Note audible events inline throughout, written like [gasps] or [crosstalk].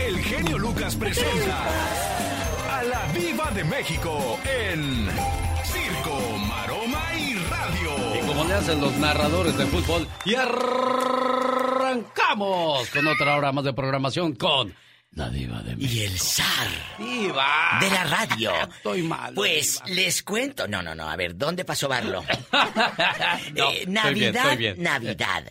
el genio Lucas presenta a la Viva de México en Circo, Maroma y Radio. Y como le hacen los narradores de fútbol, y arrancamos con otra hora más de programación con la diva de México. Y el zar. Diva. De la radio. Estoy mal. Pues les cuento. No, no, no. A ver, ¿dónde pasó Barlo? [laughs] No, Eh, estoy bien, Navidad, estoy bien. Navidad.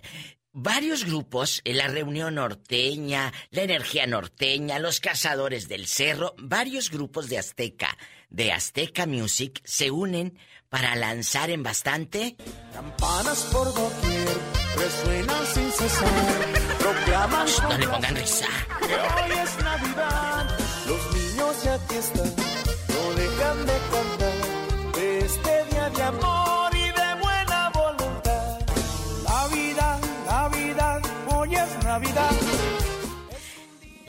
Varios grupos, en la reunión norteña, la energía norteña, los cazadores del cerro, varios grupos de Azteca, de Azteca Music, se unen para lanzar en bastante Campanas por doquier resuenan sin cesar. Proclaman no le pongan risa. que hoy es Navidad.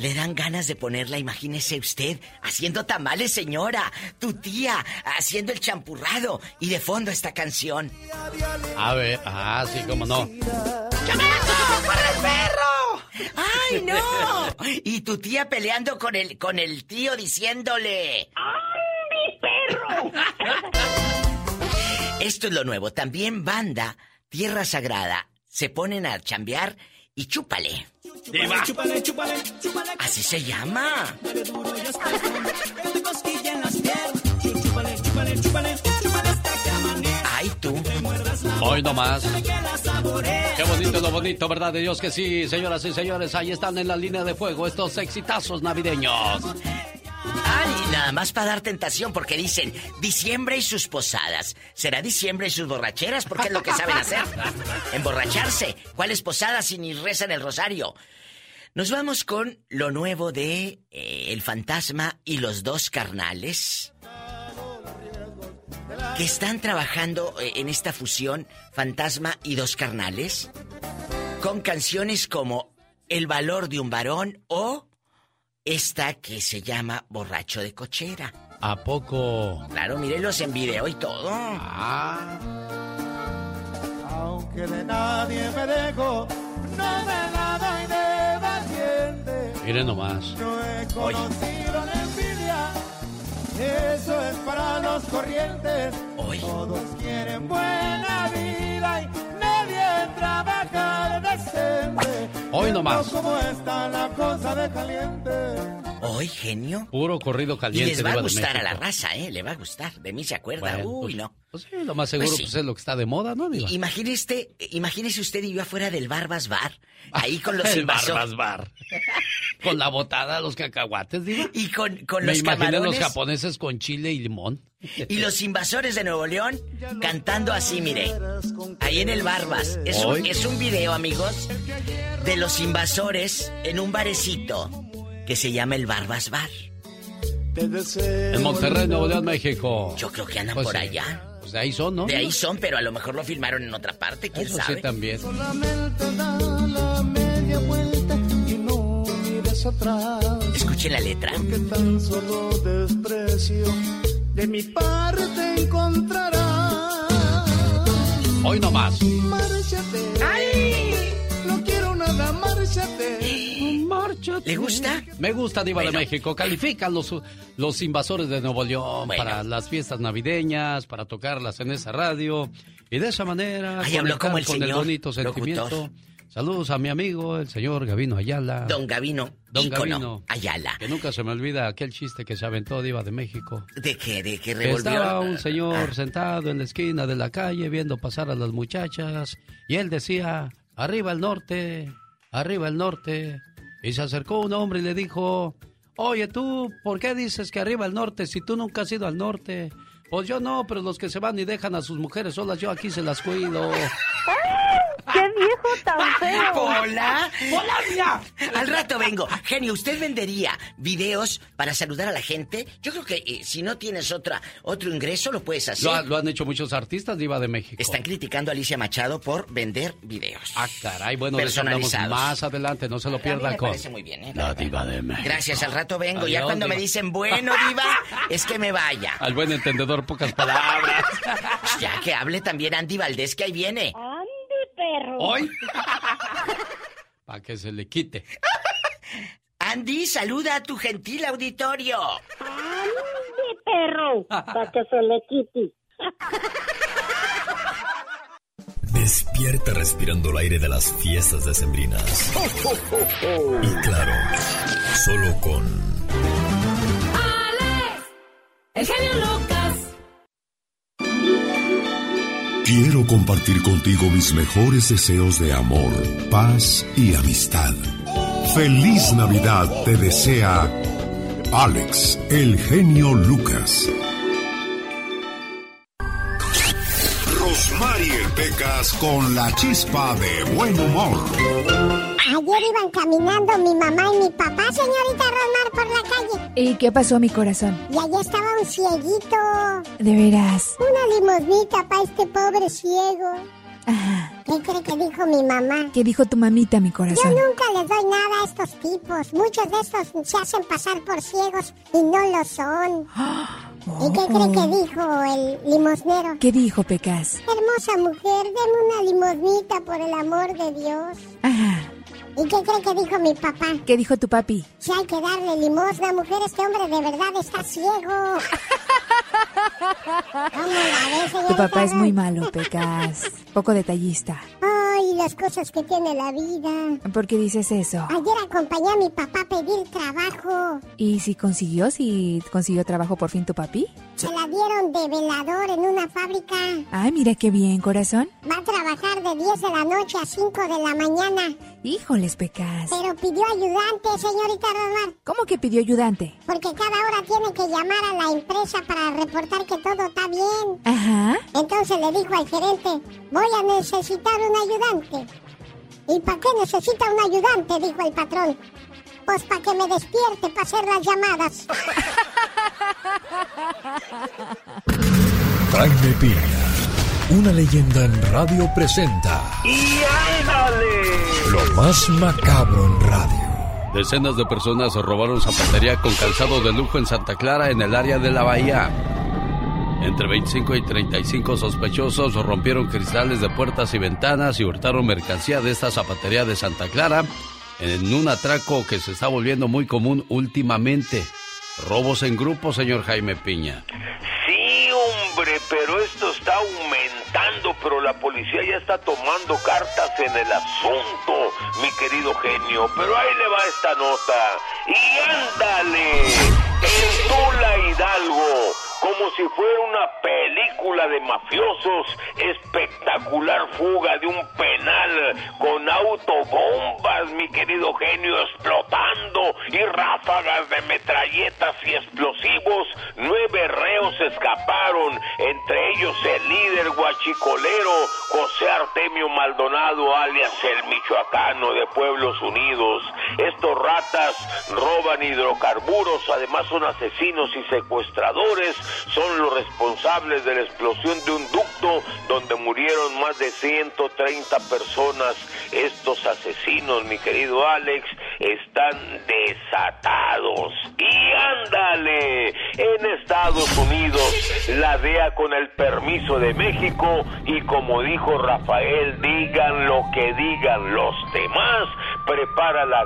Le dan ganas de ponerla, imagínese usted, haciendo tamales, señora, tu tía, haciendo el champurrado y de fondo esta canción. A ver, ah, sí, cómo no. ¡Ay, no! [laughs] Y tu tía peleando con el, con el tío diciéndole... ¡Ay, mi perro! [laughs] Esto es lo nuevo. También banda, Tierra Sagrada, se ponen a chambear y chúpale. Diva. Chúpale, chúpale, chúpale, Así se llama. Ay, tú. Hoy nomás. Qué bonito lo bonito, ¿verdad? De Dios que sí, señoras y señores, ahí están en la línea de fuego estos exitazos navideños. Ay, nada más para dar tentación, porque dicen diciembre y sus posadas. ¿Será diciembre y sus borracheras? Porque es lo que saben hacer. [laughs] Emborracharse. ¿Cuáles posadas si ni rezan el rosario? Nos vamos con lo nuevo de eh, El Fantasma y los dos carnales. Que están trabajando eh, en esta fusión Fantasma y dos carnales. Con canciones como El valor de un varón o esta que se llama Borracho de Cochera. ¿A poco? Claro, mírenlos en video y todo. Ah, Aunque de nadie me dejo, no me nada y de valiente. miren nomás. No he conocido la envidia, eso es para los corrientes. Hoy. Todos quieren buena vida y nadie trabaja de decente. Hoy nomás. Cómo está la cosa de caliente. Hoy, genio. Puro corrido Y caliente. les va a gustar a la raza, ¿eh? Le va a gustar. De mí se acuerda. Bueno, Uy, pues, no. Pues sí, lo más seguro Pues pues, sí. es lo que está de moda, ¿no, Diva? Imagínese, imagínese usted y yo afuera del Barbas Bar. Ahí con los [laughs] El invasores. Barbas Bar. [laughs] Con la botada, los cacahuates, Diva. Y con, con Me los imaginé los japoneses con chile y limón. Y los invasores de Nuevo León cantando así, mire. Ahí en el Barbas. Es un, es un video, amigos, de los invasores en un barecito que se llama el Barbas Bar. Te deseo En Monterrey, Nuevo León, México. Yo creo que andan Pues por sí. allá. Pues de ahí son, ¿no? De ahí son, pero a lo mejor lo filmaron en otra parte, quién Eso sabe. sí también. Solamente da la media vuelta y no mires atrás. Escuchen la letra. Que tan solo desprecio de mi parte encontrarás. Hoy nomás. Márchate. ¡Ay! No quiero nada, márchate. ¿Le gusta? Me gusta Diva de Bueno. México. Califican los, los invasores de Nuevo León Bueno. para las fiestas navideñas, para tocarlas en esa radio. Y de esa manera Ay, habló como el con el señor bonito sentimiento. locutor. Saludos a mi amigo, el señor Gavino Ayala. Don Gavino, Don Gavino. Ayala. Que nunca se me olvida aquel chiste que se aventó Diva de México. ¿De qué? ¿De qué Que revolvió? estaba un señor Ah, sentado en la esquina de la calle viendo pasar a las muchachas y él decía, arriba el norte, arriba el norte. Y se acercó un hombre y le dijo, oye tú, ¿por qué dices que arriba el norte si tú nunca has ido al norte? Pues yo no, pero los que se van y dejan a sus mujeres solas, yo aquí se las cuido. [laughs] ¡Qué viejo tan [laughs] feo! ¡Hola! ¡Hola, mira! Al rato vengo. Genio, ¿usted vendería videos para saludar a la gente? Yo creo que eh, si no tienes otra, otro ingreso, lo puedes hacer. Lo, ha- lo han hecho muchos artistas Diva de México. Están criticando a Alicia Machado por vender videos. Ah, caray, bueno, Personalizados. más adelante, no se lo A mí pierda me con... parece muy bien, ¿eh? La Diva de México. Gracias, al rato vengo. ya cuando me dicen, bueno, Diva, es que me vaya. Al buen entendedor, pocas palabras. [laughs] Ya que hable también Andy Valdés, que ahí viene. ¡Andy, perro! Hoy. [laughs] Para que se le quite. [laughs] Andy, saluda a tu gentil auditorio. ¡Andy, perro! Para que se le quite. [laughs] Despierta respirando el aire de las fiestas decembrinas. Y claro, solo con... ¡Alex! ¡El genio Lucas! Quiero compartir contigo mis mejores deseos de amor, paz y amistad. Feliz Navidad te desea Alex, el genio Lucas. Rosmarie Pecas con la chispa de buen humor. Ayer iban caminando mi mamá y mi papá, señorita Rosmar, por la calle. ¿Y qué pasó, mi corazón? Y allí estaba un cieguito. De veras. Una limosnita para este pobre ciego. Ajá. ¿Qué cree que dijo mi mamá? ¿Qué dijo tu mamita, mi Yo corazón? nunca les doy nada a estos tipos. Muchos de estos se hacen pasar por ciegos y no lo son. [gasps] ¿Y qué cree que dijo el limosnero? ¿Qué dijo, Pecas? Hermosa mujer, deme una limosnita por el amor de Dios. Ajá. ¿Y qué cree que dijo mi papá? ¿Qué dijo tu papi? Si hay que darle limosna, mujer, este hombre de verdad está ciego. [laughs] ¿Cómo la ves, Tu papá es muy malo, Pecas. Poco detallista. Ay, las cosas que tiene la vida. ¿Por qué dices eso? Ayer acompañé a mi papá a pedir trabajo. ¿Y si consiguió? ¿Si consiguió trabajo por fin tu papi? Se la dieron de velador en una fábrica. Ay, mira qué bien, corazón. Va a trabajar de 10 de la noche a 5 de la mañana. Híjoles, Pecas. Pero pidió ayudante, señorita Rosmar. ¿Cómo que pidió ayudante? Porque cada hora tiene que llamar a la empresa para reportar que todo está bien. Ajá. Entonces le dijo al gerente, voy a necesitar un ayudante. ¿Y para qué necesita un ayudante? Dijo el patrón. Pues para que me despierte para hacer las llamadas. Jaime Piña, una leyenda en radio presenta. ¡Y ándale! Lo más macabro en radio. Decenas de personas robaron zapatería con calzado de lujo en Santa Clara, en el área de la Bahía. Entre 25 y 35 sospechosos rompieron cristales de puertas y ventanas y hurtaron mercancía de esta zapatería de Santa Clara en un atraco que se está volviendo muy común últimamente. Robos en grupo, señor Jaime Piña. Sí, hombre, pero esto está aumentando, pero la policía ya está tomando cartas en el asunto, mi querido genio. Pero ahí le va esta nota. Y ándale, en Tula Hidalgo, como si fuera una película de mafiosos, espectacular fuga de un penal con autobombas, mi querido genio, explotando y ráfagas de metralletas y explosivos. Nueve reos escaparon, entre ellos el líder guachicolero José Artemio Maldonado, alias el Michoacano de Pueblos Unidos. Ratas roban hidrocarburos, además son asesinos y secuestradores, son los responsables de la explosión de un ducto donde murieron más de 130 personas. Estos asesinos, mi querido Alex, están desatados. Y ándale, en Estados Unidos, la DEA con el permiso de México y como dijo Rafael, digan lo que digan los demás, prepara la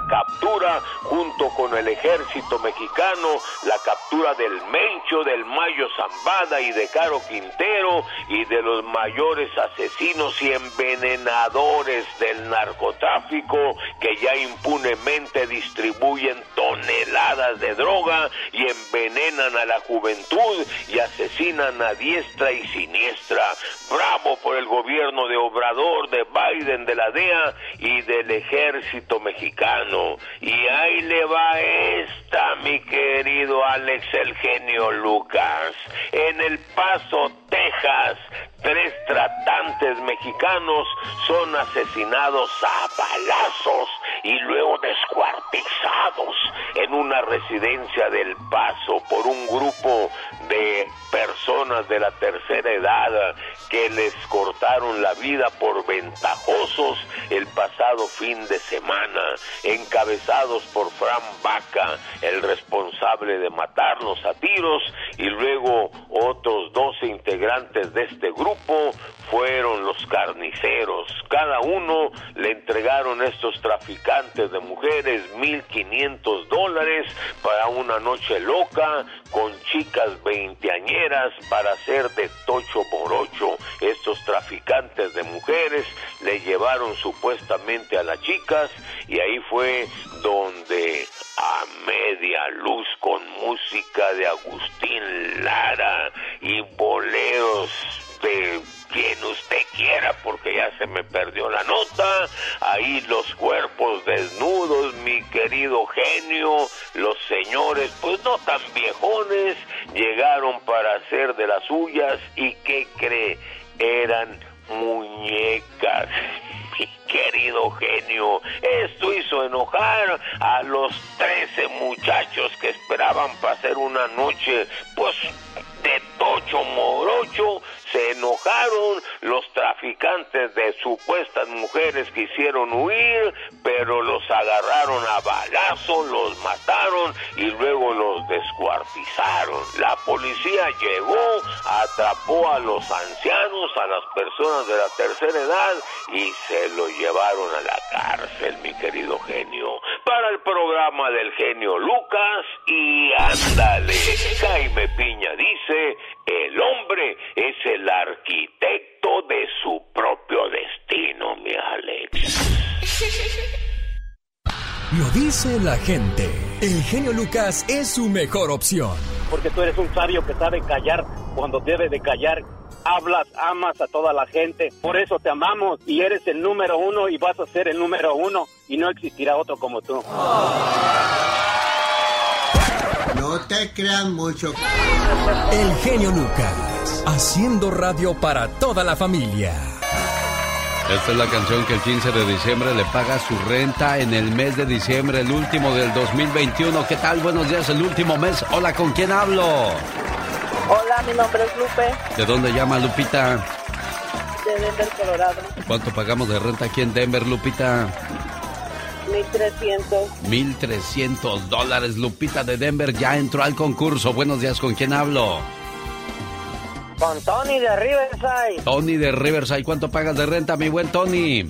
junto con el ejército mexicano, la captura del Mencho, del Mayo Zambada y de Caro Quintero y de los mayores asesinos y envenenadores del narcotráfico que ya impunemente distribuyen toneladas de droga y envenenan a la juventud y asesinan a diestra y siniestra. Bravo por el gobierno de Obrador, de Biden, de la DEA y del ejército mexicano. Y ahí le va esta, mi querido Alex el genio Lucas. En El Paso, Texas, tres tratantes mexicanos son asesinados a balazos y luego descuartizados en una residencia del Paso por un grupo de personas de la tercera edad que les cortaron la vida por ventajosos el pasado fin de semana, encabezados por Fran Vaca, el responsable de matarlos a tiros y luego otros 12 integrantes de este grupo fueron los carniceros. Cada uno le entregaron a estos traficantes de mujeres 1.500 dólares para una noche loca con chicas veinteañeras para hacer de tocho por ocho. Estos traficantes de mujeres le llevaron supuestamente a las chicas y ahí fue donde a media luz con música de Agustín Lara y boleros de quien usted quiera porque ya se me perdió la nota. Ahí los cuerpos desnudos, mi querido genio, los señores, pues no tan viejones, llegaron para hacer de las suyas y ¿qué cree? Eran muñecas [laughs] querido genio. Esto hizo enojar a los 13 muchachos que esperaban pasar una noche, pues, de tocho morocho. Se enojaron los traficantes de supuestas mujeres quisieron huir, pero los agarraron a balazo, los mataron y luego los descuartizaron. La policía llegó, atrapó a los ancianos, a las personas de la tercera edad y se lo llevaron a la cárcel, mi querido genio. Para el programa del genio Lucas y ándale. Jaime Piña dice, el hombre es el arquitecto de su propio destino, mi Alex. Lo dice la gente. El genio Lucas es su mejor opción. Porque tú eres un sabio que sabe callar cuando debe de callar. Hablas, amas a toda la gente. Por eso te amamos y eres el número uno y vas a ser el número uno y no existirá otro como tú. No te crean mucho. El genio Lucas, haciendo radio para toda la familia. Esta es la canción que el 15 de diciembre le paga su renta en el mes de diciembre, el último del 2021. ¿Qué tal? Buenos días, el último mes. Hola, ¿con quién hablo? Hola, mi nombre es Lupe, ¿De dónde llama Lupita? de Denver, Colorado. ¿Cuánto pagamos de renta aquí en Denver, Lupita? 1300. 1.300 dólares. Lupita de Denver ya entró al concurso. Buenos días, ¿con quién hablo? Con Tony de Riverside. Tony de Riverside. ¿Cuánto pagas de renta, mi buen Tony?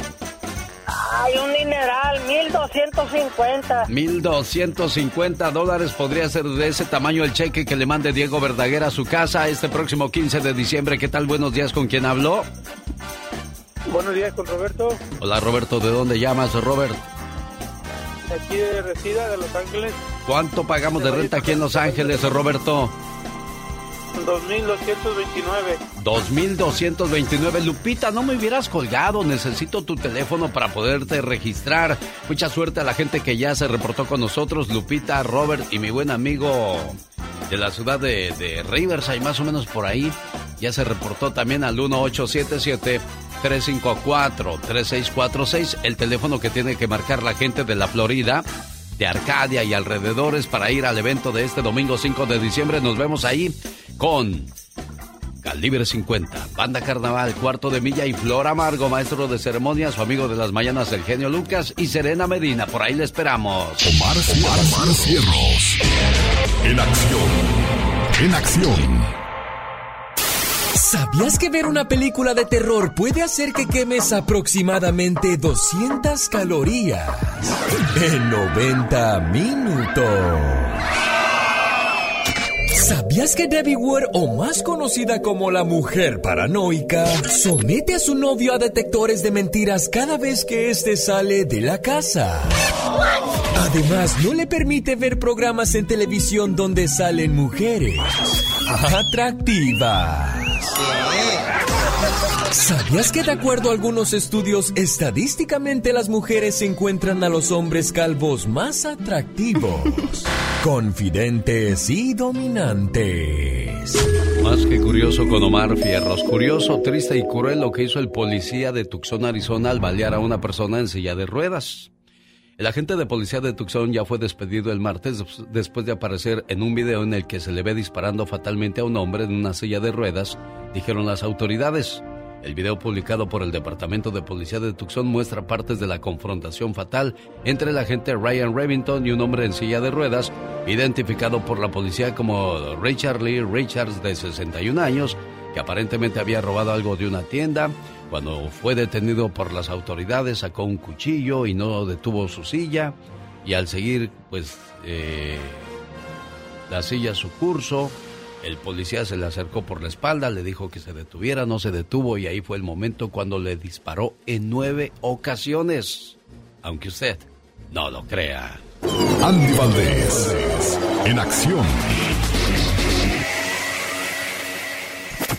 Hay un dineral, 1250. 1.250 dólares podría ser de ese tamaño el cheque que le mande Diego Verdaguer a su casa este próximo 15 de diciembre. ¿Qué tal? Buenos días, ¿con quién habló? Buenos días con Roberto, Hola, Roberto, ¿de dónde llamas, Robert? Aquí de Resida, de Los Ángeles, ¿Cuánto pagamos de renta aquí en Los Ángeles, Roberto? 2229. 2229. Lupita, no me hubieras colgado. Necesito tu teléfono para poderte registrar. Mucha suerte a la gente que ya se reportó con nosotros. Lupita, Robert y mi buen amigo de la ciudad de, de Riverside, más o menos por ahí. Ya se reportó también al 1877-354-3646. El teléfono que tiene que marcar la gente de la Florida. De Arcadia y alrededores para ir al evento de este domingo 5 de diciembre. Nos vemos ahí con Calibre 50, Banda Carnaval, Cuarto de Milla y Flor Amargo, maestro de ceremonias, su amigo de las mañanas, el genio Lucas y Serena Medina. Por ahí le esperamos. Omar. En acción. En acción. ¿Sabías que ver una película de terror puede hacer que quemes aproximadamente 200 calorías en 90 minutos? ¿Sabías que Debbie Ward, o más conocida como la mujer paranoica, somete a su novio a detectores de mentiras cada vez que éste sale de la casa? Además, no le permite ver programas en televisión donde salen mujeres atractivas. ¿Sabías que de acuerdo a algunos estudios, estadísticamente las mujeres encuentran a los hombres calvos más atractivos, [laughs] confidentes y dominantes? Más que curioso con Omar Fierros. Curioso, triste y cruel lo que hizo el policía de Tucson, Arizona, al balear a una persona en silla de ruedas. El agente de policía de Tucson ya fue despedido el martes des- después de aparecer en un video en el que se le ve disparando fatalmente a un hombre en una silla de ruedas, dijeron las autoridades. El video publicado por el Departamento de Policía de Tucson muestra partes de la confrontación fatal entre el agente Ryan Remington y un hombre en silla de ruedas, identificado por la policía como Richard Lee Richards, de 61 años, que aparentemente había robado algo de una tienda. Cuando fue detenido por las autoridades, sacó un cuchillo y no detuvo su silla. Y al seguir, pues, eh, la silla su curso, el policía se le acercó por la espalda, le dijo que se detuviera, no se detuvo y ahí fue el momento cuando le disparó en nueve ocasiones. Aunque usted no lo crea. Andy Valdés, en acción.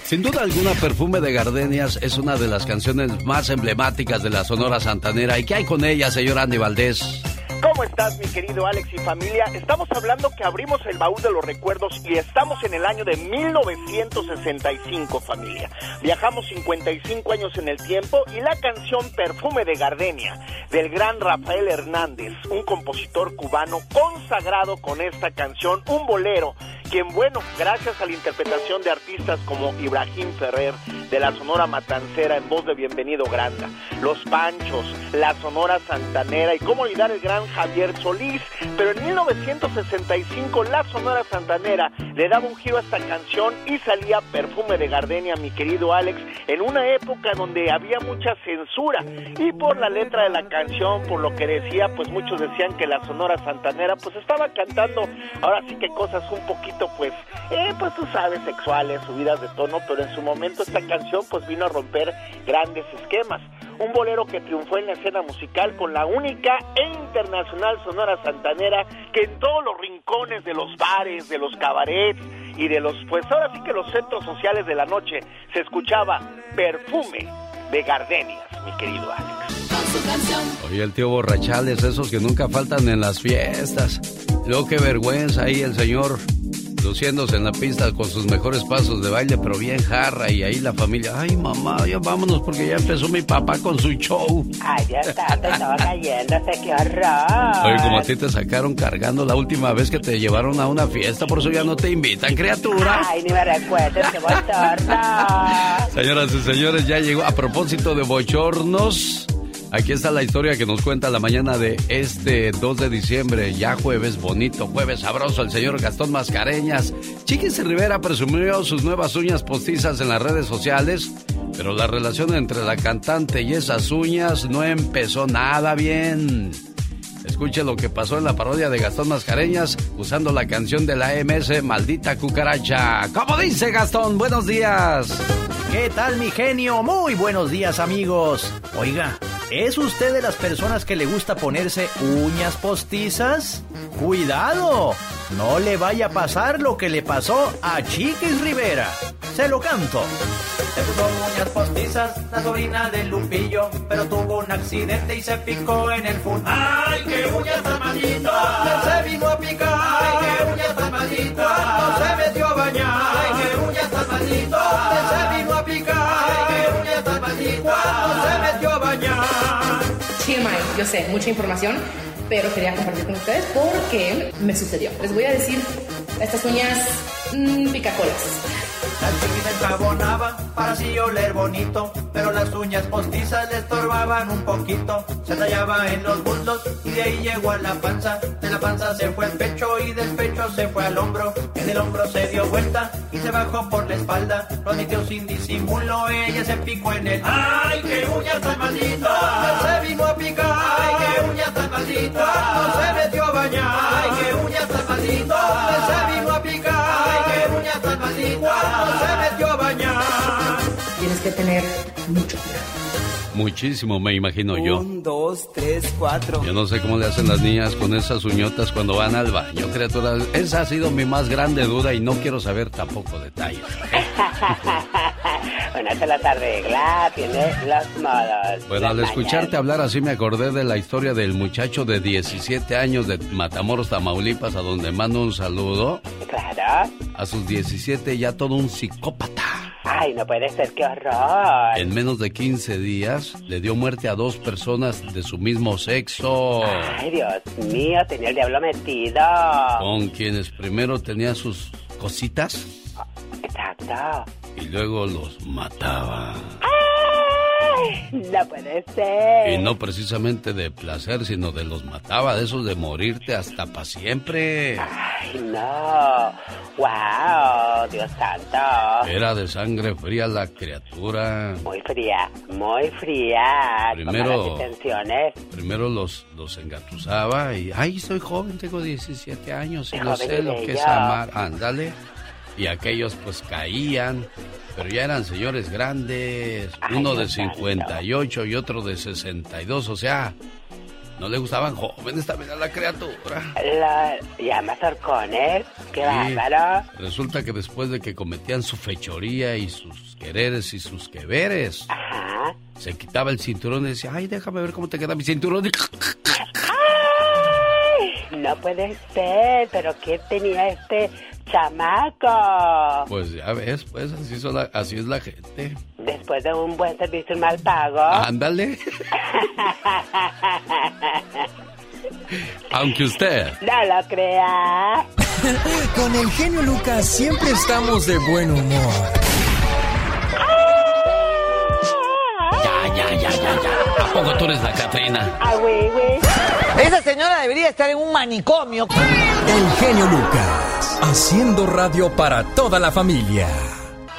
Sin duda alguna, Perfume de Gardenias es una de las canciones más emblemáticas de la Sonora Santanera. ¿Y qué hay con ella, señor Andy Valdés? ¿Cómo estás, mi querido Alex y familia? Estamos hablando que abrimos el baúl de los recuerdos y estamos en el año de 1965, familia. Viajamos 55 años en el tiempo y la canción Perfume de Gardenia del gran Rafael Hernández, un compositor cubano consagrado con esta canción, un bolero, quien, bueno, gracias a la interpretación de artistas como Ibrahim Ferrer, de la Sonora Matancera en voz de Bienvenido Granda, Los Panchos, la Sonora Santanera y cómo olvidar el gran Javier Solís, pero en 1965 la Sonora Santanera le daba un giro a esta canción y salía Perfume de Gardenia, mi querido Alex, en una época donde había mucha censura. Y por la letra de la canción, por lo que decía, pues muchos decían que la Sonora Santanera pues estaba cantando ahora sí que cosas un poquito pues, eh, pues tú sabes, sexuales, subidas de tono, pero en su momento esta canción pues vino a romper grandes esquemas un bolero que triunfó en la escena musical con la única e internacional Sonora Santanera que en todos los rincones de los bares, de los cabarets y de los, pues ahora sí que los centros sociales de la noche se escuchaba perfume de gardenias, mi querido Alex. Oye, el tío Borrachales, esos que nunca faltan en las fiestas. Luego qué vergüenza ahí el señor luciéndose en la pista con sus mejores pasos de baile, pero bien jarra. Y ahí la familia, ay mamá, ya vámonos porque ya empezó mi papá con su show. Ay, Dios santo, estaba cayéndose, qué horror. Oye, como a ti te sacaron cargando la última vez que te llevaron a una fiesta, por eso ya no te invitan, criatura. Ay, ni me recuerdes, qué bochorno. [laughs] Señoras y señores, ya llegó a propósito de bochornos. Aquí está la historia que nos cuenta la mañana de este 2 de diciembre, ya jueves bonito, jueves sabroso, el señor Gastón Mascareñas. Chiquis Rivera presumió sus nuevas uñas postizas en las redes sociales, pero la relación entre la cantante y esas uñas no empezó nada bien. Escuche lo que pasó en la parodia de Gastón Mascareñas usando la canción de la MS Maldita Cucaracha. ¿Cómo dice Gastón? Buenos días. ¿Qué tal mi genio? Muy buenos días amigos. Oiga, ¿es usted de las personas que le gusta ponerse uñas postizas? Cuidado, no le vaya a pasar lo que le pasó a Chiquis Rivera. Se lo canto. Se puso uñas postizas, la sobrina de Lupillo, pero tuvo un accidente y se picó en el fun. ¡Ay, qué uñas tan malditas! Se vino a picar. ¡Ay, qué uñas tan malditas! Yo sé, mucha información, pero quería compartir con ustedes porque me sucedió. Les voy a decir estas uñas mmm, picacolas. La chiquita enjabonaba para así oler bonito, pero las uñas postizas le estorbaban un poquito. Se tallaba en los bultos y de ahí llegó a la panza. De la panza se fue al pecho y del pecho se fue al hombro. En el hombro se dio vuelta y se bajó por la espalda. Lo admitió sin disimulo, ella se picó en el. ¡Ay, qué uñas tan malditas! Se vino a picar. ¡Ay, qué uñas tan malditas! No se metió a bañar. ¡Ay, qué uñas tan malditas! Se vino a picar. ¡Ay, qué uñas tan malditas! No se metió a bañar. Tienes que tener mucho cuidado. Muchísimo, me imagino yo. Un, dos, tres, cuatro. Yo no sé cómo le hacen las niñas con esas uñotas cuando van al baño, criatura. Esa ha sido mi más grande duda y no quiero saber tampoco detalles. bueno, se las arregla, tiene los modos. Bueno, al escucharte hablar así me acordé de la historia del muchacho de 17 años de Matamoros, Tamaulipas, a donde mando un saludo. Claro. A sus 17 ya todo un psicópata. Ay, no puede ser, qué horror. En menos de 15 días le dio muerte a dos personas de su mismo sexo. Ay, Dios mío, tenía el diablo metido. Con quienes primero tenía sus cositas Exacto. y luego los mataba. ¡Ay! [laughs] no puede ser. Y no precisamente de placer, sino de los mataba, de esos de morirte hasta para siempre. Ay, no. Wow, Dios santo. Era de sangre fría la criatura. Muy fría, muy fría. Primero, las primero los, los engatusaba y, ay, soy joven, tengo 17 años y no sé lo que es amar. Ándale. Y aquellos pues caían, pero ya eran señores grandes, Ay, uno de Dios santo. 58 y otro de 62, o sea, no le gustaban jóvenes también a la criatura. La, llama Sorcones, qué Sí. bárbaro. Resulta que después de que cometían su fechoría y sus quereres y sus queveres, se quitaba el cinturón y decía, ay, déjame ver cómo te queda mi cinturón. Y Ay, no puede ser, pero ¿qué tenía este chamaco? Pues ya ves, pues así, son la- así es la gente. Después de un buen servicio, un mal pago. Ándale. [laughs] Aunque usted No lo crea. [laughs] Con el genio Lucas siempre estamos de buen humor. Ya, ya, ya, ya, ya. ¿A poco tú eres la Catrina? Ah, güey, güey. Esa señora debería estar en un manicomio. El genio Lucas, haciendo radio para toda la familia.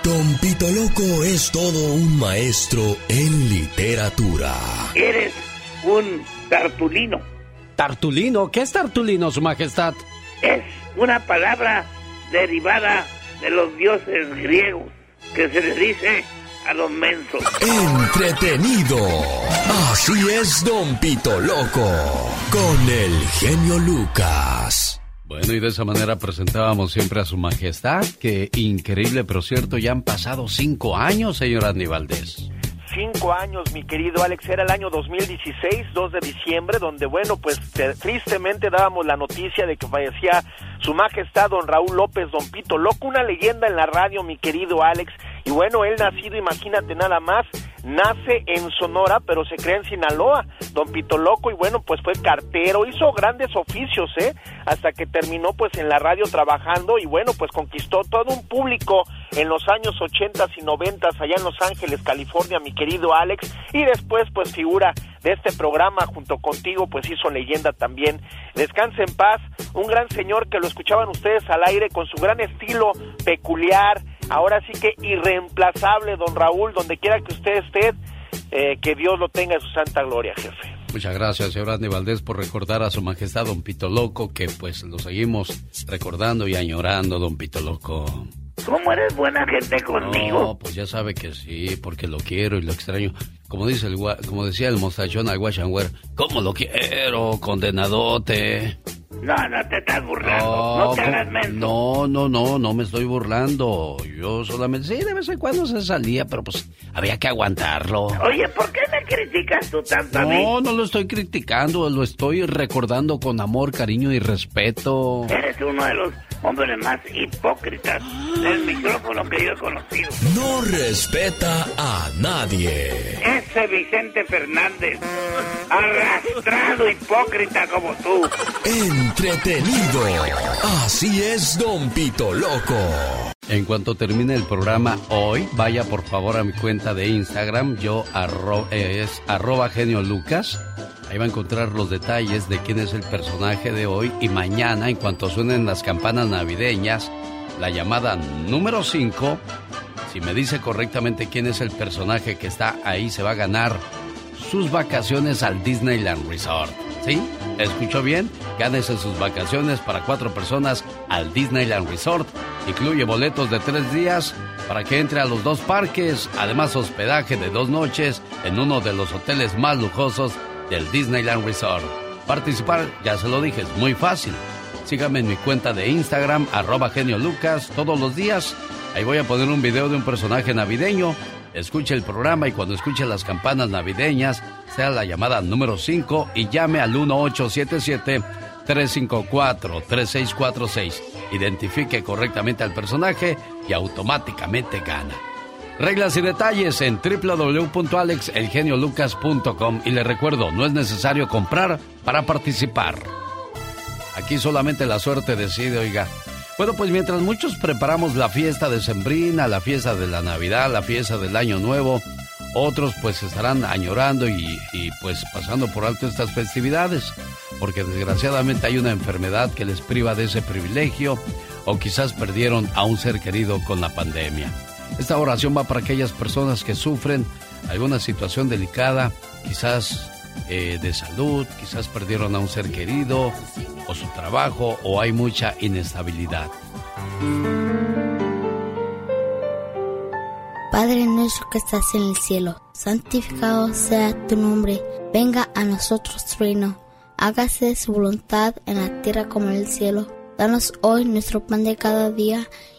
Don Pito Loco es todo un maestro en literatura. Eres un tartulino. ¿Tartulino? ¿Qué es tartulino, su majestad? Es una palabra derivada de los dioses griegos que se le dice a los mensos. Entretenido. Así es Don Pito Loco. Con el genio Lucas. Bueno, y de esa manera presentábamos siempre a su majestad, que increíble pero cierto, ya han pasado cinco años, señor Andy Valdés. Cinco años, mi querido Alex, era el año 2016, 2 de diciembre, donde, bueno, pues te- tristemente dábamos la noticia de que fallecía su majestad, don Raúl López, don Pito Loco, una leyenda en la radio, mi querido Alex. Y bueno, él nacido, imagínate nada más, nace en Sonora, pero se cree en Sinaloa, don Pito Loco, y bueno, pues fue cartero, hizo grandes oficios, ¿eh? Hasta que terminó pues en la radio trabajando y bueno, pues conquistó todo un público en los años 80 y 90 allá en Los Ángeles, California, mi querido Alex, y después pues figura de este programa junto contigo, pues hizo leyenda también. Descanse en paz, un gran señor que lo escuchaban ustedes al aire con su gran estilo peculiar, ahora sí que irreemplazable, don Raúl, donde quiera que usted esté, eh, que Dios lo tenga en su santa gloria, jefe. Muchas gracias, señor Andy Valdés, por recordar a su majestad, don Pito Loco, que pues lo seguimos recordando y añorando, don Pito Loco. ¿Cómo eres buena gente conmigo? No, pues ya sabe que sí, porque lo quiero y lo extraño. Como dice el como decía el mostachón al Wash and Wear, ¿cómo lo quiero, condenadote? No, no te estás burlando. No, te ¿cómo? hagas no, no, no, no me estoy burlando. Yo solamente, sí, de vez en cuando se salía, pero pues había que aguantarlo. Oye, ¿por qué me criticas tú tanto a mí? No, no lo estoy criticando, lo estoy recordando con amor, cariño y respeto. Eres uno de los hombres más hipócritas del micrófono que yo he conocido. No respeta a nadie. Ese Vicente Fernández, arrastrado hipócrita como tú. Entretenido. Así es Don Pito Loco. En cuanto termine el programa hoy, vaya por favor a mi cuenta de Instagram, yo arro- eh, es arroba genio lucas. Ahí va a encontrar los detalles de quién es el personaje de hoy y mañana, en cuanto suenen las campanas navideñas, la llamada número 5, si me dice correctamente quién es el personaje que está ahí, se va a ganar sus vacaciones al Disneyland Resort. ¿Sí? ¿Escuchó bien? Gánese sus vacaciones para cuatro personas al Disneyland Resort. Incluye boletos de tres días para que entre a los dos parques. Además, hospedaje de dos noches en uno de los hoteles más lujosos del Disneyland Resort. Participar, ya se lo dije, es muy fácil. Síganme en mi cuenta de Instagram, arroba genio lucas, todos los días. Ahí voy a poner un video de un personaje navideño. Escuche el programa y cuando escuche las campanas navideñas, sea la llamada número 5 y llame al 1877-354-3646. Identifique correctamente al personaje y automáticamente gana. Reglas y detalles en www.alexelgeniolucas.com y le recuerdo, no es necesario comprar para participar. Aquí solamente la suerte decide, oiga. Bueno, pues mientras muchos preparamos la fiesta de Sembrina, la fiesta de la Navidad, la fiesta del Año Nuevo, Otros pues estarán añorando y, y, pues pasando por alto estas festividades, porque desgraciadamente hay una enfermedad que les priva de ese privilegio o quizás perdieron a un ser querido con la pandemia. Esta oración va para aquellas personas que sufren alguna situación delicada, quizás eh, de salud, quizás perdieron a un ser querido, o su trabajo, o hay mucha inestabilidad. Padre nuestro que estás en el cielo, santificado sea tu nombre, venga a nosotros tu reino, hágase su voluntad en la tierra como en el cielo. Danos hoy nuestro pan de cada día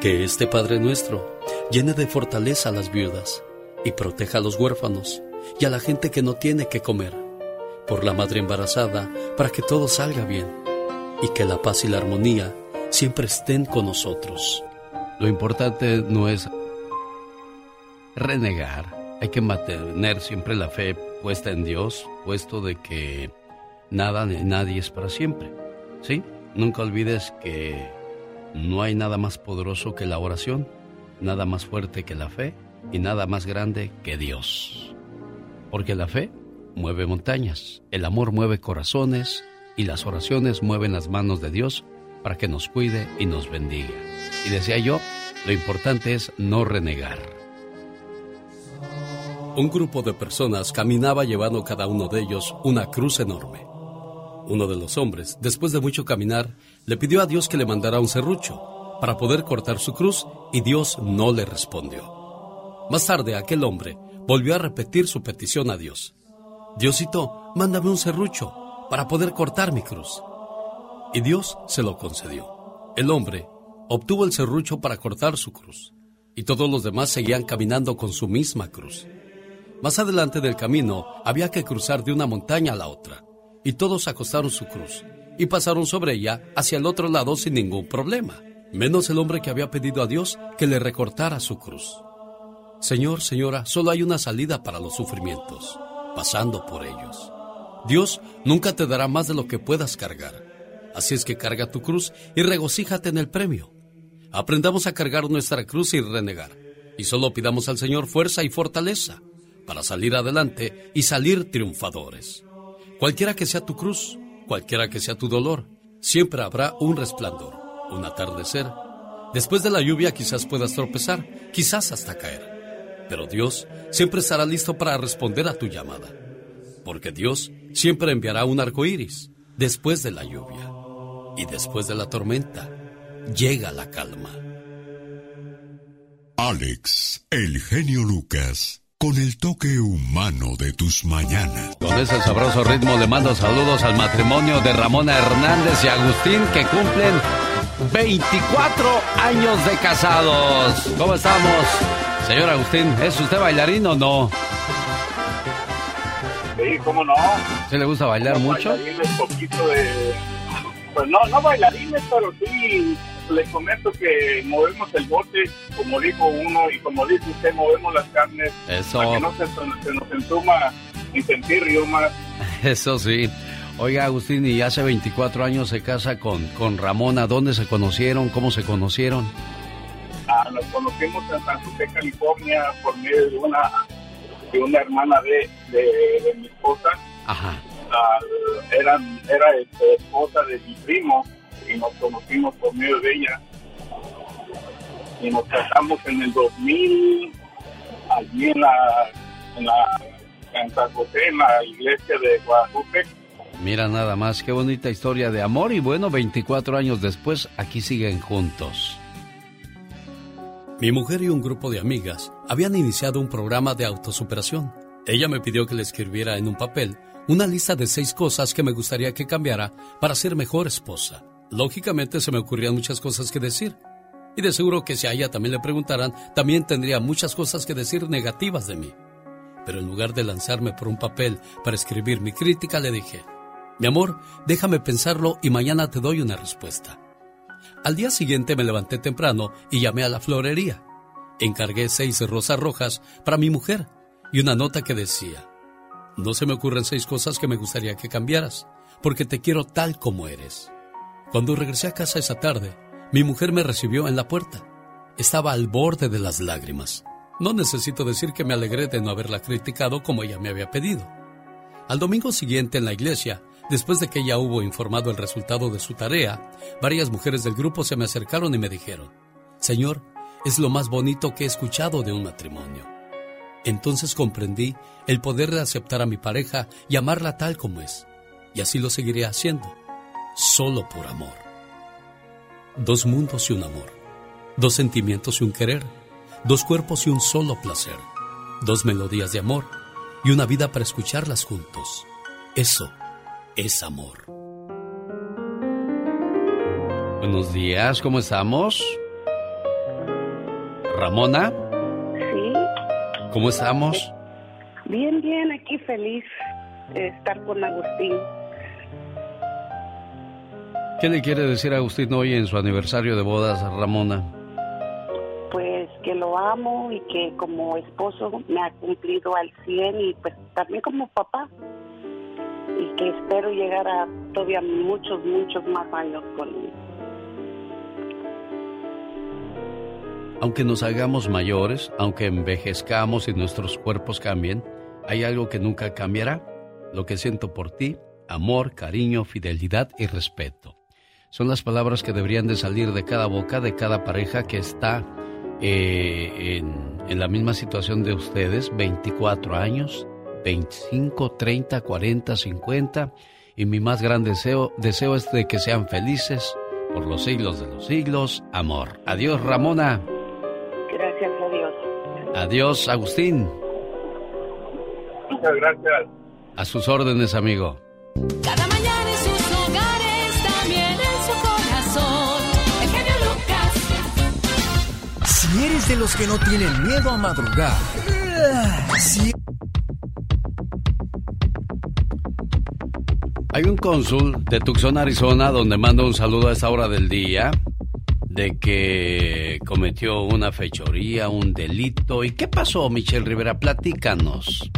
Que este Padre nuestro llene de fortaleza a las viudas, y proteja a los huérfanos y a la gente que no tiene que comer, por la madre embarazada, para que todo salga bien y que la paz y la armonía siempre estén con nosotros. Lo importante no es renegar, hay que mantener siempre la fe puesta en Dios, puesto de que nada ni nadie es para siempre. ¿Sí? Nunca olvides que no hay nada más poderoso que la oración, nada más fuerte que la fe y nada más grande que Dios. Porque la fe mueve montañas, el amor mueve corazones y las oraciones mueven las manos de Dios para que nos cuide y nos bendiga. Y decía yo, lo importante es no renegar. Un grupo de personas caminaba llevando cada uno de ellos una cruz enorme. Uno de los hombres, después de mucho caminar, le pidió a Dios que le mandara un serrucho para poder cortar su cruz y Dios no le respondió. Más tarde aquel hombre volvió a repetir su petición a Dios. Diosito, mándame un serrucho para poder cortar mi cruz. Y Dios se lo concedió. El hombre obtuvo el serrucho para cortar su cruz, y todos los demás seguían caminando con su misma cruz. Más adelante del camino había que cruzar de una montaña a la otra, y todos acostaron su cruz y pasaron sobre ella hacia el otro lado sin ningún problema, menos el hombre que había pedido a Dios que le recortara su cruz. Señor, señora, solo hay una salida para los sufrimientos, pasando por ellos. Dios nunca te dará más de lo que puedas cargar. Así es que carga tu cruz y regocíjate en el premio. Aprendamos a cargar nuestra cruz y renegar. Y solo pidamos al Señor fuerza y fortaleza para salir adelante y salir triunfadores. Cualquiera que sea tu cruz, cualquiera que sea tu dolor, siempre habrá un resplandor, un atardecer. Después de la lluvia quizás puedas tropezar, quizás hasta caer pero Dios siempre estará listo para responder a tu llamada. Porque Dios siempre enviará un arco iris después de la lluvia. Y después de la tormenta, llega la calma. Alex, el genio Lucas, con el toque humano de tus mañanas. Con ese sabroso ritmo le mando saludos al matrimonio de Ramona Hernández y Agustín que cumplen 24 años de casados. ¿Cómo estamos? Señor Agustín, ¿es usted bailarín o no? Sí, ¿cómo no? ¿Se le gusta bailar mucho? Un poquito de... Pues no, no bailarines, pero sí le comento que movemos el bote, como dijo uno, y como dice usted, movemos las carnes. Eso. Para que no se, se nos entuma ni sentir más. [laughs] Eso sí. Oiga, Agustín, y hace 24 años se casa con, con Ramona. ¿Dónde se conocieron? ¿Cómo se conocieron? Ah, nos conocimos en San José, California, por medio de una, de una hermana de, de, mi esposa. Ajá. Ah, era era este, esposa de mi primo y nos conocimos por medio de ella. Y nos casamos en el 2000, allí en la en, la, en San José, en la iglesia de Guadalupe. Mira nada más, qué bonita historia de amor y bueno, 24 años después, aquí siguen juntos. Mi mujer y un grupo de amigas habían iniciado un programa de autosuperación. Ella me pidió que le escribiera en un papel una lista de seis cosas que me gustaría que cambiara para ser mejor esposa. Lógicamente se me ocurrían muchas cosas que decir. Y de seguro que si a ella también le preguntaran, también tendría muchas cosas que decir negativas de mí. Pero en lugar de lanzarme por un papel para escribir mi crítica, le dije, mi amor, déjame pensarlo y mañana te doy una respuesta. Al día siguiente me levanté temprano y llamé a la florería. Encargué seis rosas rojas para mi mujer y una nota que decía, no se me ocurren seis cosas que me gustaría que cambiaras, porque te quiero tal como eres. Cuando regresé a casa esa tarde, mi mujer me recibió en la puerta. Estaba al borde de las lágrimas. No necesito decir que me alegré de no haberla criticado como ella me había pedido. Al domingo siguiente en la iglesia, después de que ella hubo informado el resultado de su tarea, varias mujeres del grupo se me acercaron y me dijeron, Señor, es lo más bonito que he escuchado de un matrimonio. Entonces comprendí el poder de aceptar a mi pareja y amarla tal como es. Y así lo seguiré haciendo, solo por amor. Dos mundos y un amor. Dos sentimientos y un querer. Dos cuerpos y un solo placer. Dos melodías de amor y una vida para escucharlas juntos. Eso es amor. Buenos días, ¿cómo estamos? Ramona. Sí. ¿Cómo estamos? Bien, bien, aquí feliz de estar con Agustín. ¿Qué le quiere decir a Agustín hoy en su aniversario de bodas, Ramona? Pues que lo amo y que como esposo me ha cumplido al 100 y pues también como papá. Y que espero llegar a todavía muchos, muchos más años con él. Aunque nos hagamos mayores, aunque envejezcamos y nuestros cuerpos cambien, hay algo que nunca cambiará. Lo que siento por ti, amor, cariño, fidelidad y respeto. Son las palabras que deberían de salir de cada boca, de cada pareja que está eh, en, en la misma situación de ustedes, 24 años, 25, 30, 40, 50. Y mi más gran deseo, deseo es de que sean felices por los siglos de los siglos. Amor. Adiós, Ramona. Gracias a Dios. Adiós, Agustín. Muchas gracias. A sus órdenes, amigo. Cada Si eres de los que no tienen miedo a madrugar, si Hay un cónsul de Tucson, Arizona, donde manda un saludo a esta hora del día de que cometió una fechoría, un delito. ¿Y qué pasó, Michelle Rivera? Platícanos.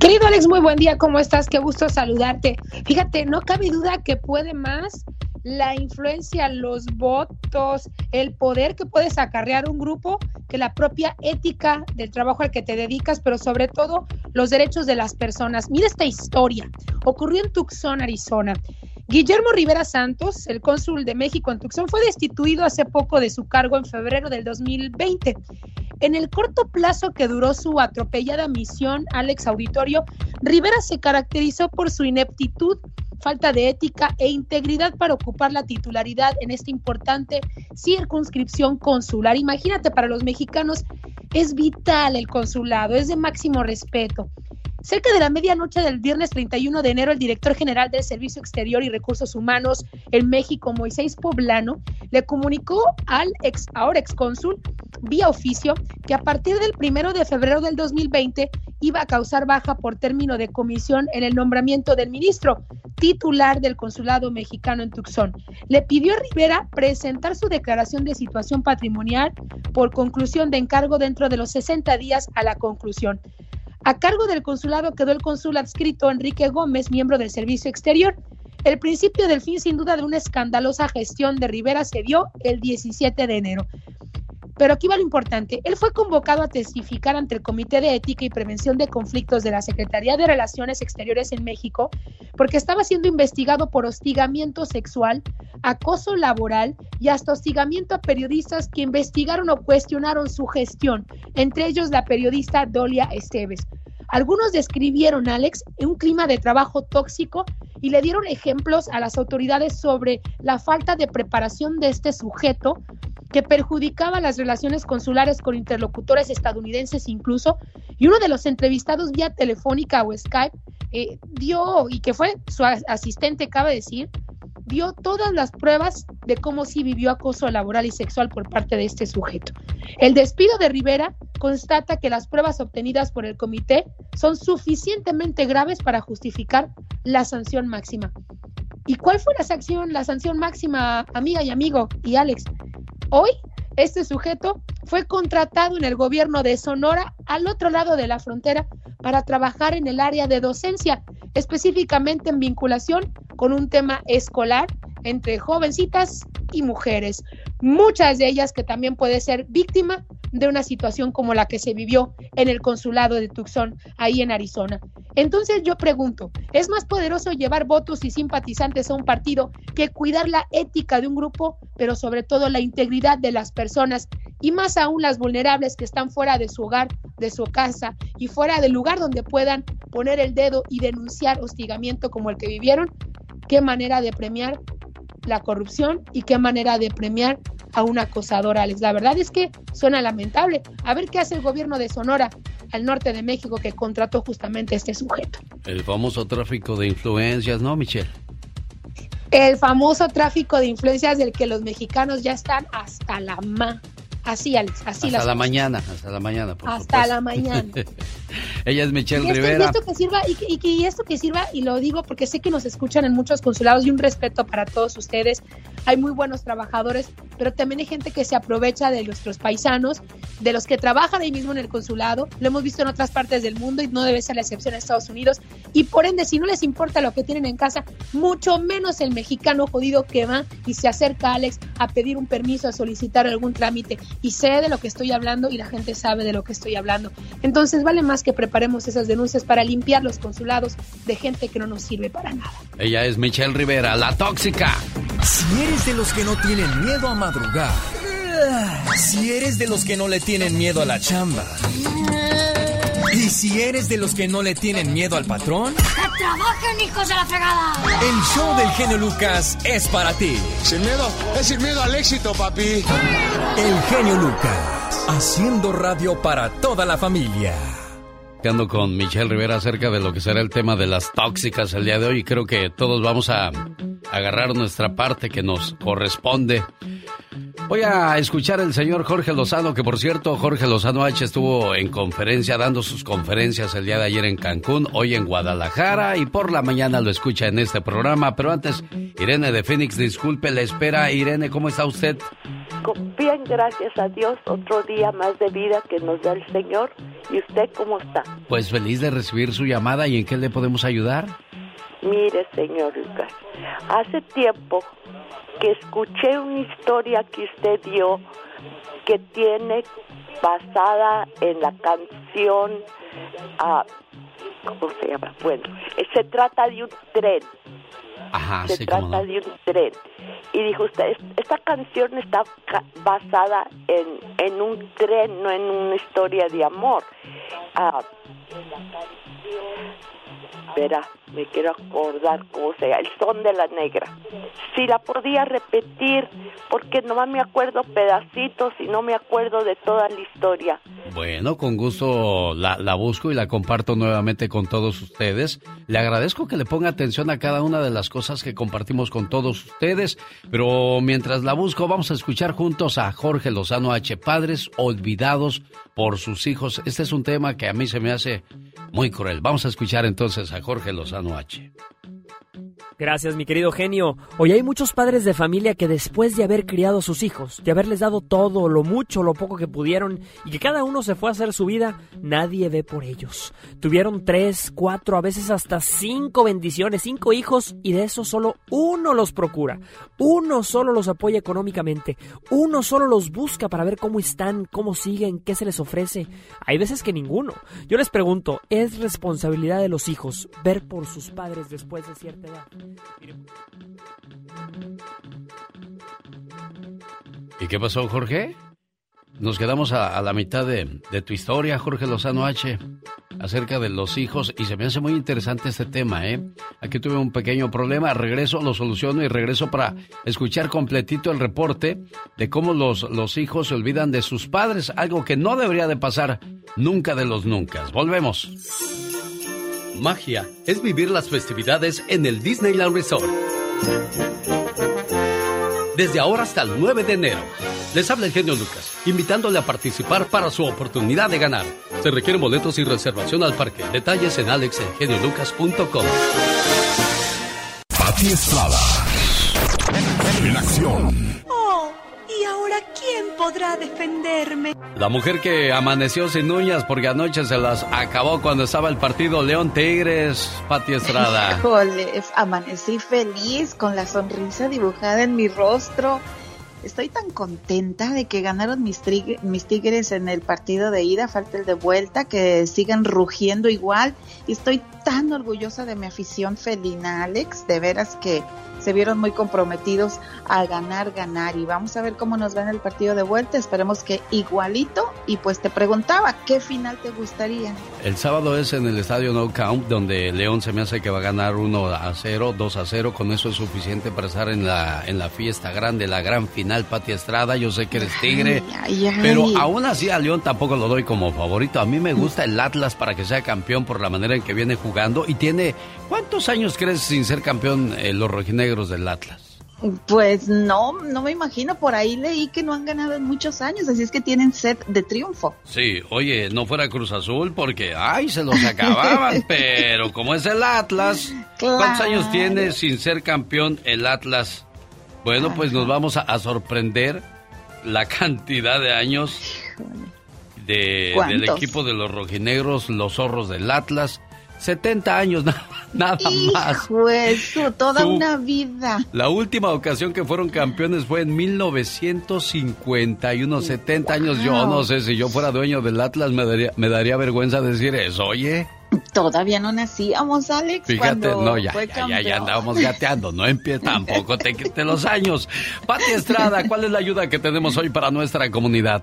Querido Alex, muy buen día, ¿cómo estás? Qué gusto saludarte. Fíjate, no cabe duda que puede más la influencia, los votos, el poder que puedes acarrear un grupo que la propia ética del trabajo al que te dedicas, pero sobre todo los derechos de las personas. Mira esta historia. Ocurrió en Tucson, Arizona. Guillermo Rivera Santos, el cónsul de México en Tucson, fue destituido hace poco de su cargo en febrero del 2020. En el corto plazo que duró su atropellada misión, Alex Auditorio, Rivera se caracterizó por su ineptitud, falta de ética e integridad para ocupar la titularidad en esta importante circunscripción consular. Imagínate, para los mexicanos es vital el consulado, es de máximo respeto. Cerca de la medianoche del viernes 31 de enero, el director general del Servicio Exterior y Recursos Humanos en México, Moisés Poblano, le comunicó al ex, ahora ex cónsul vía oficio que a partir del primero de febrero del 2020 iba a causar baja por término de comisión en el nombramiento del ministro titular del consulado mexicano en Tucson. Le pidió a Rivera presentar su declaración de situación patrimonial por conclusión de encargo dentro de los 60 días a la conclusión. A cargo del consulado quedó el cónsul adscrito Enrique Gómez, miembro del Servicio Exterior. El principio del fin, sin duda, de una escandalosa gestión de Rivera se dio el 17 de enero. Pero aquí va lo importante. Él fue convocado a testificar ante el Comité de Ética y Prevención de Conflictos de la Secretaría de Relaciones Exteriores en México porque estaba siendo investigado por hostigamiento sexual, acoso laboral, y hasta hostigamiento a periodistas que investigaron o cuestionaron su gestión, entre ellos la periodista Dolia Esteves. Algunos describieron, Alex, un clima de trabajo tóxico y le dieron ejemplos a las autoridades sobre la falta de preparación de este sujeto que perjudicaba las relaciones consulares con interlocutores estadounidenses incluso, y uno de los entrevistados vía telefónica o Skype eh, dio, y que fue su asistente, cabe decir, dio todas las pruebas de cómo sí vivió acoso laboral y sexual por parte de este sujeto. El despido de Rivera constata que las pruebas obtenidas por el comité son suficientemente graves para justificar la sanción máxima. ¿Y cuál fue la sanción, la sanción máxima, amiga y amigo y Alex? Hoy, este sujeto fue contratado en el gobierno de Sonora, al otro lado de la frontera, para trabajar en el área de docencia, específicamente en vinculación con un tema escolar entre jovencitas y mujeres, muchas de ellas que también puede ser víctima de una situación como la que se vivió en el consulado de Tucson, ahí en Arizona. Entonces yo pregunto, ¿es más poderoso llevar votos y simpatizantes a un partido que cuidar la ética de un grupo, pero sobre todo la integridad de las personas y más aún las vulnerables que están fuera de su hogar, de su casa y fuera del lugar donde puedan poner el dedo y denunciar hostigamiento como el que vivieron? ¿Qué manera de premiar la corrupción y qué manera de premiar a un acosador, Alex. La verdad es que suena lamentable. A ver qué hace el gobierno de Sonora, al norte de México, que contrató justamente a este sujeto. El famoso tráfico de influencias, ¿no, Michelle? El famoso tráfico de influencias del que los mexicanos ya están hasta la ma. Así, Alex, así Hasta la mañana, hasta la mañana, por Hasta la mañana. [laughs] Ella es Michelle y esto, Rivera. Y esto que sirva, y, y, esto que sirva, y lo digo porque sé que nos escuchan en muchos consulados y un respeto para todos ustedes. Hay muy buenos trabajadores, pero también hay gente que se aprovecha de nuestros paisanos, de los que trabajan ahí mismo en el consulado. Lo hemos visto en otras partes del mundo y no debe ser la excepción en Estados Unidos. Y por ende, si no les importa lo que tienen en casa, mucho menos el mexicano jodido que va y se acerca a Alex a pedir un permiso, a solicitar algún trámite. Y sé de lo que estoy hablando y la gente sabe de lo que estoy hablando. Entonces, vale más que preparemos esas denuncias para limpiar los consulados de gente que no nos sirve para nada. Ella es Michelle Rivera, la tóxica. Si eres de los que no tienen miedo a madrugar, si eres de los que no le tienen miedo a la chamba, y si eres de los que no le tienen miedo al patrón, ¡Que trabajen, hijos de la fregada! el show del genio Lucas es para ti. Sin miedo, es sin miedo al éxito, papi. El genio Lucas, haciendo radio para toda la familia. Ando con Michelle Rivera acerca de lo que será el tema de las tóxicas el día de hoy y creo que todos vamos a agarrar nuestra parte que nos corresponde. Voy a escuchar al señor Jorge Lozano, que por cierto, Jorge Lozano H estuvo en conferencia, dando sus conferencias el día de ayer en Cancún, hoy en Guadalajara y por la mañana lo escucha en este programa. Pero antes, Irene de Phoenix, disculpe la espera. Irene, ¿cómo está usted? Bien, gracias a Dios, otro día más de vida que nos da el Señor. ¿Y usted cómo está? Pues feliz de recibir su llamada y en qué le podemos ayudar. Mire, señor Lucas, hace tiempo que escuché una historia que usted dio que tiene basada en la canción, ah, ¿cómo se llama? Bueno, se trata de un tren. Ajá, se sí, trata no. de un tren. Y dijo usted, "Es- esta canción está basada en, en un tren, no en una historia de amor. Ah, espera, me quiero acordar cómo se llama, El son de la negra. Si la podía repetir, porque nomás me acuerdo pedacitos y no me acuerdo de toda la historia. Bueno, con gusto la, la busco y la comparto nuevamente con todos ustedes. Le agradezco que le ponga atención a cada una de las cosas que compartimos con todos ustedes, pero mientras la busco vamos a escuchar juntos a Jorge Lozano H. Padres olvidados por sus hijos. Este es un tema que a mí se me hace muy cruel. Vamos a escuchar entonces a Jorge Lozano H. Gracias, mi querido genio. Hoy hay muchos padres de familia que después de haber criado a sus hijos, de haberles dado todo, lo mucho, lo poco que pudieron, y que cada uno se fue a hacer su vida, nadie ve por ellos. Tuvieron tres, cuatro, a veces hasta cinco bendiciones, cinco hijos, y de esos solo uno los procura. Uno solo los apoya económicamente. Uno solo los busca para ver cómo están, cómo siguen, qué se les ofrece. Hay veces que ninguno. Yo les pregunto, ¿es responsabilidad de los hijos ver por sus padres después de cierta ¿Y qué pasó, Jorge? Nos quedamos a, la mitad de, de, tu historia, Jorge Lozano H, acerca de los hijos, y se me hace muy interesante este tema, ¿eh? Aquí tuve un pequeño problema, regreso, lo soluciono y regreso para escuchar completito el reporte de cómo los, los hijos se olvidan de sus padres, algo que no debería de pasar nunca de los nunca. Volvemos. Magia es vivir las festividades en el Disneyland Resort. Desde ahora hasta el 9 de enero. Les habla el genio Lucas, invitándole a participar para su oportunidad de ganar. Se requieren boletos y reservación al parque. Detalles en alexelgeniolucas.com. Pati Estrada. En acción. Oh, ¿y ahora quién podrá defenderme? La mujer que amaneció sin uñas porque anoche se las acabó cuando estaba el partido León Tigres, Pati Estrada. [laughs] Híjole, amanecí feliz con la sonrisa dibujada en mi rostro estoy tan contenta de que ganaron mis, mis, tigres en el partido de ida, falta el de vuelta, que sigan rugiendo igual. Y estoy tan orgullosa de mi afición felina, Alex, de veras que se vieron muy comprometidos a ganar, ganar. Y vamos a ver cómo nos va en el partido de vuelta. Esperemos que igualito. Y pues te preguntaba, ¿qué final te gustaría? El sábado es en el estadio No Count, donde León se me hace que va a ganar 1 a 0, 2 a 0. Con eso es suficiente para estar en la, en la fiesta grande, la gran final, Pati Estrada. Yo sé que eres tigre. Ay, ay, pero aún así a León tampoco lo doy como favorito. A mí me gusta el Atlas para que sea campeón por la manera en que viene jugando. Y tiene, ¿cuántos años crees sin ser campeón eh, los rojinegros? Del Atlas? Pues no, no me imagino. Por ahí leí que no han ganado en muchos años, así es que tienen set de triunfo. Sí, oye, no fuera Cruz Azul porque, ay, se los acababan, [laughs] pero como es el Atlas, ¿cuántos años tiene sin ser campeón el Atlas? Bueno, pues nos vamos a, a sorprender la [laughs] cantidad de años de, del equipo de los rojinegros, los zorros del Atlas. 70 años [laughs] nada más. Eso, toda una vida. La última ocasión que fueron campeones fue en 1951, 70 años. Yo no sé si yo fuera dueño del Atlas me daría, me daría vergüenza decir eso, oye. Todavía no nacíamos, Alex. Fíjate, no, ya, ya, ya, andábamos gateando. No empieza tampoco, te quite los años. Pati Estrada, ¿cuál es la ayuda que tenemos hoy para nuestra comunidad?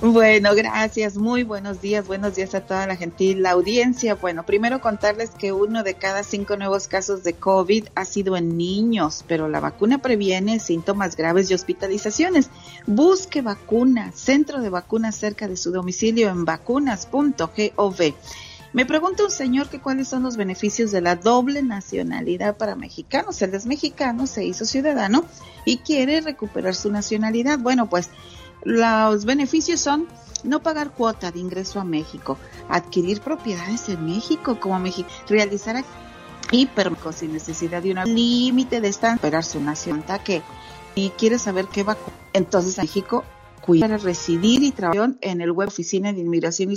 Bueno, gracias. Muy buenos días. Buenos días a toda la gentil audiencia. Bueno, primero contarles que uno de cada cinco nuevos casos de COVID ha sido en niños, pero la vacuna previene síntomas graves y hospitalizaciones. Busque vacuna, centro de vacunas cerca de su domicilio en vacunas.gov. Me pregunta un señor que cuáles son los beneficios de la doble nacionalidad para mexicanos. Él es mexicano, se hizo ciudadano y quiere recuperar su nacionalidad. Bueno, pues los beneficios son no pagar cuota de ingreso a México, adquirir propiedades en México como México, realizar hipermercado sin necesidad de un límite de estancia, esperar su nacionalidad que y quiere saber qué va entonces México para residir y trabajar en el web Oficina de Inmigración y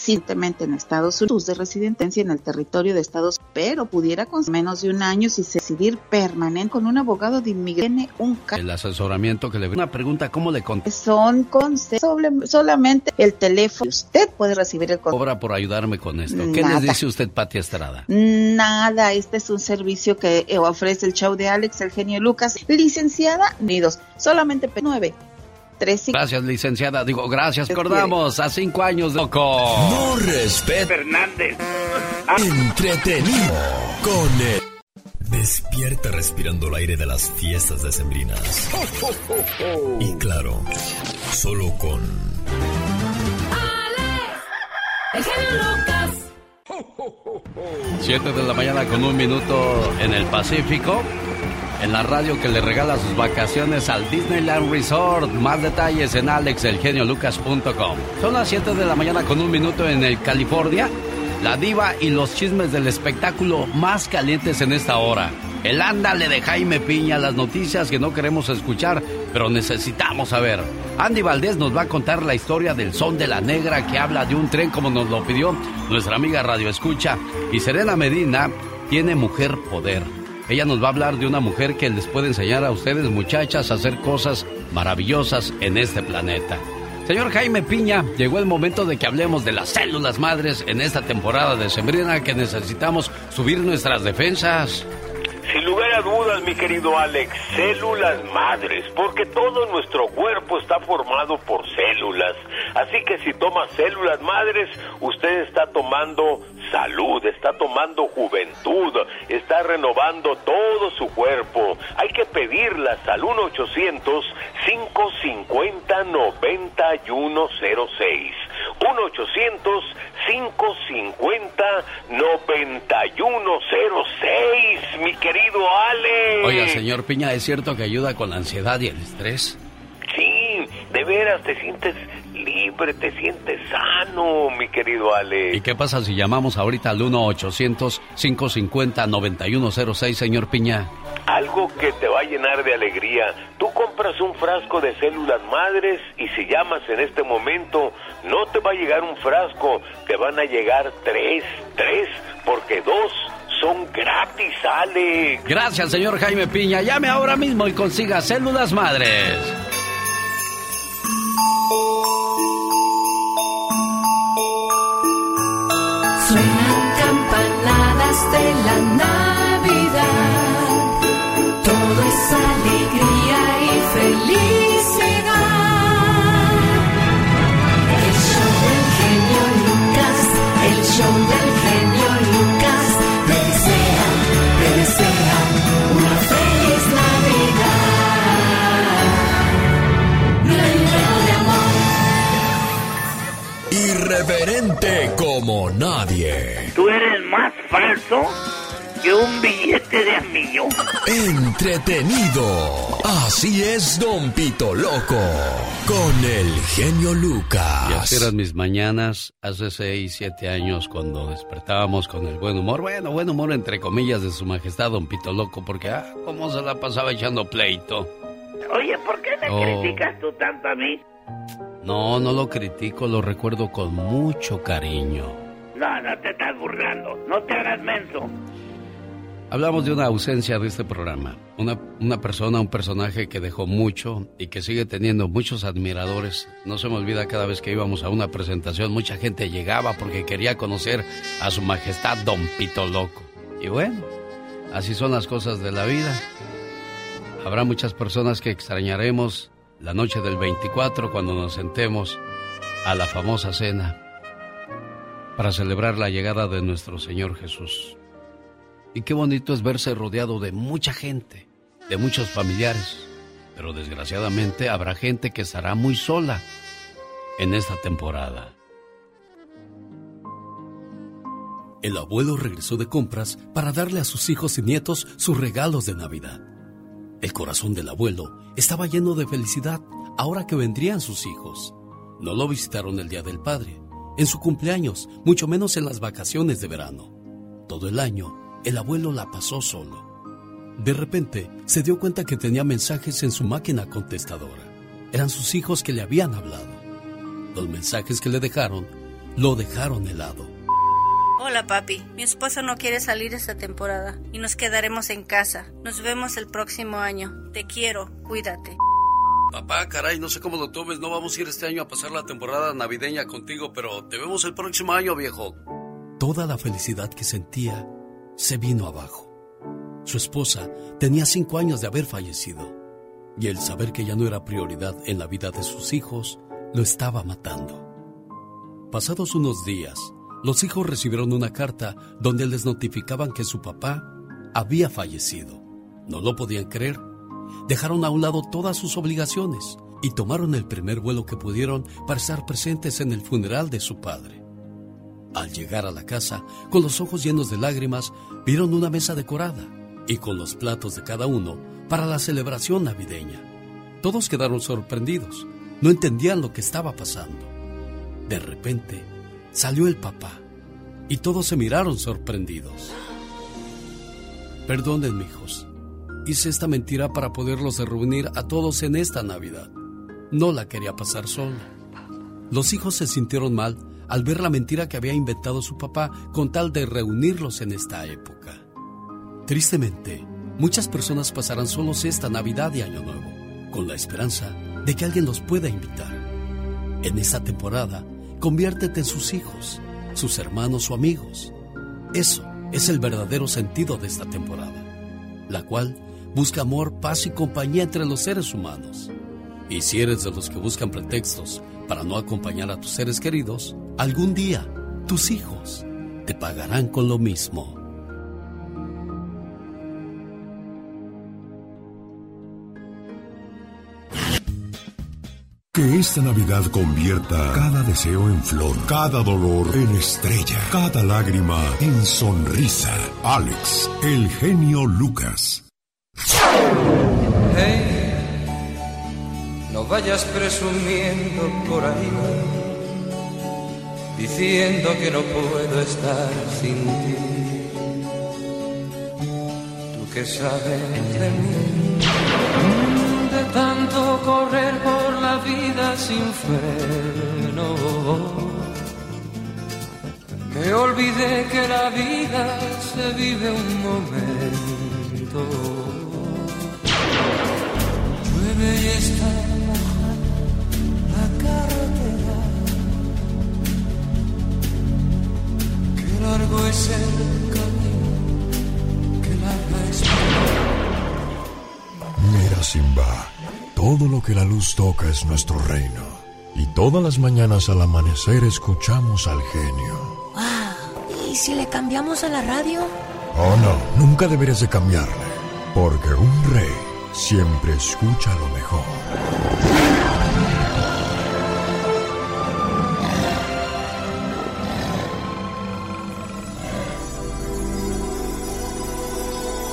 recientemente en Estados Unidos de residencia en el territorio de Estados Unidos, pero pudiera con menos de un año si se decidir permanente con un abogado de inmigración un El asesoramiento que le una pregunta, ¿cómo le contesta? Son consejos, solamente el teléfono. Usted puede recibir el Cobra por ayudarme con esto. ¿Qué le dice usted, Pati Estrada? Nada, este es un servicio que ofrece el show de Alex, el genio Lucas, licenciada Unidos, solamente 9 Gracias, licenciada. Digo, gracias. Acordamos a cinco años de loco. No respeto. Fernández. Entretenido con el... Despierta respirando el aire de las fiestas decembrinas. Y claro, solo con... El genio Lucas. Siete de la mañana con un minuto en el Pacífico en la radio que le regala sus vacaciones al Disneyland Resort. Más detalles en alexelgeniolucas.com. Son las 7 de la mañana con un minuto en el California. La diva y los chismes del espectáculo más calientes en esta hora. El ándale de Jaime Piña, las noticias que no queremos escuchar, pero necesitamos saber. Andy Valdés nos va a contar la historia del son de la negra que habla de un tren como nos lo pidió nuestra amiga Radio Escucha. Y Serena Medina tiene mujer poder. Ella nos va a hablar de una mujer que les puede enseñar a ustedes, muchachas, a hacer cosas maravillosas en este planeta. Señor Jaime Piña, llegó el momento de que hablemos de las células madres en esta temporada de Sembrina que necesitamos subir nuestras defensas. Sin lugar a dudas, mi querido Alex, células madres, porque todo nuestro cuerpo está formado por células. Así que si toma células madres, usted está tomando salud, está tomando juventud, está renovando todo su cuerpo. Hay que pedirlas al 1-800-550-9106. 1-800-550-9106, mi querido Ale. Oiga, señor Piña, ¿es cierto que ayuda con la ansiedad y el estrés? Sí, de veras te sientes libre, te sientes sano, mi querido Ale. ¿Y qué pasa si llamamos ahorita al 1-800-550-9106, señor Piña? Algo que te va a llenar de alegría. Tú compras un frasco de células madres y si llamas en este momento, no te va a llegar un frasco, te van a llegar tres, tres, porque dos son gratis, Ale. Gracias, señor Jaime Piña. Llame ahora mismo y consiga células madres. Suenan campanadas de la Navidad. Todo es alegría y felicidad. El show del genio Lucas, el show del Irreverente como nadie. Tú eres más falso que un billete de millón. Entretenido. Así es, Don Pito Loco. Con el genio Y Lucas. así eran mis mañanas hace seis, siete años cuando despertábamos con el buen humor. Bueno, buen humor entre comillas de su majestad Don Pito Loco, porque ah, cómo se la pasaba echando pleito. Oye, ¿por qué me Oh. criticas tú tanto a mí? No, no lo critico, lo recuerdo con mucho cariño. No, no te estás burlando. No te hagas menso. Hablamos de una ausencia de este programa. Una, una persona, un personaje que dejó mucho y que sigue teniendo muchos admiradores. No se me olvida cada vez que íbamos a una presentación, mucha gente llegaba porque quería conocer a su majestad Don Pito Loco. Y bueno, así son las cosas de la vida. Habrá muchas personas que extrañaremos la noche del 24 cuando nos sentemos a la famosa cena para celebrar la llegada de nuestro Señor Jesús. Y qué bonito es verse rodeado de mucha gente, de muchos familiares. Pero desgraciadamente habrá gente que estará muy sola en esta temporada. El abuelo regresó de compras para darle a sus hijos y nietos sus regalos de Navidad. El corazón del abuelo estaba lleno de felicidad ahora que vendrían sus hijos. No lo visitaron el Día del Padre, en su cumpleaños, mucho menos en las vacaciones de verano. Todo el año, el abuelo la pasó solo. De repente, se dio cuenta que tenía mensajes en su máquina contestadora. Eran sus hijos que le habían hablado. Los mensajes que le dejaron, lo dejaron helado. Hola papi, mi esposo no quiere salir esta temporada y nos quedaremos en casa. Nos vemos el próximo año. Te quiero, cuídate. Papá, caray, no sé cómo lo tomes. No vamos a ir este año a pasar la temporada navideña contigo, pero te vemos el próximo año, viejo. Toda la felicidad que sentía se vino abajo. Su esposa tenía cinco años de haber fallecido y el saber que ya no era prioridad en la vida de sus hijos lo estaba matando. Pasados unos días, los hijos recibieron una carta donde les notificaban que su papá había fallecido. No lo podían creer. Dejaron a un lado todas sus obligaciones y tomaron el primer vuelo que pudieron para estar presentes en el funeral de su padre. Al llegar a la casa, con los ojos llenos de lágrimas, vieron una mesa decorada y con los platos de cada uno para la celebración navideña. Todos quedaron sorprendidos, no entendían lo que estaba pasando. De repente, salió el papá y todos se miraron sorprendidos. Perdonen, hijos. Hice esta mentira para poderlos reunir a todos en esta Navidad. No la quería pasar sola. Los hijos se sintieron mal al ver la mentira que había inventado su papá con tal de reunirlos en esta época. Tristemente, muchas personas pasarán solos esta Navidad y Año Nuevo, con la esperanza de que alguien los pueda invitar. En esta temporada, conviértete en sus hijos, sus hermanos o amigos. Eso es el verdadero sentido de esta temporada. la cual busca amor, paz y compañía entre los seres humanos. Y si eres de los que buscan pretextos para no acompañar a tus seres queridos, algún día tus hijos te pagarán con lo mismo. Que esta Navidad convierta cada deseo en flor, cada dolor en estrella, cada lágrima en sonrisa. Alex, el genio Lucas. Hey, no vayas presumiendo por ahí, diciendo que no puedo estar sin ti. Tú que sabes de mí, tanto correr por la vida sin freno. Me olvidé que la vida se vive un momento. Llueve y está mojada la carretera. Qué largo es el camino, qué larga es Mira, Simba, todo lo que la luz toca es nuestro reino. Y todas las mañanas al amanecer escuchamos al genio. ¿Y si le cambiamos a la radio? Oh no, nunca deberías de cambiarle. Porque un rey siempre escucha lo mejor.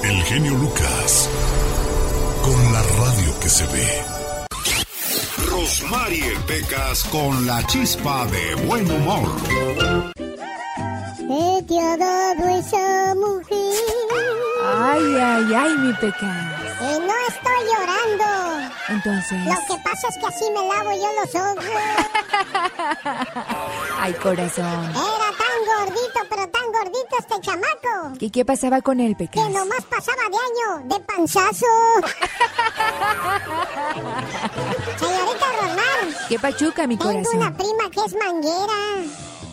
El genio Lucas. Con la radio que se ve. Rosmarie Pecas con la chispa de buen humor. ¿Qué te ha dado esa mujer? Ay, ay, ay, mi pecado. Eh, no estoy llorando. Entonces. Lo que pasa es que así me lavo yo los ojos. [laughs] Ay, corazón. Era este chamaco. ¿Y qué pasaba con él, Que pecado? nomás pasaba de año, de panzazo. [laughs] Señorita Román, ¿Qué pachuca, mi tengo corazón? una prima que es manguera.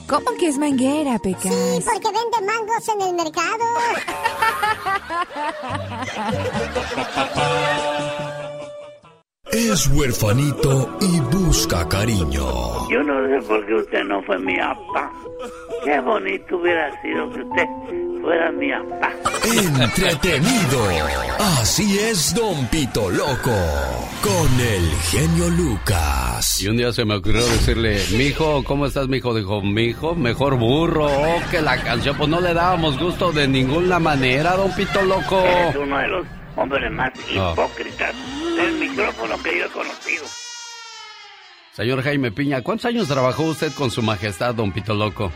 ¿Cómo que es manguera, pecado? Sí, porque vende mangos en el mercado. [laughs] Es huerfanito y busca cariño. Yo no sé por qué usted no fue mi papá. Qué bonito hubiera sido que usted fuera mi papá. Entretenido. Así es, Don Pito Loco. Con el genio Lucas. Y un día se me ocurrió decirle, mijo, ¿cómo estás, mijo? Dijo, mijo, mejor burro oh, que la canción. Pues no le dábamos gusto de ninguna manera, don Pito Loco. Es uno de los hombres más hipócritas del micrófono que yo he conocido. Señor Jaime Piña, ¿cuántos años trabajó usted con su majestad, don Pito Loco?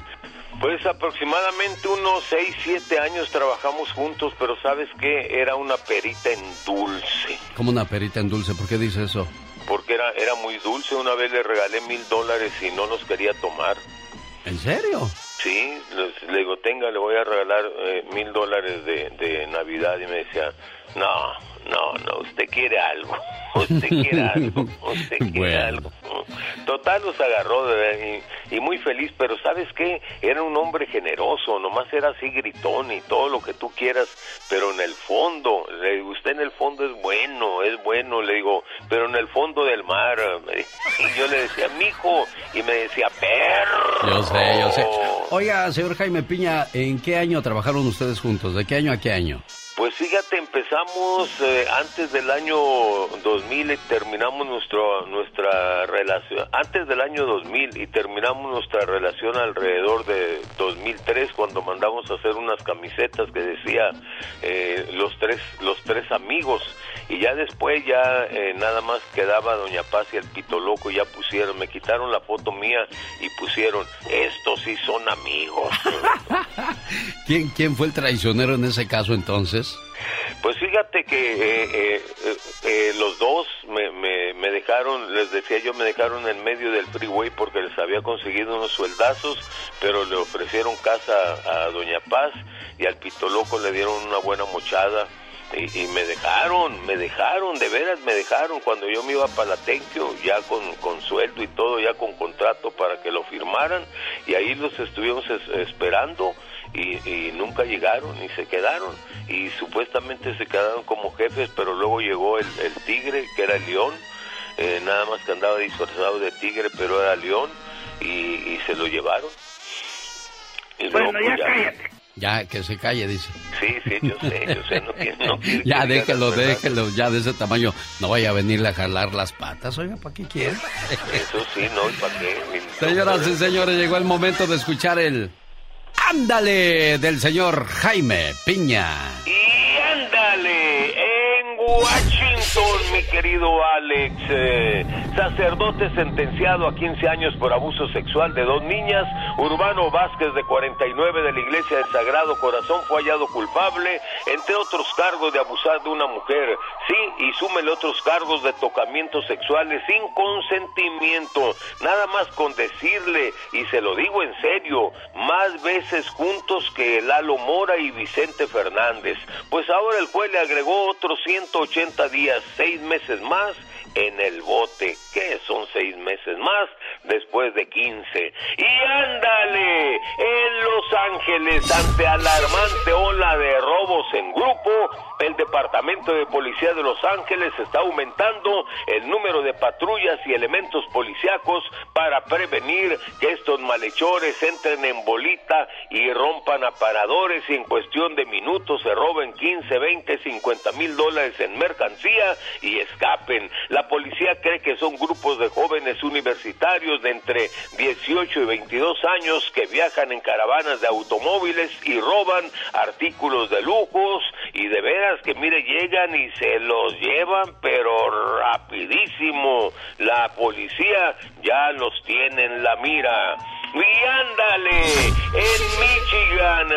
Pues aproximadamente unos 6, 7 años trabajamos juntos, pero ¿sabes qué? Era una perita en dulce. Como una perita en dulce, ¿por qué dice eso? Porque era, era muy dulce. Una vez le regalé mil dólares y no los quería tomar. ¿En serio? Sí, les- le digo, tenga, le voy a regalar eh, mil dólares de, de Navidad. Y me decía, no, no, no, usted quiere algo. [laughs] Usted quiere algo. Usted quiere Bueno. algo. Total, los agarró de y, y muy feliz, pero ¿sabes qué? Era un hombre generoso, nomás era así gritón y todo lo que tú quieras, pero en el fondo, le digo, usted en el fondo es bueno, es bueno, le digo, pero en el fondo del mar, y yo le decía, mijo, y me decía, perro. Yo sé, yo sé. Oiga, señor Jaime Piña, ¿en qué año trabajaron ustedes juntos? ¿De qué año a qué año? Pues fíjate, empezamos eh, antes del año 2000 y terminamos nuestro, nuestra relación, antes del año 2000 y terminamos nuestra relación alrededor de 2003 cuando mandamos a hacer unas camisetas que decía eh, los tres los tres amigos y ya después ya eh, nada más quedaba Doña Paz y el Pito Loco ya pusieron, me quitaron la foto mía y pusieron estos sí son amigos. [laughs] ¿Quién, ¿Quién fue el traicionero en ese caso entonces? Pues fíjate que eh, eh, eh, eh, los dos me, me, me dejaron, les decía yo, me dejaron en medio del freeway porque les había conseguido unos sueldazos, pero le ofrecieron casa a Doña Paz y al Pito Loco le dieron una buena mochada. Y, me dejaron, me dejaron, de veras me dejaron cuando yo me iba para Latequio, ya con, con sueldo y todo, ya con contrato para que lo firmaran, y ahí los estuvimos es- esperando, y, y nunca llegaron y se quedaron y supuestamente se quedaron como jefes, pero luego llegó el, el tigre, que era el león, eh, nada más que andaba disfrazado de tigre, pero era león y, y se lo llevaron. Y luego, Bueno, ya pues, cállate. Ya, que se calle, dice. Sí, sí, yo sé, yo sé, no quiero, no [laughs] quiero Ya, déjelo, déjelo, ya de ese tamaño. No vaya a venirle a jalar las patas, oiga, ¿para qué quiere? Eso sí, no, ¿y para qué? [laughs] Señoras y señores, llegó el momento de escuchar el Ándale del señor Jaime Piña. Y ándale, en Washington, mi querido Alex, eh, sacerdote sentenciado a 15 años por abuso sexual de dos niñas, Urbano Vázquez de 49 de la Iglesia del Sagrado Corazón fue hallado culpable, entre otros cargos de abusar de una mujer, sí, y súmele otros cargos de tocamientos sexuales sin consentimiento, nada más con decirle, y se lo digo en serio, más veces juntos que Lalo Mora y Vicente Fernández. Pues ahora el juez le agregó otros 180 días, seis meses más en el bote. que son seis meses más después de 15? Y ándale, en Los Ángeles, ante alarmante ola de robos en grupo, el Departamento de Policía de Los Ángeles está aumentando el número de patrullas y elementos policíacos para prevenir que estos malhechores entren en bolita y rompan aparadores y en cuestión de minutos se roben 15, 20, 50 mil dólares en mercancía y escapen. La policía cree que son grupos de jóvenes universitarios de entre 18 y 22 años que viajan en caravanas de automóviles y roban artículos de lujos y de veras que mire llegan y se los llevan pero rapidísimo. La policía ya los tiene en la mira. Y ándale, en Michigan,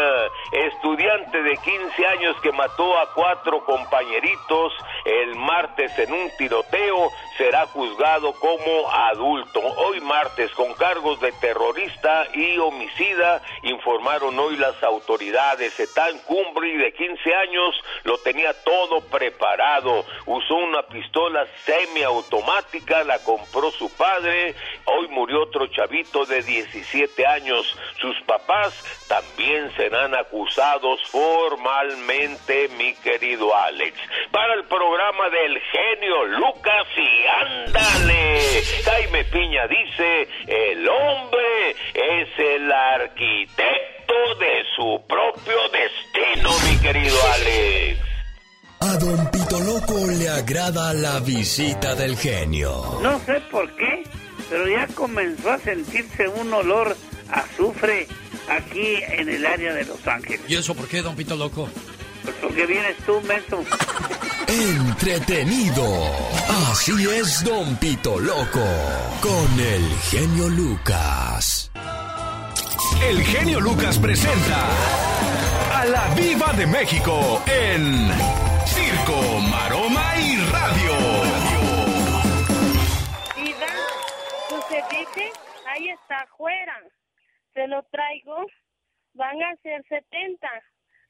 estudiante de 15 años que mató a cuatro compañeritos el martes en un tiroteo será juzgado como adulto. Hoy martes con cargos de terrorista y homicida informaron hoy las autoridades. Ethan Cumbri de 15 años lo tenía todo preparado. Usó una pistola semiautomática, la compró su padre. Hoy murió otro chavito de 17 años. Sus papás también serán acusados formalmente, mi querido Alex. Para el programa del genio Lucas y ándale. Jaime Piña dice, el hombre es el arquitecto de su propio destino, mi querido Alex. A don Pito Loco le agrada la visita del genio. No sé por qué, pero ya comenzó a sentirse un olor a azufre aquí en el área de Los Ángeles. ¿Y eso por qué, don Pito Loco? Pues porque vienes tú, menso. Entretenido. Así es don Pito Loco. Con el genio Lucas. El genio Lucas presenta a la Viva de México en Circo, Maroma y Radio. Su ceviche, ahí está afuera. Se lo traigo. Van a ser 70.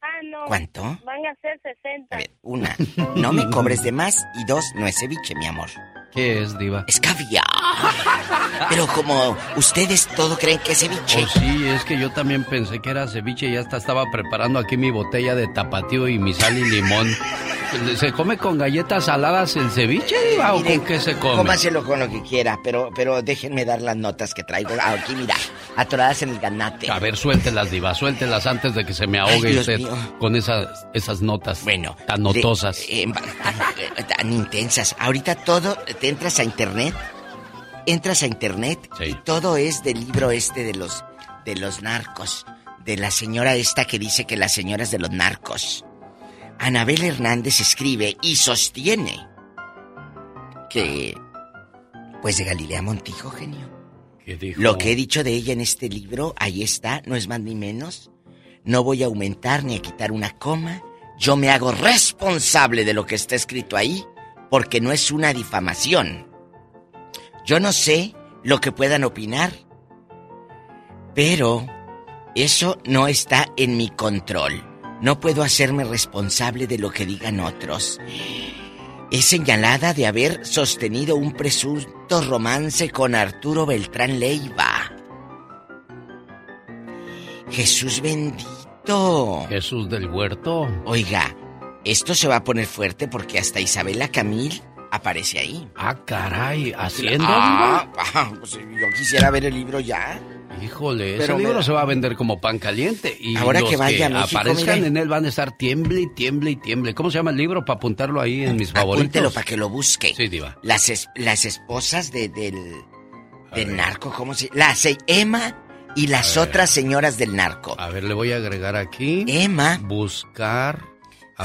Ah, no. ¿Cuánto? Van a ser 60. Una, no me cobres de más y dos, no es ceviche, mi amor. ¿Qué es, Diva? Es caviar. [laughs] Pero como ustedes todo creen que es ceviche. Oh, sí, es que yo también pensé que era ceviche y hasta estaba preparando aquí mi botella de tapatío y mi sal y limón. [laughs] ¿Se come con galletas saladas el ceviche, Diva, o con qué se come? Cómaselo con lo que quiera, pero, pero déjenme dar las notas que traigo aquí, mira, atoradas en el ganate. A ver, suéltelas, Diva, suéltelas antes de que se me ahogue Ay, usted mío. con esas, esas notas Bueno, tan notosas. De- eh, eh, tan intensas. Ahorita todo, te entras a internet, entras a internet y todo es del libro este de los, de los narcos. De la señora esta que dice que las señoras de los narcos. Anabel Hernández escribe y sostiene que, pues de Galilea Montijo, genio. ¿Qué dijo? Lo que he dicho de ella en este libro, ahí está, no es más ni menos. No voy a aumentar ni a quitar una coma. Yo me hago responsable de lo que está escrito ahí, porque no es una difamación. Yo no sé lo que puedan opinar, pero eso no está en mi control. No puedo hacerme responsable de lo que digan otros. Es señalada de haber sostenido un presunto romance con Arturo Beltrán Leiva. Jesús bendito. Jesús del huerto. Oiga, esto se va a poner fuerte porque hasta Isabela Camil aparece ahí. Ah, caray, haciendo. Ah, ah, pues yo quisiera ver el libro ya. Híjole, Pero ese libro se va a vender como pan caliente. Y Ahora los que vaya México, aparezcan mire. en él van a estar tiemble y tiemble y tiemble. ¿Cómo se llama el libro? Para apuntarlo ahí en mis favoritos. Apúntelo para que lo busque. Sí, diva. Las, es- las esposas de, del, del narco, ¿cómo se Las se- Emma y las otras señoras del narco. A ver, le voy a agregar aquí. Emma. Buscar,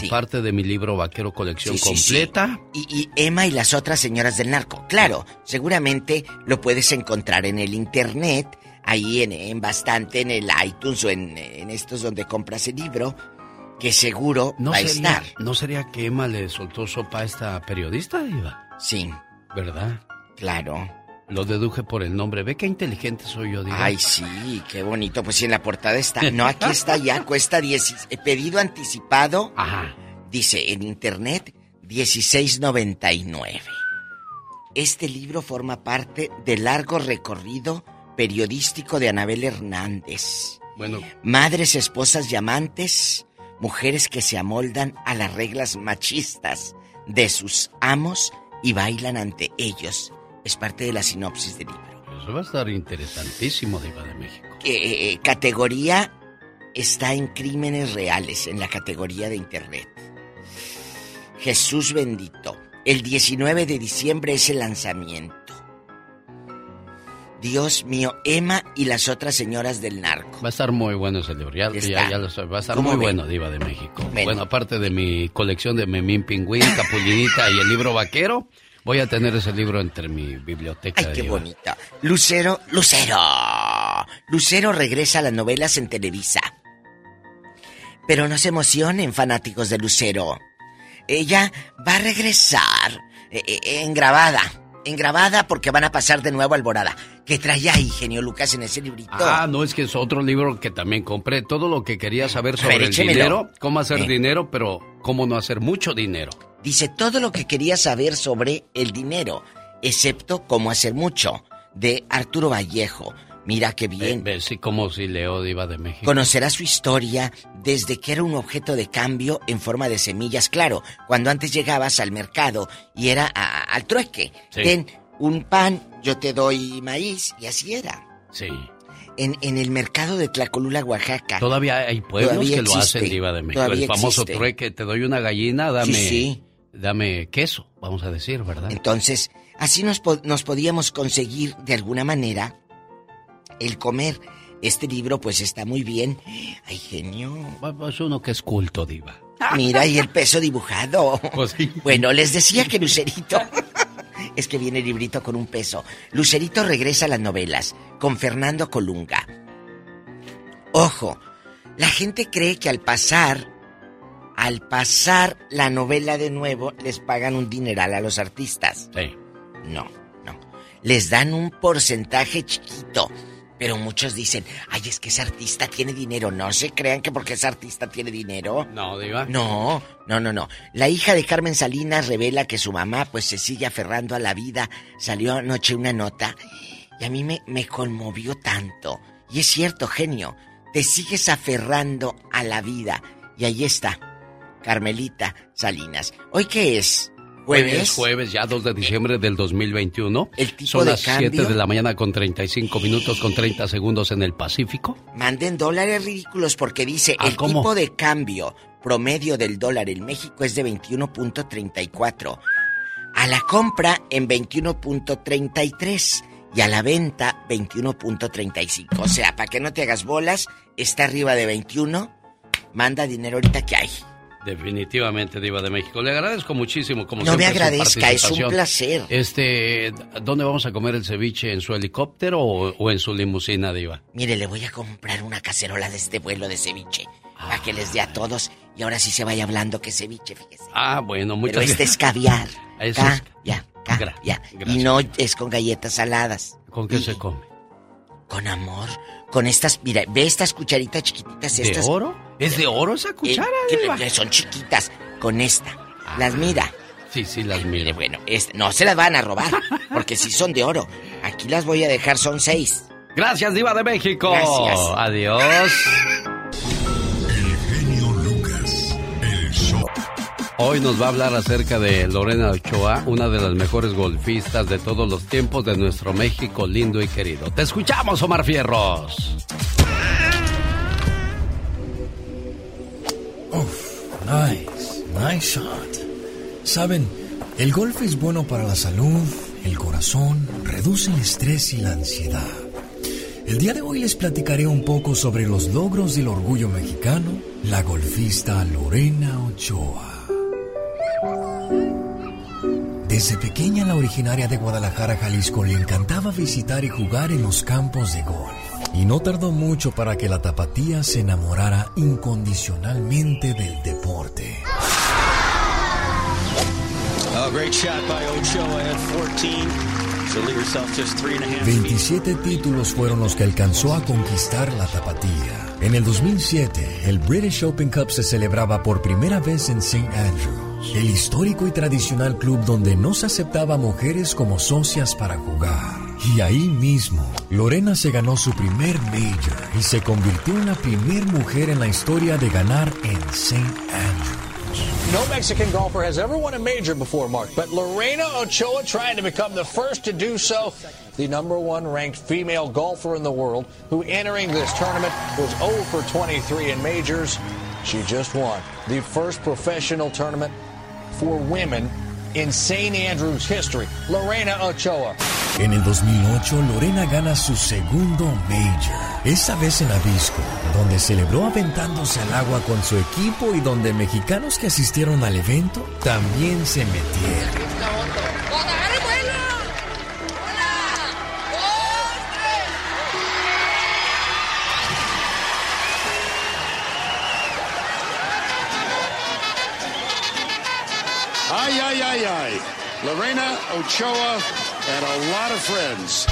Sí. aparte de mi libro Vaquero Colección Sí, sí, sí. Completa. Y, y Emma y las otras señoras del narco. Claro, seguramente lo puedes encontrar en el internet, ahí en, en bastante, en el iTunes o en, en estos donde compras el libro, que seguro ¿No va a sería, estar. ¿No sería que Emma le soltó sopa a esta periodista, Diva? Sí. ¿Verdad? Claro. Lo deduje por el nombre. Ve qué inteligente soy yo, Diva. Ay, sí, qué bonito. Pues sí, en la portada está. No, aquí está ya, [laughs] cuesta 10. eh, Pedido anticipado. Ajá. Dice en internet 16.99. Este libro forma parte del largo recorrido periodístico de Anabel Hernández. Bueno, Madres, esposas y amantes, mujeres que se amoldan a las reglas machistas de sus amos y bailan ante ellos. Es parte de la sinopsis del libro. eso va a estar interesantísimo, Diva de México. Eh, eh, categoría está en crímenes reales, en la categoría de internet. Jesús bendito. El 19 de diciembre es el lanzamiento. Dios mío, Emma y las otras señoras del narco. Va a estar muy bueno ese libro. Ya, Está. ya- ya lo Va a estar ¿Cómo muy bueno, Diva de México. Bueno. Bueno, aparte de mi colección de Memín Pingüín, Capulinita y el libro Vaquero, voy a tener ese libro entre mi biblioteca. Ay, qué bonita. Lucero, Lucero. Lucero regresa a las novelas en Televisa. Pero no se emocionen, fanáticos de Lucero. Ella va a regresar eh, eh, en grabada. En grabada porque van a pasar de nuevo a Alborada. ¿Qué trae ahí, genio Lucas, en ese librito? Ah, no, es que es otro libro que también compré. Todo lo que quería saber sobre ver, el dinero, cómo hacer Eh. dinero, pero cómo no hacer mucho dinero. Dice todo lo que quería saber sobre el dinero, excepto cómo hacer mucho, de Arturo Vallejo. Mira qué bien. Ve, sí, como si Leo Diva de México. Conocerá su historia desde que era un objeto de cambio en forma de semillas. Claro, cuando antes llegabas al mercado y era a- al trueque. Sí. Ten un pan, yo te doy maíz, y así era. Sí. En, en el mercado de Tlacolula, Oaxaca. Todavía hay pueblos Todavía que lo hacen Diva de México. El famoso existe. trueque, te doy una gallina, dame, Sí, sí. Dame queso, vamos a decir, ¿verdad? Entonces, así nos, po- nos podíamos conseguir de alguna manera el comer. Este libro pues está muy bien. Ay, genio. Es uno que es culto, Diva. Mira, y el peso dibujado. [laughs] Pues sí. Bueno, les decía que Lucerito. [laughs] es que viene el librito con un peso. Lucerito regresa a las novelas con Fernando Colunga. Ojo, la gente cree que al pasar, al pasar la novela de nuevo, les pagan un dineral a los artistas. Sí. No, no. Les dan un porcentaje chiquito. Pero muchos dicen, ay, es que ese artista tiene dinero. No se crean que porque ese artista tiene dinero. No, Diva. No, no, no, no. La hija de Carmen Salinas revela que su mamá pues se sigue aferrando a la vida. Salió anoche una nota y a mí me, me conmovió tanto. Y es cierto, genio, te sigues aferrando a la vida. Y ahí está, Carmelita Salinas. ¿Hoy qué es? Hoy ¿Jueves? es jueves, ya 2 de diciembre del 2021. El tipo Son de las 7 cambio. de la mañana con 35 minutos con 30 segundos en el Pacífico. Manden dólares ridículos porque dice Ah, el ¿cómo? tipo de cambio promedio del dólar en México es de 21.34. A la compra en 21.33 y a la venta 21.35. O sea, para que no te hagas bolas, está arriba de 21. Manda dinero ahorita que hay. Definitivamente, Diva de México. Le agradezco muchísimo, como No me siempre, agradezca, es un placer. Este, ¿dónde vamos a comer el ceviche? ¿En su helicóptero o, o en su limusina, Diva? Mire, le voy a comprar una cacerola de este vuelo de ceviche. Para que les dé a todos. Y ahora sí se vaya hablando que ceviche, fíjese. Ah, bueno, muchas Pero este es caviar. [laughs] Eso Ca- es- ya, ca- Gra- ya. Y no es con galletas saladas. ¿Con qué se come? Con amor. Con estas, mira, ve estas cucharitas chiquititas. ¿De estas. oro? ¿Es de oro esa cuchara, Eh, que- Diva? que son chiquitas. Con esta. Las mira. Sí, sí, las miro. bueno, no se las van a robar. [laughs] Porque si son de oro. Aquí las voy a dejar, son seis. Gracias, Diva de México. Gracias. Adiós. Hoy nos va a hablar acerca de Lorena Ochoa, una de las mejores golfistas de todos los tiempos de nuestro México lindo y querido. Te escuchamos, Omar Fierros. Nice, nice shot. Saben, el golf es bueno para la salud, el corazón, reduce el estrés y la ansiedad. El día de hoy les platicaré un poco sobre los logros del orgullo mexicano, la golfista Lorena Ochoa. Desde pequeña la originaria de Guadalajara, Jalisco, le encantaba visitar y jugar en los campos de golf. Y no tardó mucho para que la tapatía se enamorara incondicionalmente del deporte. Oh, great shot by Ochoa at 14. She'll leave herself just three and a half feet. 27 títulos fueron los que alcanzó a conquistar la tapatía. En el 2007, el British Open Cup se celebraba por primera vez en St. Andrews, el histórico y tradicional club donde no se aceptaba mujeres como socias para jugar. Y ahí mismo, Lorena se ganó su primer major y se convirtió en la primer mujer en la historia de ganar en St. Andrews. No Mexican golfer has ever won a major before, Mark, but Lorena Ochoa trying to become the first to do so. The number one ranked female golfer in the world who entering this tournament was 0 for 23 in majors. She just won the first professional tournament for women in St. Andrews history. Lorena Ochoa. En el 2008, Lorena gana su segundo major, esa vez en Avisco, donde celebró aventándose al agua con su equipo y donde mexicanos que asistieron al evento también se metieron. Lorena Ochoa and a lot of friends.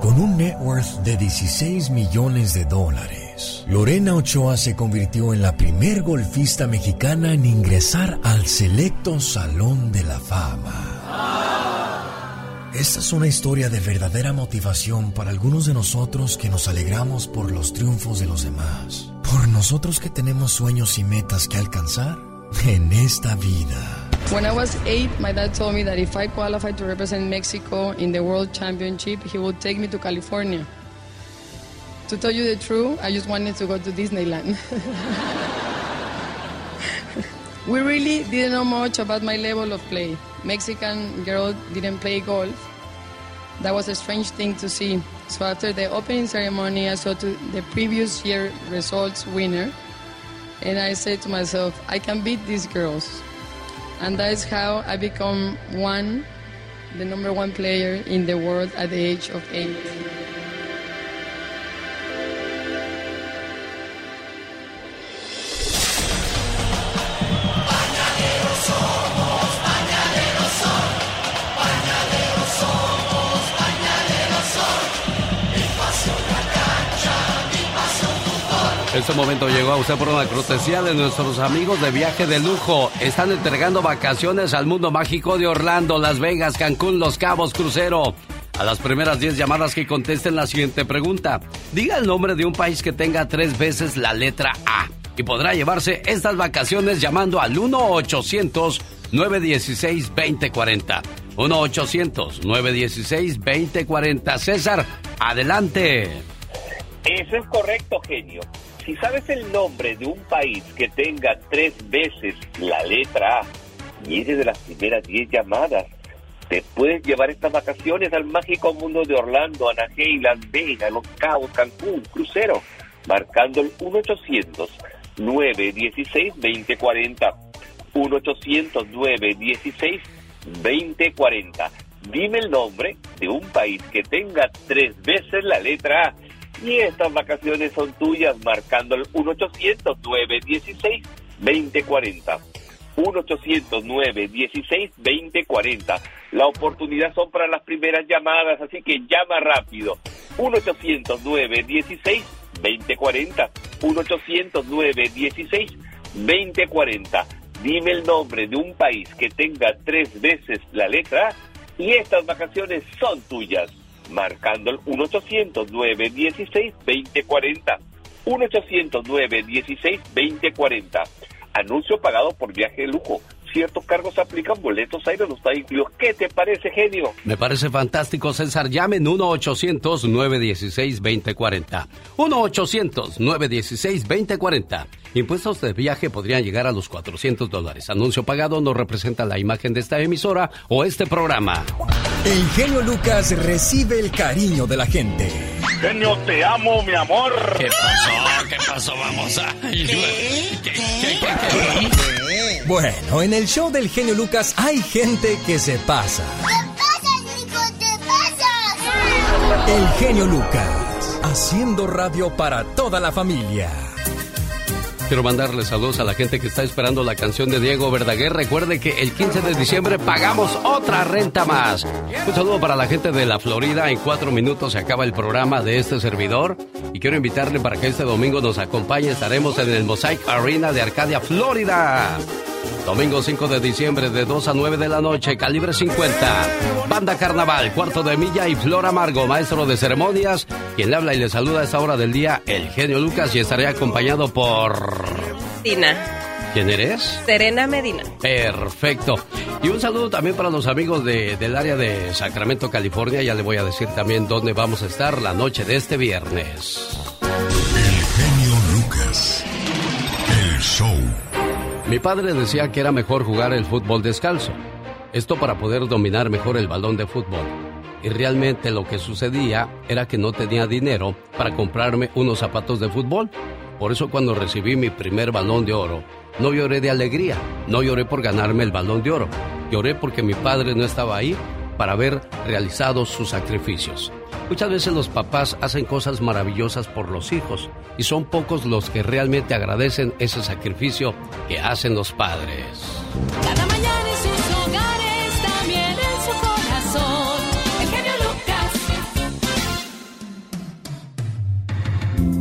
Con un net worth de 16 millones de dólares, Lorena Ochoa se convirtió en la primer golfista mexicana en ingresar al selecto Salón de la Fama. Esta es una historia de verdadera motivación para algunos de nosotros que nos alegramos por los triunfos de los demás, por nosotros que tenemos sueños y metas que alcanzar en esta vida. When I was eight, my dad told me that if I qualified to represent Mexico in the World Championship, he would take me to California. To tell you the truth, I just wanted to go to Disneyland. [laughs] we really didn't know much about my level of play. Mexican girl didn't play golf. That was a strange thing to see. So after the opening ceremony, I saw the previous year results winner, and I said to myself, I can beat these girls. And that is how I become one, the number one player in the world at the age of eight. Este momento llegó a usted por una cortesía de nuestros amigos de viaje de lujo. Están entregando vacaciones al mundo mágico de Orlando, Las Vegas, Cancún, Los Cabos, Crucero. A las primeras 10 llamadas que contesten la siguiente pregunta. Diga el nombre de un país que tenga tres veces la letra A. Y podrá llevarse estas vacaciones llamando al 1-800-916-2040. 1-800-916-2040. César, adelante. Eso es correcto, genio. Si sabes el nombre de un país que tenga tres veces la letra A y eres de las primeras 10 llamadas, te puedes llevar estas vacaciones al mágico mundo de Orlando, Anaheim, Las Vegas, Los Cabos, Cancún, crucero, marcando el 1-800-916-2040. 1-800-916-2040. Dime el nombre de un país que tenga tres veces la letra A y estas vacaciones son tuyas marcando el 1-800-916-2040. 1-800-916-2040. La oportunidad son para las primeras llamadas, así que llama rápido. 1-800-916-2040. 1-800-916-2040. Dime el nombre de un país que tenga tres veces la letra A y estas vacaciones son tuyas marcando el 1-800-916-2040. 1-800-916-2040. anuncio pagado por viaje de lujo. Ciertos cargos se aplican, boletos aire no está incluido. ¿Qué te parece, genio? Me parece fantástico, César. Llamen 1-800-916-2040. 1-800-916-2040. Impuestos de viaje podrían llegar a los 400 dólares. Anuncio pagado no representa la imagen de esta emisora o este programa. El genio Lucas recibe el cariño de la gente. Genio, te amo, mi amor. ¿Qué pasó? ¿Qué pasó? Vamos a... [laughs] Bueno, en el show del genio Lucas hay gente que se pasa. El genio Lucas, haciendo radio para toda la familia. Quiero mandarle saludos a la gente que está esperando la canción de Diego Verdaguer. Recuerde que el 15 de diciembre pagamos otra renta más. Un saludo para la gente de la Florida. En cuatro minutos se acaba el programa de este servidor. Y quiero invitarle para que este domingo nos acompañe. Estaremos en el Mosaic Arena de Arcadia, Florida. Domingo 5 de diciembre de 2 a 9 de la noche, calibre 50. Banda Carnaval, cuarto de milla y Flor Amargo, maestro de ceremonias. Quien le habla y le saluda a esta hora del día, el genio Lucas, y estaré acompañado por... Tina. ¿Quién eres? Serena Medina. Perfecto. Y un saludo también para los amigos de- del área de Sacramento, California. Ya le voy a decir también dónde vamos a estar la noche de este viernes. Genio Lucas. El show. Mi padre decía que era mejor jugar el fútbol descalzo. Esto para poder dominar mejor el balón de fútbol. Y realmente lo que sucedía era que no tenía dinero para comprarme unos zapatos de fútbol. Por eso cuando recibí mi primer balón de oro, no lloré de alegría, no lloré por ganarme el balón de oro. Lloré porque mi padre no estaba ahí para haber realizado sus sacrificios. Muchas veces los papás hacen cosas maravillosas por los hijos y son pocos los que realmente agradecen ese sacrificio que hacen los padres.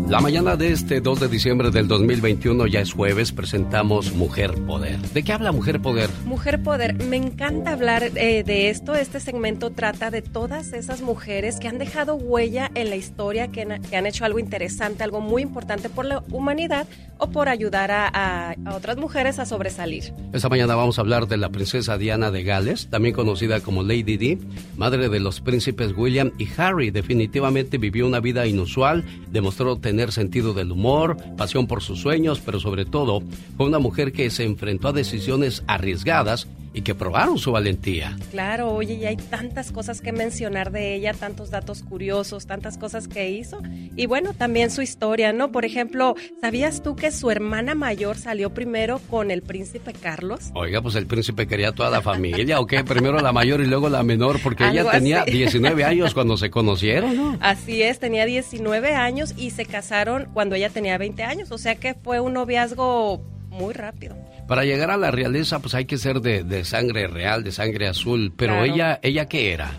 La mañana de este 2 de diciembre del 2021, ya es jueves, presentamos Mujer Poder. ¿De qué habla Mujer Poder? Mujer Poder, me encanta hablar eh, de esto. Este segmento trata de todas esas mujeres que han dejado huella en la historia, que han, que han hecho algo interesante, algo muy importante por la humanidad o por ayudar a, a- a otras mujeres a sobresalir. Esta mañana vamos a hablar de la princesa Diana de Gales, también conocida como Lady Di, madre de los príncipes William y Harry. Definitivamente vivió una vida inusual, demostró tener sentido del humor, pasión por sus sueños, pero sobre todo fue una mujer que se enfrentó a decisiones arriesgadas y que probaron su valentía. Claro, oye, y hay tantas cosas que mencionar de ella, tantos datos curiosos, tantas cosas que hizo. Y bueno, también su historia, ¿no? Por ejemplo, ¿sabías tú que su hermana mayor salió primero con el príncipe Carlos? Oiga, pues el príncipe quería toda la familia, ¿o qué? Primero la mayor y luego la menor, porque ella tenía así. 19 años cuando se conocieron, ¿no? Así es, tenía 19 años y se casaron cuando ella tenía 20 años, o sea que fue un noviazgo muy rápido. Para llegar a la realeza, pues hay que ser de, de sangre real, de sangre azul. Pero Claro. ella, ¿ella qué era?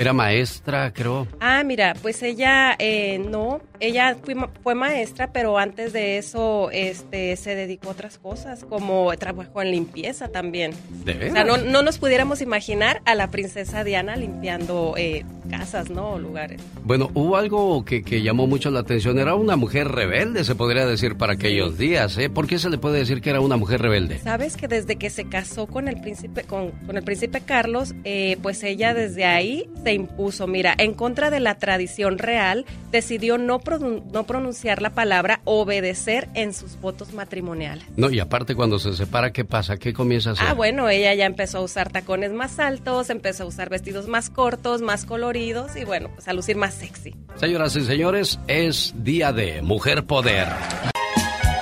Era maestra, creo. Ah, mira, pues ella eh, no, ella fue, fue maestra, pero antes de eso este, se dedicó a otras cosas, como trabajó en limpieza también. ¿De O sea, no, no nos pudiéramos imaginar a la princesa Diana limpiando eh, casas, ¿no? O lugares. Bueno, hubo algo que, que llamó mucho la atención. Era una mujer rebelde, se podría decir, para aquellos días. ¿eh? ¿Por qué se le puede decir que era una mujer rebelde? Sabes que desde que se casó con el príncipe, con, con el príncipe Carlos, eh, pues ella desde ahí se impuso. Mira, en contra de la tradición real, decidió no, no pronunciar la palabra obedecer en sus votos matrimoniales. No, y aparte cuando se separa, ¿qué pasa? ¿Qué comienza a hacer? Ah, bueno, ella ya empezó a usar tacones más altos, empezó a usar vestidos más cortos, más coloridos y bueno, pues a lucir más sexy. Señoras y señores, es día de Mujer Poder.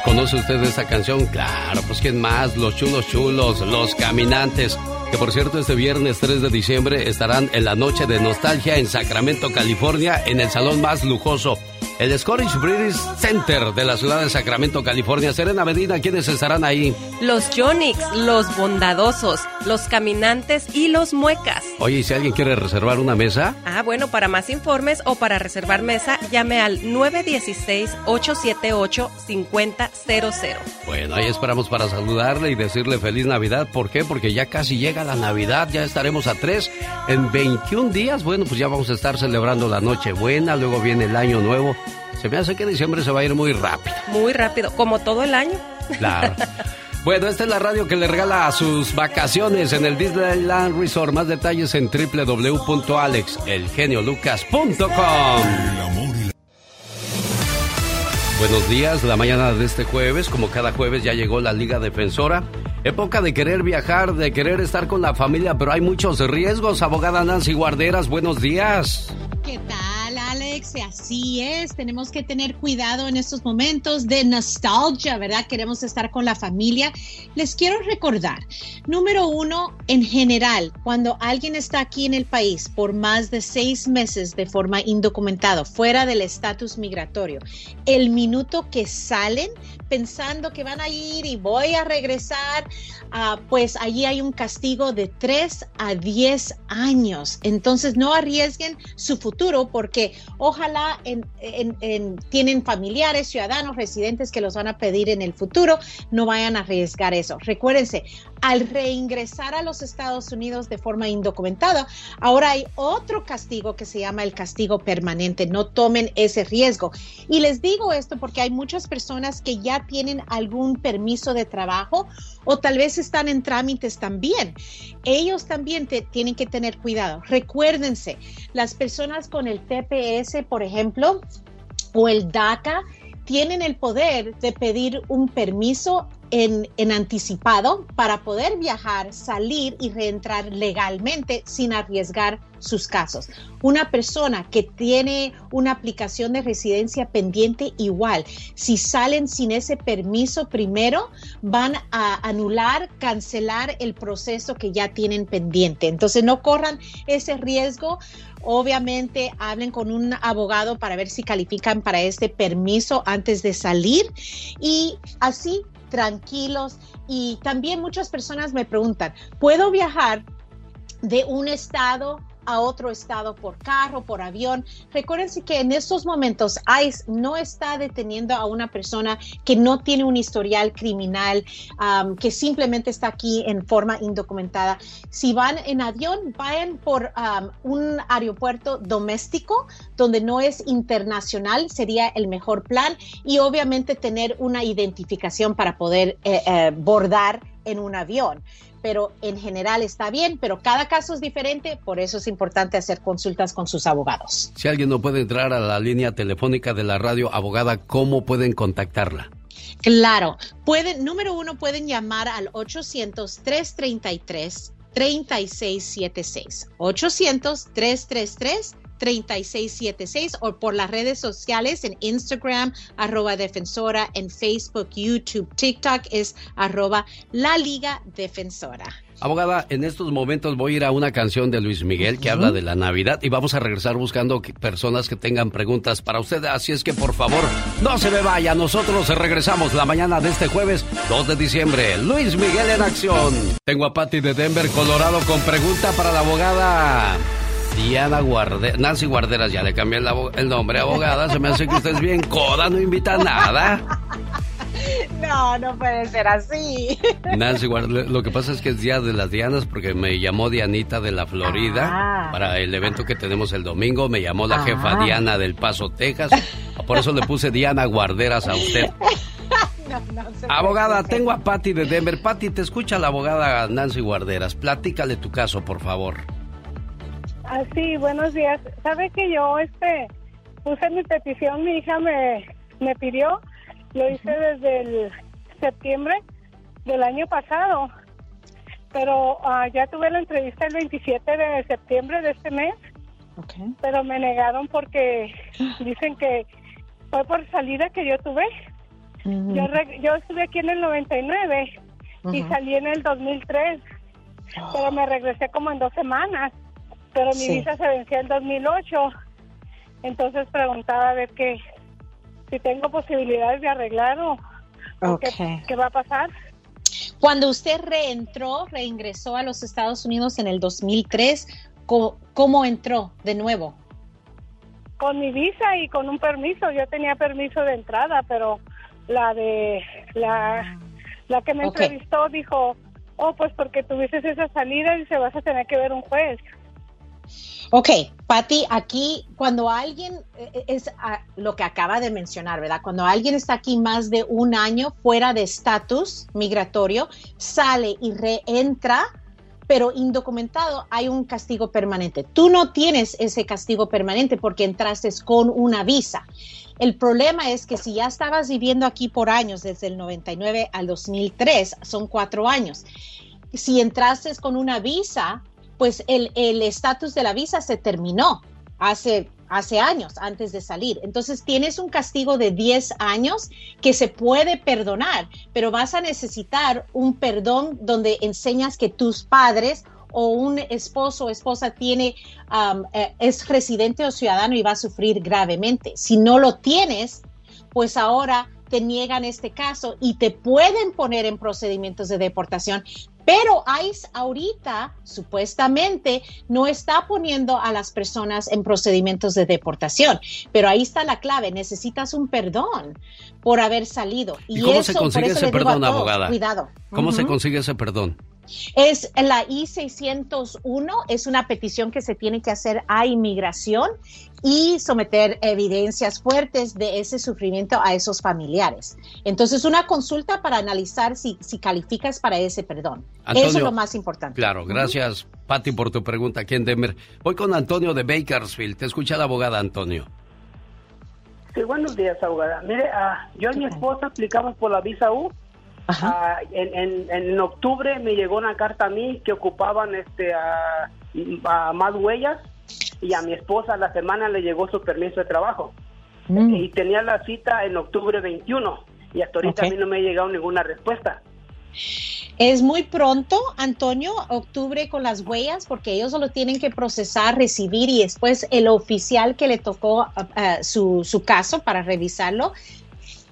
¿Conoce usted esta canción? Claro, pues quién más, los chulos chulos, los caminantes. Que por cierto, este viernes 3 de diciembre estarán en la noche de nostalgia en Sacramento, California, en el salón más lujoso. El Scottish British Center de la ciudad de Sacramento, California. Serena Medina, ¿quiénes estarán ahí? Los Yonix, los bondadosos, los caminantes y los muecas. Oye, ¿y si alguien quiere reservar una mesa? Ah, bueno, para más informes o para reservar mesa, llame al 916-878-5000. Bueno, ahí esperamos para saludarle y decirle feliz Navidad. ¿Por qué? Porque ya casi llega la Navidad, ya estaremos a tres. En 21 días, bueno, pues ya vamos a estar celebrando la Nochebuena, luego viene el Año Nuevo. Se me hace que diciembre se va a ir muy rápido. Muy rápido, como todo el año. Claro. [laughs] Bueno, esta es la radio que le regala sus vacaciones en el Disneyland Resort. Más detalles en www.alexelgeniolucas.com. Buenos días, la mañana de este jueves, como cada jueves ya llegó la Liga Defensora. Época de querer viajar, de querer estar con la familia, pero hay muchos riesgos. Abogada Nancy Guarderas, buenos días. ¿Qué tal, Alex? Así es, tenemos que tener cuidado en estos momentos de nostalgia, ¿verdad? Queremos estar con la familia. Les quiero recordar, número uno, en general, cuando alguien está aquí en el país por más de seis meses de forma indocumentada, fuera del estatus migratorio, el minuto que salen pensando que van a ir y voy a regresar, ah, pues allí hay un castigo de 3 a 10 años. Entonces no arriesguen su futuro porque ojalá tienen familiares, ciudadanos, residentes que los van a pedir en el futuro, no vayan a arriesgar eso. Recuérdense, al reingresar a los Estados Unidos de forma indocumentada, ahora hay otro castigo que se llama el castigo permanente. No tomen ese riesgo. Y les digo esto porque hay muchas personas que ya tienen algún permiso de trabajo o tal vez están en trámites también. Ellos también tienen que tener cuidado. Recuérdense, las personas con el TPS, por ejemplo, o el DACA, tienen el poder de pedir un permiso en, anticipado para poder viajar, salir y reentrar legalmente sin arriesgar sus casos. Una persona que tiene una aplicación de residencia pendiente igual, si salen sin ese permiso primero, van a anular, cancelar el proceso que ya tienen pendiente. Entonces no corran ese riesgo. Obviamente hablen con un abogado para ver si califican para este permiso antes de salir y así tranquilos. Y también muchas personas me preguntan, ¿puedo viajar de un estado a otro estado por carro, por avión. Recuérdense que en estos momentos ICE no está deteniendo a una persona que no tiene un historial criminal, que simplemente está aquí en forma indocumentada. Si van en avión, vayan por un aeropuerto doméstico donde no es internacional, sería el mejor plan y obviamente tener una identificación para poder eh, eh, bordar en un avión pero en general está bien, pero cada caso es diferente, por eso es importante hacer consultas con sus abogados. Si alguien no puede entrar a la línea telefónica de la radio abogada, ¿cómo pueden contactarla? Claro, pueden, número uno, pueden llamar al 800-333. 3676 800 333 3676 o por las redes sociales en Instagram, arroba defensora, en Facebook, YouTube, TikTok es arroba la Liga Defensora. Abogada, en estos momentos voy a ir a una canción de Luis Miguel que habla de la Navidad y vamos a regresar buscando personas que tengan preguntas para usted. Así es que por favor, no se me vaya. Nosotros regresamos la mañana de este jueves 2 de diciembre. Luis Miguel en acción. Tengo a Patty de Denver, Colorado, con pregunta para la abogada. Diana Guarderas, Nancy Guarderas, ya le cambié el, nombre, abogada. Se me hace que usted es bien coda, no invita a nada. No, no puede ser así. Nancy Guarderas, lo que pasa es que es Día de las Dianas porque me llamó Dianita de la Florida ah. para el evento que tenemos el domingo. Me llamó la jefa ah. Diana del Paso, Texas. Por eso le puse Diana Guarderas a usted. [laughs] abogada, tengo a Patty de Denver. Patty, te escucha la abogada Nancy Guarderas. Platícale tu caso, por favor. Ah, sí, buenos días. ¿Sabe que yo este puse mi petición, mi hija me, me pidió, lo hice desde el septiembre del año pasado, pero ah, ya tuve la entrevista el 27 de septiembre de este mes, pero me negaron porque [gasps] dicen que fue por salida que yo tuve. yo, yo estuve aquí en el 99 y salí en el 2003, pero me regresé como en dos semanas pero mi visa se venció en 2008. Entonces preguntaba a ver qué, si tengo posibilidades de arreglar o, qué, va a pasar. Cuando usted reentró, reingresó a los Estados Unidos en el 2003, ¿cómo, entró de nuevo? Con mi visa y con un permiso. Yo tenía permiso de entrada, pero la de la, la que me entrevistó dijo, oh, pues porque tuvieses esa salida y se vas a tener que ver un juez. Ok, Patti, aquí cuando alguien eh, es ah, lo que acaba de mencionar, ¿verdad? Cuando alguien está aquí más de un año fuera de estatus migratorio, sale y reentra, pero indocumentado, hay un castigo permanente. Tú no tienes ese castigo permanente porque entraste con una visa. El problema es que si ya estabas viviendo aquí por años, desde el 99 al 2003, son cuatro años. Si entraste con una visa, pues el estatus de la visa se terminó hace, hace años antes de salir. Entonces tienes un castigo de 10 años que se puede perdonar, pero vas a necesitar un perdón donde enseñas que tus padres o un esposo o esposa tiene, um, eh, es residente o ciudadano y va a sufrir gravemente. Si no lo tienes, pues ahora te niegan este caso y te pueden poner en procedimientos de deportación, pero ICE ahorita supuestamente no está poniendo a las personas en procedimientos de deportación. Pero ahí está la clave, necesitas un perdón por haber salido. ¿Y, cómo se consigue ese perdón, abogada? Cuidado. ¿Cómo se consigue ese perdón? Es la I-601, es una petición que se tiene que hacer a inmigración y someter evidencias fuertes de ese sufrimiento a esos familiares. Entonces, una consulta para analizar si, si calificas para ese perdón. Eso es lo más importante. Claro, gracias, Patti, por tu pregunta aquí en Denver. Voy con Antonio de Bakersfield. Te escucha la abogada, Antonio. Sí, buenos días, abogada. Mire, uh, yo y mi esposa aplicamos por la visa U Ah, en, en, octubre me llegó una carta a mí que ocupaban este a, más huellas y a mi esposa la semana le llegó su permiso de trabajo. Mm. Y tenía la cita en octubre 21 y hasta ahorita a mí no me ha llegado ninguna respuesta. Es muy pronto, Antonio, octubre con las huellas, porque ellos lo tienen que procesar, recibir y después el oficial que le tocó ah, ah, su, su, caso para revisarlo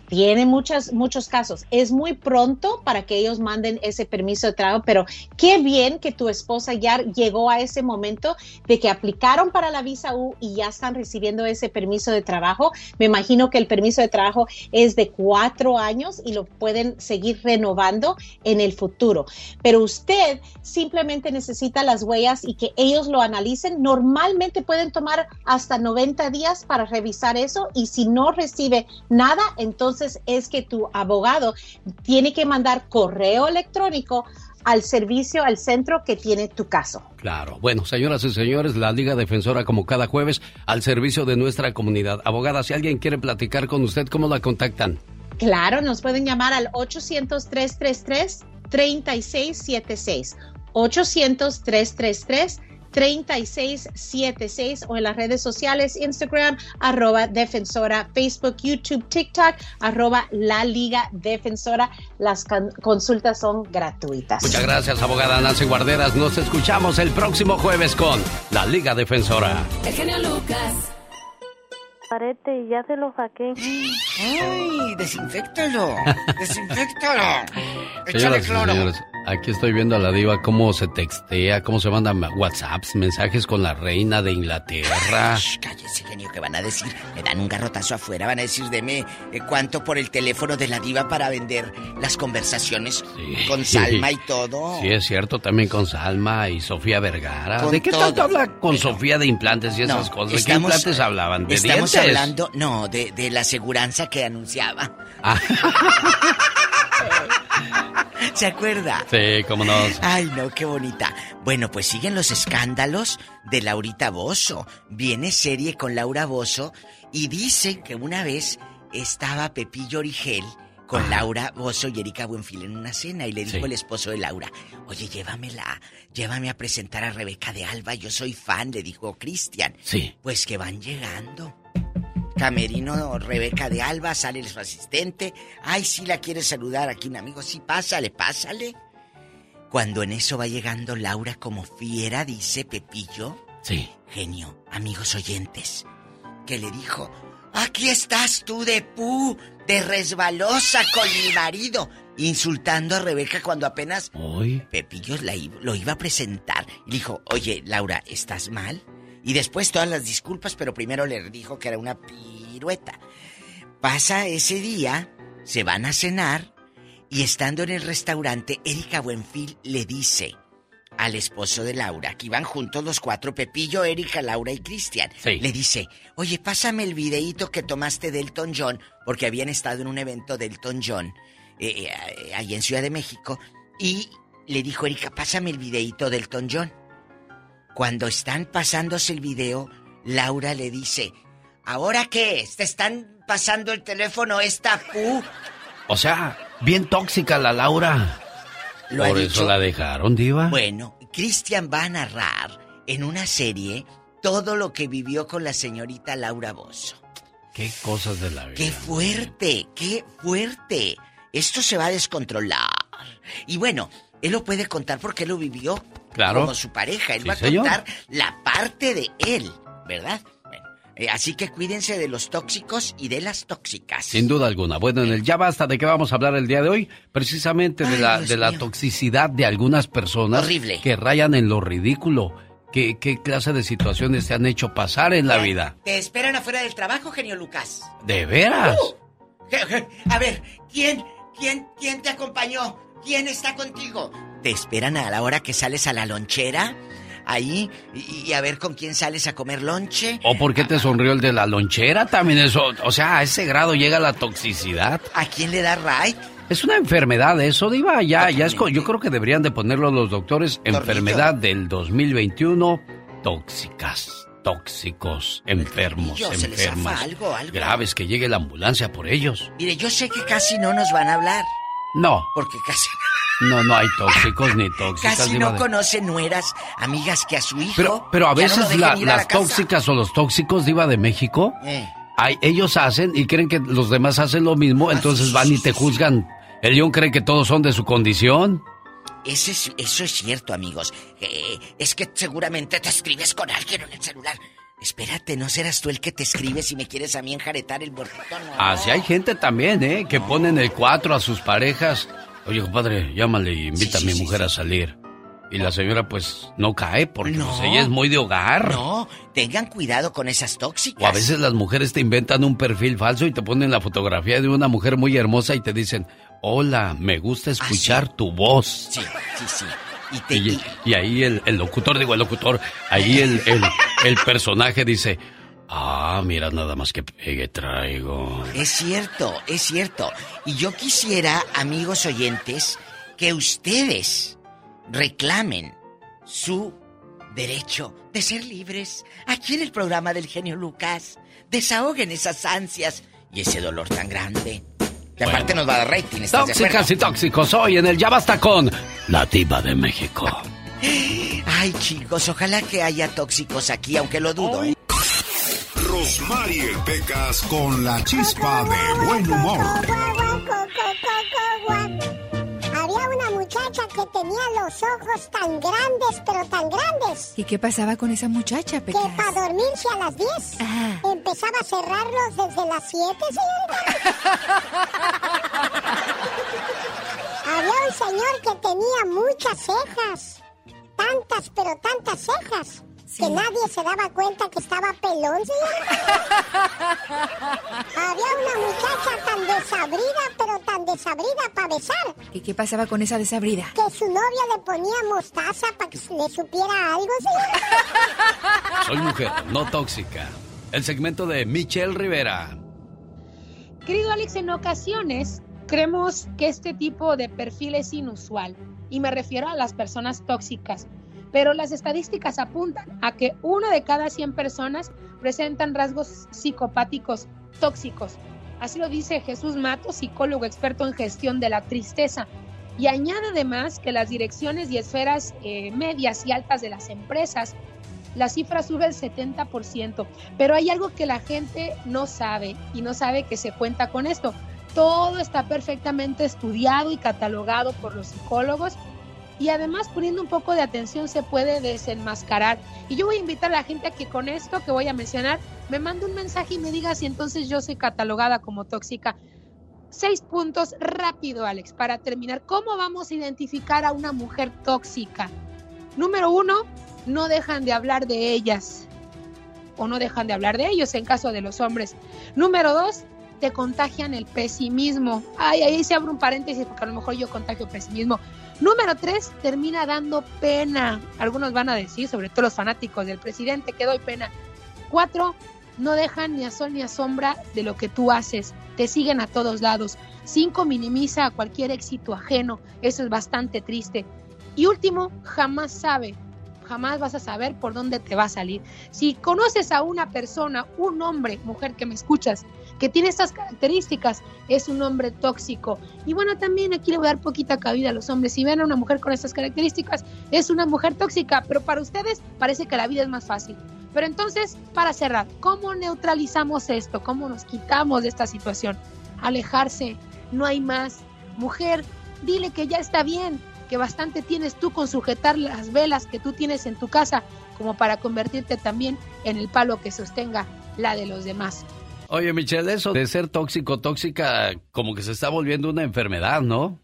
tiene muchas, muchos casos. Es muy pronto para que ellos manden ese permiso de trabajo, pero qué bien que tu esposa ya llegó a ese momento de que aplicaron para la visa U y ya están recibiendo ese permiso de trabajo. Me imagino que el permiso de trabajo es de cuatro años y lo pueden seguir renovando en el futuro. Pero usted simplemente necesita las huellas y que ellos lo analicen. Normalmente pueden tomar hasta 90 días para revisar eso y si no recibe nada, entonces entonces es que tu abogado tiene que mandar correo electrónico al servicio, al centro que tiene tu caso. Claro. Bueno, señoras y señores, la Liga Defensora como cada jueves al servicio de nuestra comunidad. Abogada, si alguien quiere platicar con usted, ¿cómo la contactan? Claro, nos pueden llamar al 800-333-3676. 800-333-3676. 3676 o en las redes sociales, Instagram, arroba defensora, Facebook, YouTube, TikTok, arroba la Liga Defensora. Las consultas son gratuitas. Muchas gracias, abogada Nancy Guarderas. Nos escuchamos el próximo jueves con la Liga Defensora. El genio Lucas parete ya se lo saqué. ¡Ay! ¡Desinfectalo! ¡Desinfectalo! Échale cloro. Aquí estoy viendo a la diva cómo se textea, cómo se mandan WhatsApps, mensajes con la reina de Inglaterra. Shh, cállese, genio, que van a decir. Me dan un garrotazo afuera, van a decir, deme eh, cuánto por el teléfono de la diva para vender las conversaciones con Salma y [laughs] todo. Sí, es cierto, también con Salma y Sofía Vergara. ¿De qué tanto habla con Sofía de implantes y esas cosas? ¿De qué implantes hablaban? ¿De estamos hablando, no, de, de la aseguranza que anunciaba. Ah. [laughs] ¿Se acuerda? Sí, cómo no. Ay, no, qué bonita. Bueno, pues siguen los escándalos de Laurita Bozo. Viene serie con Laura Bozo y dice que una vez estaba Pepillo Origel con Laura Bozo y Erika Buenfil en una cena y le dijo el esposo de Laura, oye, llévamela, llévame a presentar a Rebeca de Alba, yo soy fan, le dijo Cristian. Sí. Pues que van llegando. Camerino Rebeca de Alba, sale su asistente. Ay, sí la quiere saludar aquí un amigo. Sí, pásale, pásale. Cuando en eso va llegando Laura como fiera, dice Pepillo. Sí. Genio, amigos oyentes. Que le dijo, aquí estás tú de pu, de resbalosa con mi marido. Insultando a Rebeca cuando apenas Pepillo lo iba a presentar. Y dijo, oye, Laura, ¿estás mal? Y después todas las disculpas, pero primero le dijo que era una pirueta. Pasa ese día, se van a cenar y estando en el restaurante, Erika Buenfil le dice, al esposo de Laura, que iban juntos los cuatro, Pepillo, Erika, Laura y Cristian. Sí. Le dice, oye, pásame el videíto que tomaste de Elton John, porque habían estado en un evento de Elton John, eh, eh, ahí en Ciudad de México, y le dijo Erika, pásame el videíto de Elton John. Cuando están pasándose el video, Laura le dice, ¿ahora qué? ¿Te están pasando el teléfono esta pu? O sea, bien tóxica la Laura. ¿Lo ha Por dicho? eso la dejaron, diva. Bueno, Cristian va a narrar en una serie todo lo que vivió con la señorita Laura Bozo. Qué cosas de la vida. ¡Qué fuerte! ¡Qué fuerte! Esto se va a descontrolar. Y bueno, él lo puede contar porque lo vivió Claro. como su pareja. Él Sí, va a señor. contar la parte de él, ¿verdad? Bueno, eh, así que cuídense de los tóxicos y de las tóxicas. Sin duda alguna. Bueno, en el Ya Basta, ¿de qué vamos a hablar el día de hoy? Precisamente de la, de la toxicidad de algunas personas Horrible. que rayan en lo ridículo. ¿Qué, ¿Qué clase de situaciones te han hecho pasar en la vida? Te esperan afuera del trabajo, genio Lucas. ¿De veras? [laughs] A ver, ¿quién, quién, quién te acompañó? ¿Quién está contigo? Te esperan a la hora que sales a la lonchera, ahí, y, y a ver con quién sales a comer lonche. ¿O por qué te sonrió el de la lonchera? También eso, o sea, a ese grado llega la toxicidad. ¿A quién le da right? Es una enfermedad eso, Diva. Ya, ya es, yo creo que deberían de ponerlo los doctores. Enfermedad del 2021. Tóxicas, tóxicos, enfermos, les enfermas. algo, algo. Graves, que llegue la ambulancia por ellos. Mire, yo sé que casi no nos van a hablar, No, porque casi, no, no hay tóxicos ni tóxicas. casi no de- conocen nueras, amigas que a su hijo. Pero, pero a no veces la- a las tóxicas o los tóxicos, Diva de México, Eh. hay- ellos hacen y creen que los demás hacen lo Ah, mismo, entonces van y te juzgan. El león cree que todos son de su condición. Ese es- eso es cierto, amigos. Eh, es que seguramente te escribes con alguien en el celular. Espérate, ¿no serás tú el que te escribes y me quieres a mí enjaretar el muertito? No. Así hay gente también, ¿eh? Que ponen el 4 a sus parejas. Oye, compadre, llámale y invita a mi mujer a salir. Y la señora, pues, no cae porque No. pues, ella es muy de hogar. No, tengan cuidado con esas tóxicas. O a veces las mujeres te inventan un perfil falso y te ponen la fotografía de una mujer muy hermosa y te dicen, hola, me gusta escuchar tu voz. Ah, Sí, sí, sí. Y te, Y, y ahí el, el locutor, digo el locutor, ahí el, el, el personaje dice, ah, mira nada más que pegue traigo. Es cierto, es cierto. Y yo quisiera, amigos oyentes, que ustedes reclamen su derecho de ser libres aquí en el programa del genio Lucas. Desahoguen esas ansias y ese dolor tan grande. Que aparte nos va a dar rating, ¿estás de Tóxicas acuerdo? y tóxicos hoy en el Ya Basta con la diva de México. Ay, chicos, ojalá que haya tóxicos aquí, aunque lo dudo. ¿eh? Rosmarie Pecas con la chispa de buen humor. Que tenía los ojos tan grandes, pero tan grandes, ¿Y qué pasaba con esa muchacha, que Pecas? para dormirse a las 10 empezaba a cerrarlos desde las 7, señorita. [laughs] Había un señor que tenía muchas cejas, tantas, pero tantas cejas, que nadie se daba cuenta que estaba pelón, señorita. [laughs] Había una muchacha tan desabrida, pero tan desabrida para besar, ¿Y qué pasaba con esa desabrida? que su novia le ponía mostaza para que le supiera algo, señorita. [laughs] Soy mujer, no tóxica. El segmento de Michelle Rivera. Querido Alex, en ocasiones creemos que este tipo de perfil es inusual y me refiero a las personas tóxicas, pero las estadísticas apuntan a que una de cada 100 personas presentan rasgos psicopáticos tóxicos. Así lo dice Jesús Mato, psicólogo experto en gestión de la tristeza. Y añade además que las direcciones y esferas eh, medias y altas de las empresas la cifra sube el 70%, pero hay algo que la gente no sabe y no sabe que se cuenta con esto. Todo está perfectamente estudiado y catalogado por los psicólogos y además poniendo un poco de atención se puede desenmascarar. Y yo voy a invitar a la gente a que con esto que voy a mencionar me mande un mensaje y me diga si entonces yo soy catalogada como tóxica. Seis puntos rápido, Alex, para terminar. ¿Cómo vamos a identificar a una mujer tóxica? Número uno, no dejan de hablar de ellas o no dejan de hablar de ellos en caso de los hombres. Número dos, te contagian el pesimismo. Ay, ahí se abre un paréntesis porque a lo mejor yo contagio pesimismo. Número tres, termina dando pena. Algunos van a decir, sobre todo los fanáticos del presidente, que doy pena. Cuatro, no dejan ni a sol ni a sombra de lo que tú haces. Te siguen a todos lados. Cinco, minimiza cualquier éxito ajeno. Eso es bastante triste. Y último, jamás sabe jamás vas a saber por dónde te va a salir. Si conoces a una persona, un hombre, mujer que me escuchas, que tiene estas características, es un hombre tóxico. Y bueno, también aquí le voy a dar poquita cabida a los hombres. Si ven a una mujer con estas características, es una mujer tóxica, pero para ustedes parece que la vida es más fácil. Pero entonces, para cerrar, ¿cómo neutralizamos esto? ¿Cómo nos quitamos de esta situación? Alejarse, no hay más. Mujer, dile que ya está bien, que bastante tienes tú con sujetar las velas que tú tienes en tu casa como para convertirte también en el palo que sostenga la de los demás. Oye, Michelle, eso de ser tóxico, tóxica, como que se está volviendo una enfermedad, ¿no?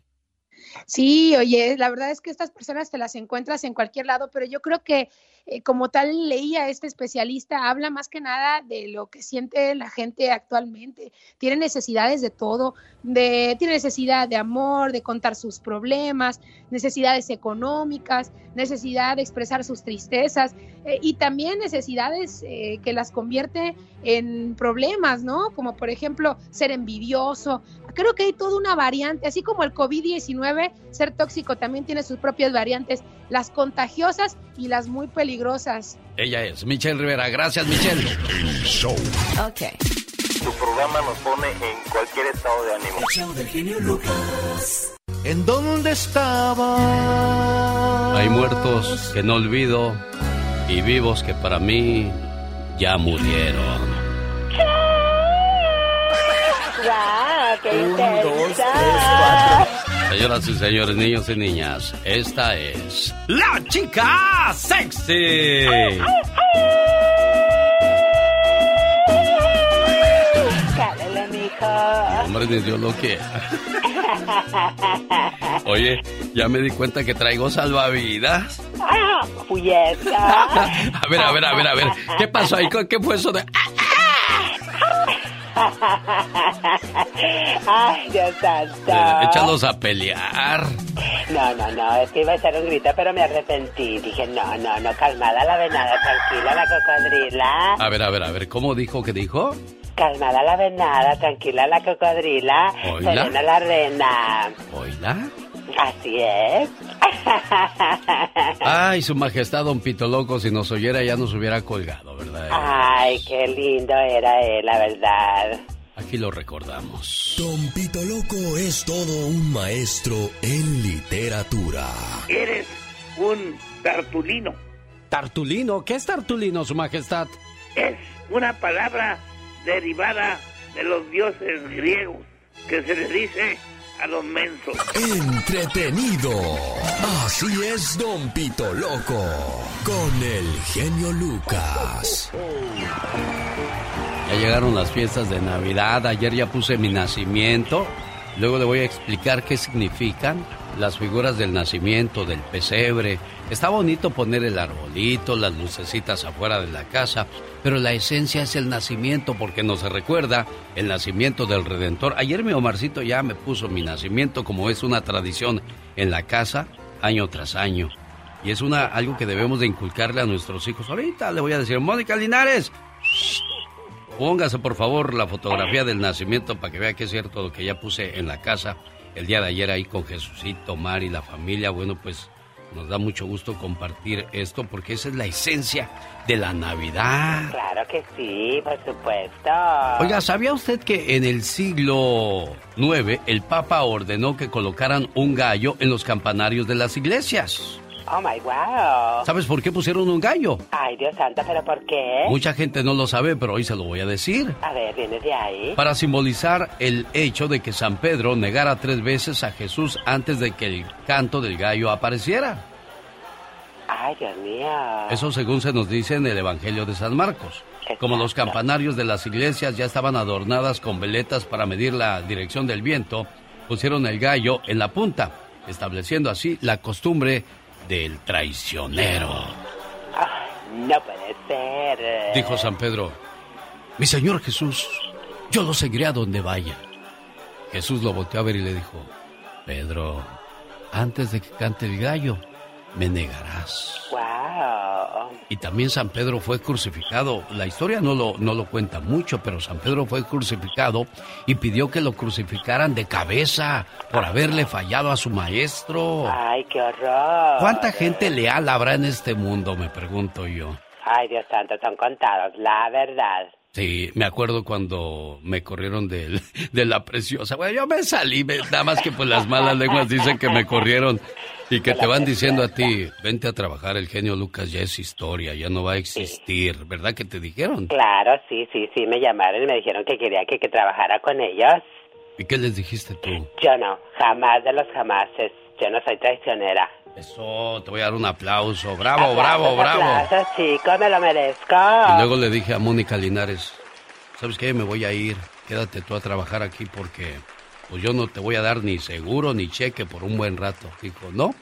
Sí, oye, la verdad es que estas personas te las encuentras en cualquier lado, pero yo creo que eh, como tal leía este especialista, habla más que nada de lo que siente la gente actualmente. Tiene necesidades de todo, de, tiene necesidad de amor, de contar sus problemas, necesidades económicas, necesidad de expresar sus tristezas eh, y también necesidades eh, que las convierte en problemas, ¿no? Como por ejemplo ser envidioso. Creo que hay toda una variante, así como el COVID-19, ser tóxico también tiene sus propias variantes, las contagiosas y las muy peligrosas. Ella es Michelle Rivera. Gracias, Michelle. El show. Ok. Tu programa nos pone en cualquier estado de ánimo. del genio Lucas. ¿En dónde estaba? Hay muertos que no olvido y vivos que para mí ya murieron. [laughs] Ya, qué Un, dos, tres, cuatro. Señoras y señores, niños y niñas, esta es la chica sexy. Cálale, mijo. Hombre, ni Dios lo quiera. Oye, ya me di cuenta que traigo salvavidas. Ah. [laughs] A ver, a ver, a ver, a ver. ¿Qué pasó ahí? ¿Qué fue eso de.? Ay, Dios santo. Échalos a pelear. No, no, no, es que iba a echar un grito, pero me arrepentí. Dije, no, no, no, calmada la venada, tranquila la cocodrila. A ver, a ver, a ver, ¿cómo dijo que dijo? Calmada la venada, tranquila la cocodrila, Oíla. serena la rena. ¿Oíla? Así es. [laughs] Ay, su majestad, don Pito Loco, si nos oyera ya nos hubiera colgado, ¿verdad? Ay, qué lindo era él, la verdad. Aquí lo recordamos. Don Pito Loco es todo un maestro en literatura. Eres un tartulino. ¿Tartulino? ¿Qué es tartulino, su majestad? Es una palabra derivada de los dioses griegos que se le dice a los mensos. Entretenido. Así es, Don Pito Loco. Con el genio Lucas. Ya llegaron las fiestas de Navidad, ayer ya puse mi nacimiento, luego le voy a explicar qué significan las figuras del nacimiento, del pesebre. Está bonito poner el arbolito, las lucecitas afuera de la casa, pero la esencia es el nacimiento porque nos recuerda el nacimiento del Redentor. Ayer mi Omarcito ya me puso mi nacimiento como es una tradición en la casa año tras año. Y es una, algo que debemos de inculcarle a nuestros hijos. Ahorita le voy a decir, Mónica Linares, Póngase por favor la fotografía del nacimiento para que vea que es cierto lo que ya puse en la casa el día de ayer ahí con Jesucito, Mari, la familia. Bueno, pues nos da mucho gusto compartir esto porque esa es la esencia de la Navidad. Claro que sí, por supuesto. Oiga, ¿sabía usted que en el siglo IX el Papa ordenó que colocaran un gallo en los campanarios de las iglesias? Oh my wow. ¿Sabes por qué pusieron un gallo? Ay, Dios santo, ¿pero por qué? Mucha gente no lo sabe, pero hoy se lo voy a decir. A ver, viene de ahí. Para simbolizar el hecho de que San Pedro negara tres veces a Jesús antes de que el canto del gallo apareciera. Ay, Dios mío. Eso según se nos dice en el Evangelio de San Marcos. Como los campanarios de las iglesias ya estaban adornadas con veletas para medir la dirección del viento, pusieron el gallo en la punta, estableciendo así la costumbre del traicionero. No puede ser. Dijo San Pedro, mi Señor Jesús, yo lo seguiré a donde vaya. Jesús lo volteó a ver y le dijo, Pedro, antes de que cante el gallo, me negarás. Wow. Y también San Pedro fue crucificado. La historia no lo, no lo cuenta mucho, pero San Pedro fue crucificado y pidió que lo crucificaran de cabeza por haberle fallado a su maestro. Ay, qué horror. ¿Cuánta gente leal habrá en este mundo, me pregunto yo? Ay, Dios santo, son contados, la verdad. Sí, me acuerdo cuando me corrieron del- [laughs] de, la preciosa. Bueno, yo me salí, me- nada más que pues las malas lenguas dicen que me corrieron y que te van diciendo a ti, vente a trabajar, el genio Lucas ya es historia, ya no va a existir, ¿verdad que te dijeron? Claro, sí, sí, sí, me llamaron y me dijeron que quería que, que trabajara con ellos. ¿Y qué les dijiste tú? Yo no, jamás de los jamases. Yo no soy traicionera. Eso, te voy a dar un aplauso, bravo, bravo, Aplausos, bravo. aplausos, chico, me lo merezco. Y luego le dije a Mónica Linares, ¿sabes qué? Me voy a ir, quédate tú a trabajar aquí porque pues yo no te voy a dar ni seguro ni cheque por un buen rato. Dijo, no,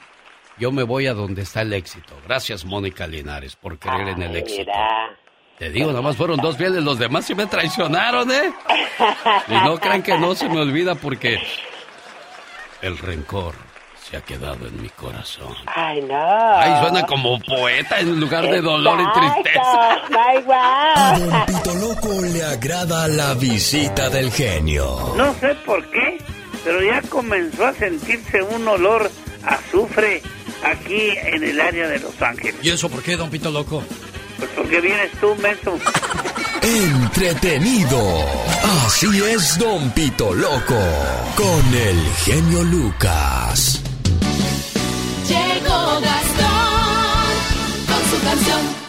yo me voy a donde está el éxito. Gracias, Mónica Linares, por creer en el éxito. Mira. Te digo, nada más fueron dos fieles, los demás sí me traicionaron, ¿eh? [laughs] Y no crean que no se me olvida porque el rencor se ha quedado en mi corazón. Ay, no. Ay, suena como poeta en lugar de dolor y tristeza. [laughs] Ay, A guau. Don Pito Loco le agrada la visita del genio. No sé por qué, pero ya comenzó a sentirse un olor a azufre aquí en el área de Los Ángeles. ¿Y eso por qué, don Pito Loco? Pues porque vienes tú, menso. Entretenido. Así es Don Pito Loco. Con el genio Lucas. Llegó Gastón con su canción.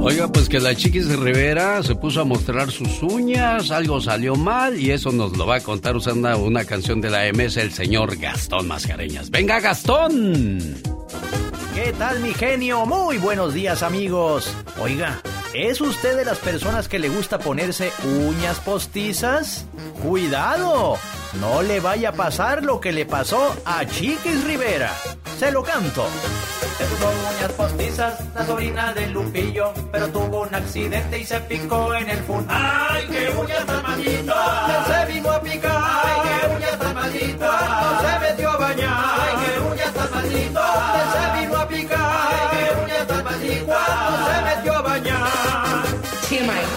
Oiga, pues que la Chiquis Rivera se puso a mostrar sus uñas, algo salió mal y eso nos lo va a contar usando una canción de la MS, el señor Gastón Mascareñas. ¡Venga, Gastón! ¿Qué tal mi genio? Muy buenos días amigos. Oiga, ¿es usted de las personas que le gusta ponerse uñas postizas? Cuidado, no le vaya a pasar lo que le pasó a Chiquis Rivera. Se lo canto. Se puso uñas postizas, la sobrina de Lupillo, pero tuvo un accidente y se picó en el fun. ¡Ay, qué uñas tan malditas! Se vino a picar. ¡Ay, qué uñas tan malditas!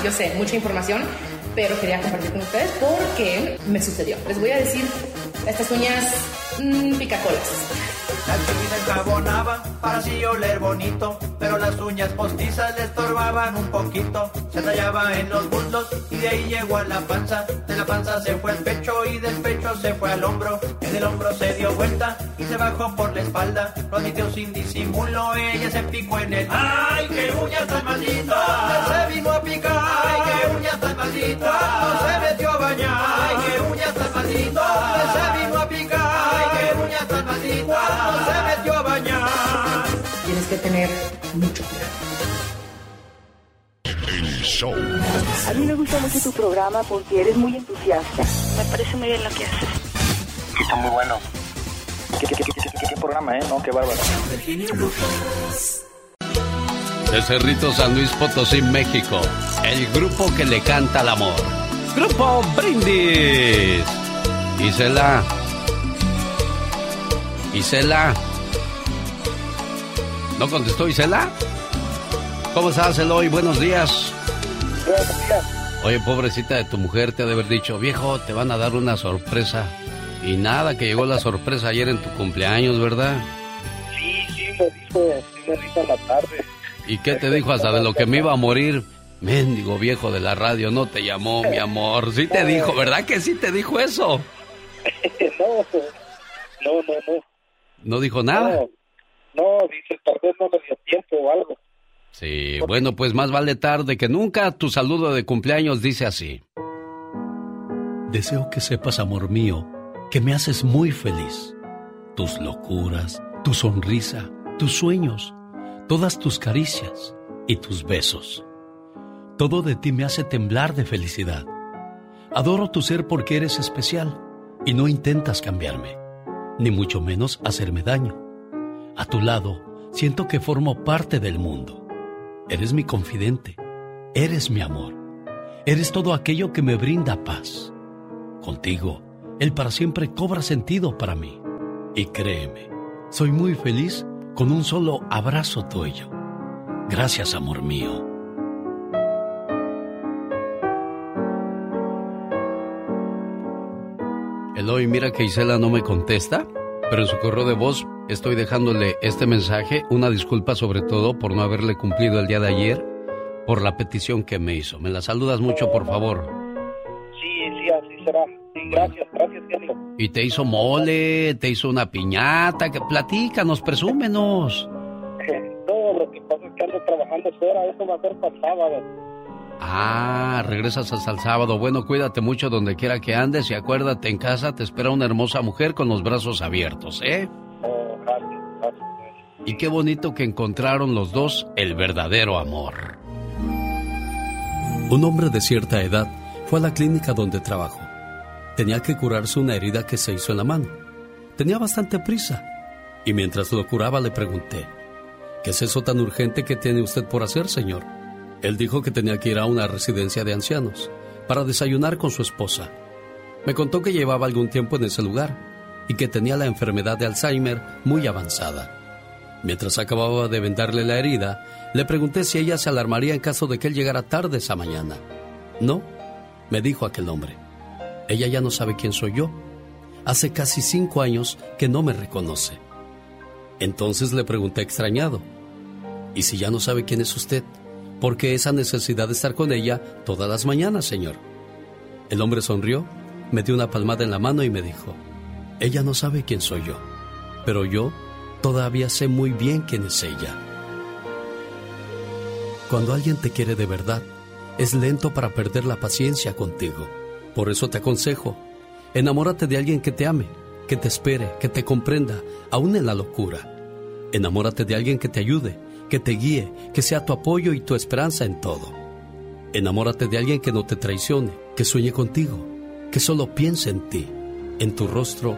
Yo sé, mucha información, pero quería compartir con ustedes porque me sucedió. Les voy a decir estas uñas mm, picacolas. La chiquita encabonaba para así oler bonito, pero las uñas postizas le estorbaban un poquito. Se tallaba en los muslos y de ahí llegó a la panza. De la panza se fue al pecho y del pecho se fue al hombro. En el hombro se dio vuelta y se bajó por la espalda. Lo admitió sin disimulo, ella se picó en el. ¡Ay, qué uñas tan malditas! Se vino a picar. ¡Ay, qué uñas tan malditas! Se metió a bañar. ¡Ay, qué uñas tan malditas! Se vino tener mucho cuidado. El show. A mí me gusta mucho tu programa porque eres muy entusiasta. Me parece muy bien lo que haces. Está muy bueno. ¿Qué, qué, qué, qué- qué- qué programa, eh? No, qué bárbaro. De Cerrito San Luis Potosí, México. El grupo que le canta al amor. Grupo Brindis. Isela. Isela. ¿No contestó Isela? ¿Cómo estás, Eloy? Buenos días. Oye, pobrecita de tu mujer, te ha de haber dicho, viejo, te van a dar una sorpresa. Y nada, que llegó la sorpresa ayer en tu cumpleaños, ¿verdad? Sí, sí, me dijo, me dijo en la tarde. ¿Y qué te dijo hasta de lo que me iba a morir? Méndigo viejo de la radio, no te llamó, mi amor. Sí te dijo, ¿verdad que sí te dijo eso? [laughs] no, no, no, no. ¿No dijo nada? No, no, dice, tal vez no me dio tiempo o algo. Sí, bueno, pues más vale tarde que nunca. Tu saludo de cumpleaños dice así. Deseo que sepas, amor mío, que me haces muy feliz. Tus locuras, tu sonrisa, tus sueños, todas tus caricias y tus besos. Todo de ti me hace temblar de felicidad. Adoro tu ser porque eres especial y no intentas cambiarme, ni mucho menos hacerme daño. A tu lado, siento que formo parte del mundo. Eres mi confidente, eres mi amor, eres todo aquello que me brinda paz. Contigo, el para siempre cobra sentido para mí. Y créeme, Soy muy feliz con un solo abrazo tuyo. Gracias, amor mío. Eloy, mira que Isela no me contesta, pero en su correo de voz estoy dejándole este mensaje, una disculpa sobre todo por no haberle cumplido el día de ayer por la petición que me hizo. Me la saludas mucho, por favor. Sí, sí, así será. Sí, gracias, gracias, genio. Y te hizo mole, te hizo una piñata, que platícanos, presúmenos. [laughs] No, lo que pasa es que ando trabajando fuera, eso va a ser para sábado. Ah, regresas hasta el sábado. Bueno, cuídate mucho donde quiera que andes y acuérdate, en casa te espera una hermosa mujer con los brazos abiertos, ¿eh? Y qué bonito que encontraron los dos el verdadero amor. Un hombre de cierta edad fue a la clínica donde trabajo. Tenía que curarse una herida que se hizo en la mano. Tenía bastante prisa. Y mientras lo curaba le pregunté, ¿qué es eso tan urgente que tiene usted por hacer, señor? Él dijo que tenía que ir a una residencia de ancianos para desayunar con su esposa. Me contó que llevaba algún tiempo en ese lugar y que tenía la enfermedad de Alzheimer muy avanzada. Mientras acababa de vendarle la herida, le pregunté si ella se alarmaría en caso de que él llegara tarde esa mañana. No, me dijo aquel hombre. Ella ya no sabe quién soy yo. Hace casi cinco años que no me reconoce. Entonces le pregunté extrañado, ¿y si ya no sabe quién es usted? ¿Por qué esa necesidad de estar con ella todas las mañanas, señor? El hombre sonrió, me dio una palmada en la mano y me dijo, ella no sabe quién soy yo, pero yo todavía sé muy bien quién es ella. Cuando alguien te quiere de verdad, es lento para perder la paciencia contigo. Por eso te aconsejo, enamórate de alguien que te ame, que te espere, que te comprenda, aún en la locura. Enamórate de alguien que te ayude, que te guíe, que sea tu apoyo y tu esperanza en todo. Enamórate de alguien que no te traicione, que sueñe contigo, que solo piense en ti, en tu rostro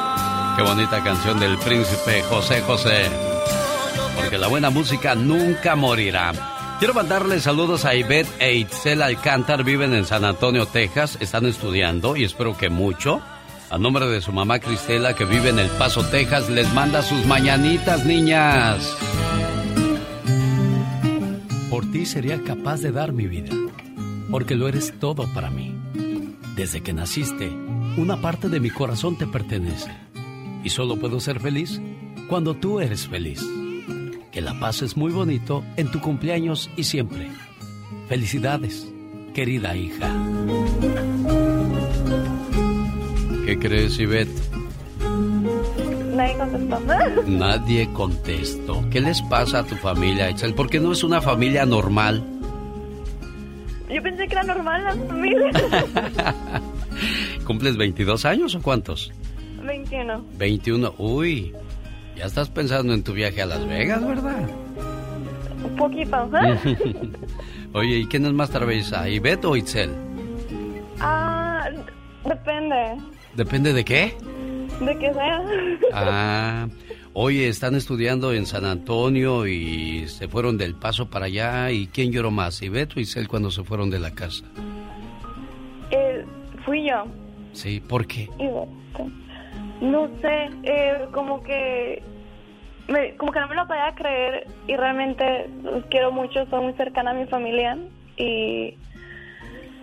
Qué bonita canción del príncipe José José. Porque la buena música nunca morirá. Quiero mandarle saludos a Ivette e Itzel Alcántar, viven en San Antonio, Texas, están estudiando y espero que mucho. A nombre de su mamá Cristela, que vive en El Paso, Texas, les manda sus mañanitas, niñas. Por ti sería capaz de dar mi vida, porque lo eres todo para mí. Desde que naciste, una parte de mi corazón te pertenece. Y solo puedo ser feliz cuando tú eres feliz. Que la paz es muy bonito en tu cumpleaños y siempre. Felicidades, querida hija. ¿Qué crees, Ivette? Nadie contestó. [laughs] Nadie contestó. ¿Qué les pasa a tu familia, Itzel? ¿Por qué no es una familia normal? Yo pensé que era normal la familia. [laughs] ¿Cumples 22 años o cuántos? 21. 21. Uy, ya estás pensando en tu viaje a Las Vegas, ¿verdad? Un poquito. ¿eh? [laughs] Oye, ¿y quién es más travesa, Ivette o Itzel? ah, depende. ¿Depende de qué? De que sea. [laughs] Ah, oye, están estudiando en San Antonio y se fueron del paso para allá. ¿Y quién lloró más, Ivette o Itzel cuando se fueron de la casa? Eh, fui yo. Sí, ¿por qué? Y este, No sé, eh, como que me- como que no me lo podía creer y realmente los quiero mucho, soy muy cercana a mi familia y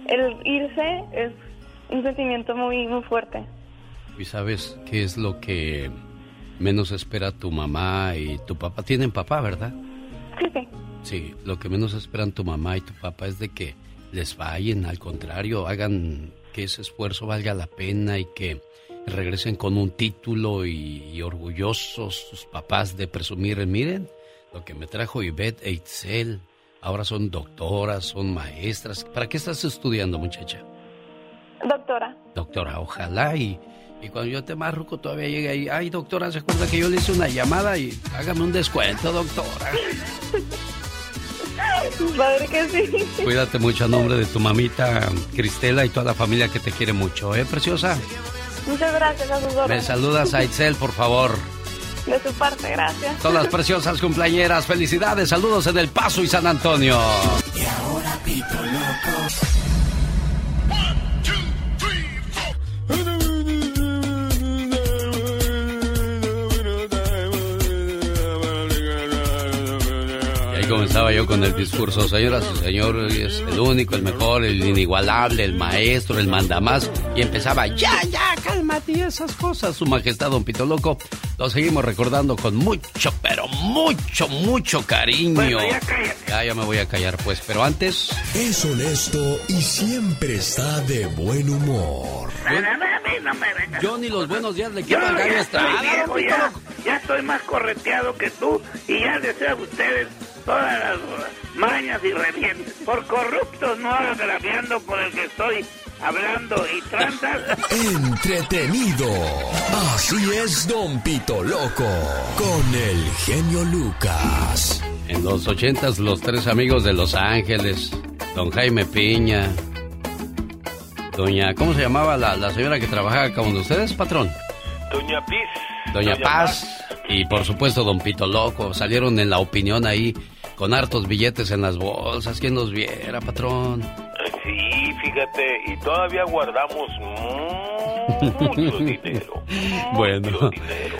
el irse es un sentimiento muy muy fuerte. ¿Y sabes qué es lo que menos espera tu mamá y tu papá? Tienen papá, ¿verdad? Sí, sí. Sí, lo que menos esperan tu mamá y tu papá es de que les vayan, al contrario, hagan que ese esfuerzo valga la pena y que regresen con un título y, y orgullosos sus papás de presumir, miren, lo que me trajo Ivette e Itzel, ahora son doctoras, son maestras. ¿Para qué estás estudiando, muchacha? Doctora, Doctora, ojalá y, Y cuando yo te más ruco todavía llega ahí, ay doctora, ¿se acuerda que yo le hice una llamada y hágame un descuento, doctora? [laughs] Padre que sí. Cuídate mucho a nombre de tu mamita Cristela y toda la familia que te quiere mucho, ¿eh, preciosa? Muchas gracias a sus órdenes. Me saludas a Itzel, por favor. De su parte, gracias. Todas las preciosas cumpleañeras, felicidades, saludos en El Paso y San Antonio. Y ahora Pito Loco. Comenzaba yo con el discurso, señoras y señores, es el único, el mejor, el inigualable, el maestro, el mandamás. Y empezaba, ya, ya, cálmate y esas cosas. Su majestad, don Pito Loco, lo seguimos recordando con mucho, pero mucho, mucho cariño. Bueno, ya Ya, ya me voy a callar, pues, pero antes... Es honesto y siempre está de buen humor. Yo ni los buenos días le quiero gallo ya estoy viejo, ya, estoy más correteado que tú y ya les sé a ustedes todas las mañas y revientes. Por corruptos no agraviando por el que estoy hablando y tranzas. Entretenido. Así es, Don Pito Loco. Con el genio Lucas. En los ochentas, los tres amigos de Los Ángeles, don Jaime Piña, doña, ¿cómo se llamaba la, la señora que trabajaba con ustedes, patrón? Doña Piz. Doña Paz y por supuesto Don Pito Loco, salieron en la opinión ahí con hartos billetes en las bolsas, ¿quién los viera, patrón? Sí, fíjate, y todavía guardamos mucho [laughs] dinero. Bueno,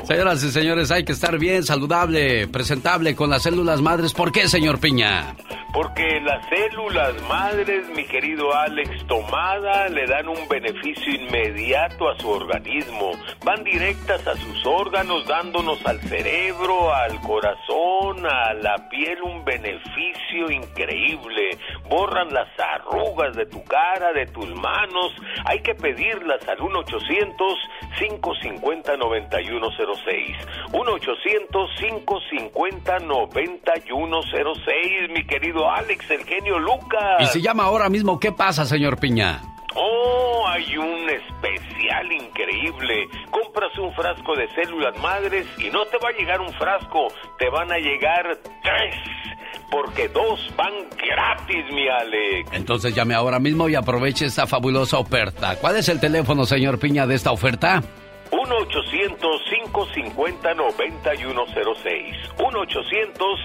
señoras y señores, hay que estar bien, saludable, presentable con las células madres. ¿Por qué, señor Piña? Porque las células madres, mi querido Alex, tomada, le dan un beneficio inmediato a su organismo. Van directas a sus órganos, dándonos al cerebro, al corazón, a la piel un beneficio increíble. Borran las arrugas de tu cara, de tus manos. Hay que pedirlas al 1-800-550-9106. 1-800-550-9106, mi querido Alex, el genio Lucas. Y se llama ahora mismo, ¿qué pasa, señor Piña? Oh, hay un especial increíble. Compras un frasco de células madres y no te va a llegar un frasco, te van a llegar tres. Porque dos van gratis, mi Alex. Entonces llame ahora mismo y aproveche esta fabulosa oferta. ¿Cuál es el teléfono, señor Piña, de esta oferta? 1-800-550-9106. 1-800-550-9106,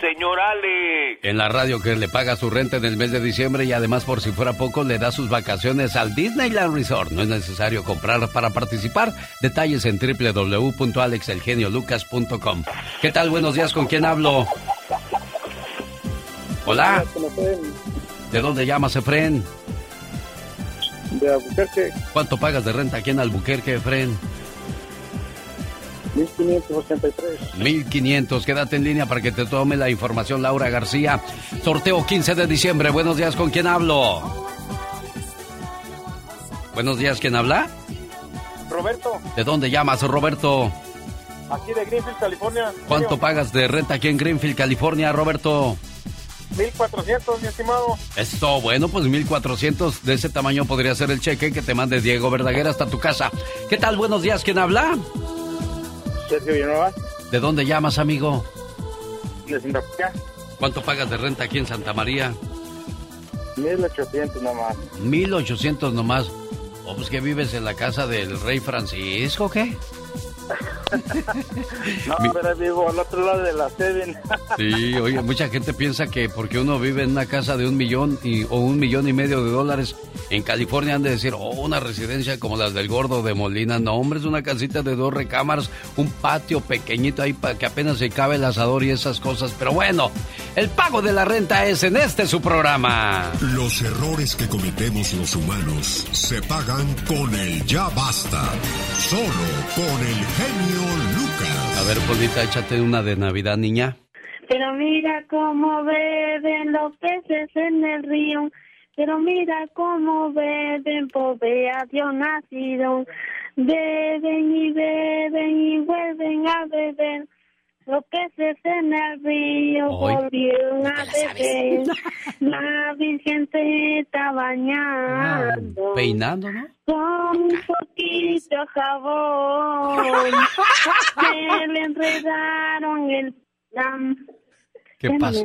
señor Alex. En la radio que le paga su renta en el mes de diciembre y además por si fuera poco le da sus vacaciones al Disneyland Resort. No es necesario comprar para participar. Detalles en www.alexelgeniolucas.com. ¿Qué tal? Buenos días, ¿con quién hablo? Hola. ¿De dónde llamas, Efren? De Albuquerque, ¿Cuánto pagas de renta aquí en Albuquerque, Efren? 1583. 1500. Quédate en línea para que te tome la información Laura García. Sorteo 15 de diciembre. Buenos días, ¿con quién hablo? Buenos días, ¿quién habla? Roberto, ¿De dónde llamas, Roberto? aquí de Greenfield, California. ¿Cuánto pagas de renta aquí en Greenfield, California, Roberto? 1400, mi estimado. Esto, bueno, pues 1400 de ese tamaño podría ser el cheque que te mande Diego Verdaguer hasta tu casa. ¿Qué tal? Buenos días, ¿quién habla? Sergio Villanueva, ¿De dónde llamas, amigo? de Santa María, ¿Cuánto pagas de renta aquí en Santa María? 1800 nomás. 1800 nomás. ¿O pues que vives en la casa del rey Francisco, qué? [laughs] No, pero vivo al otro lado de la Seven. [laughs] Sí, oye, mucha gente piensa que porque uno vive en una casa de un millón y, o un millón y medio de dólares en California han de decir, oh, una residencia como las del gordo de Molina. No, hombre, es una casita de dos recámaras, un patio pequeñito ahí para que apenas se cabe el asador y esas cosas. Pero bueno, el pago de la renta es en este su programa. Los errores que cometemos los humanos se pagan con el ya basta. Solo con el genio Lucas. A ver, Polita, échate una de Navidad, niña. Pero mira cómo beben los peces en el río. Pero mira cómo beben, pobre a Dios nacido. Beben y beben y vuelven a beber. Los peces en el río Hoy. volvieron a beber. La virgen se está bañando. Peinando, ¿no? Con un poquito de jabón. [laughs] Se le enredaron el... ¿Qué pasó?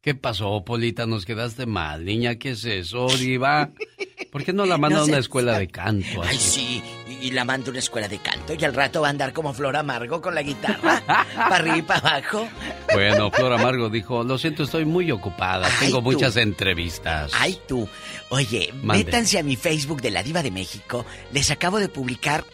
¿Qué pasó, Polita? Nos quedaste mal, niña. ¿Qué es eso, Diva? ¿Por qué no la [laughs] mandan No a sé. una escuela de canto? Ay, así? sí, y, la mando a una escuela de canto y al rato va a andar como Flor Amargo con la guitarra, [laughs] para arriba y para abajo. Bueno, Flor Amargo dijo, lo siento, estoy muy ocupada. Ay, Tengo tú. muchas entrevistas. Ay, tú. Oye, Mande. métanse a mi Facebook de la Diva de México. Les acabo de publicar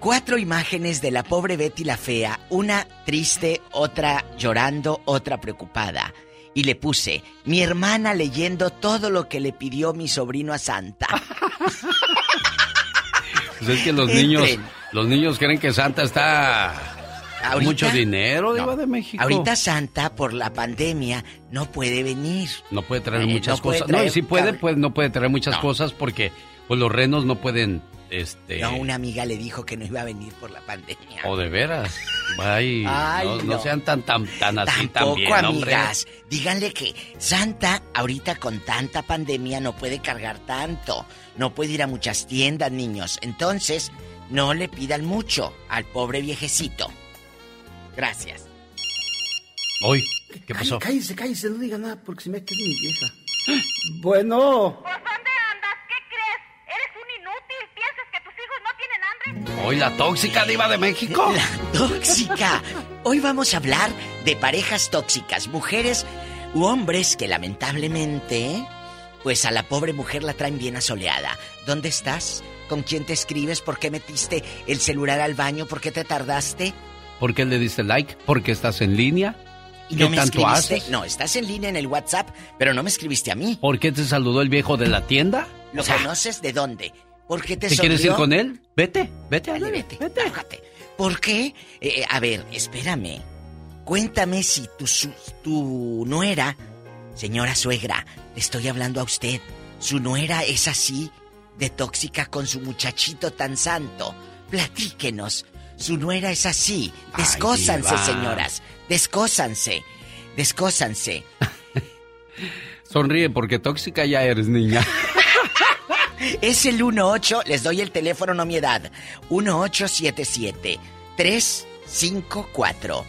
cuatro imágenes de la pobre Betty la Fea. Una triste, otra llorando, otra preocupada. Y le puse, mi hermana leyendo todo lo que le pidió mi sobrino a Santa. [laughs] Pues es que los niños, los niños creen que Santa está con Ahorita- mucho dinero, No. De México. Ahorita Santa, por la pandemia, no puede venir. No puede traer Eh, muchas no puede cosas. no, y si puede, pues no puede traer muchas No. cosas porque pues los renos no pueden, este... No, una amiga le dijo que no iba a venir por la pandemia. O de veras. Ay, Ay, no, sean tan, tan, tan así Tampoco, también, hombre. amigas. Díganle que Santa, ahorita con tanta pandemia, no puede cargar tanto. No puede ir a muchas tiendas, niños. Entonces, no le pidan mucho al pobre viejecito. Gracias. Hoy, ¿qué pasó? Cállese, cállese, no diga nada porque se me queda mi vieja. Bueno. Hoy la tóxica diva de México. La tóxica. Hoy vamos a hablar de parejas tóxicas, mujeres u hombres que lamentablemente, pues a la pobre mujer la traen bien asoleada. ¿Dónde estás? ¿Con quién te escribes? ¿Por qué metiste el celular al baño? ¿Por qué te tardaste? ¿Por qué le diste like? ¿Porque estás en línea? ¿Y ¿Qué no me tanto escribiste? haces? No, estás en línea en el WhatsApp, pero no me escribiste a mí. ¿Por qué te saludó el viejo de la tienda? ¿Lo O sea, conoces de dónde? ¿Por qué te ¿Te quieres ir con él? Vete, vete, Dale, vete, bájate. ¿Por qué? Eh, a ver, espérame. Cuéntame si tu, su- tu nuera, señora suegra, le estoy hablando a usted, su nuera es así de tóxica con su muchachito tan santo. Platíquenos. Su nuera es así. Descósanse, señoras. Descósanse. Descósanse. [laughs] Sonríe porque tóxica ya eres, niña. [laughs] Es el 18, les doy el teléfono, no mi edad. 1877 354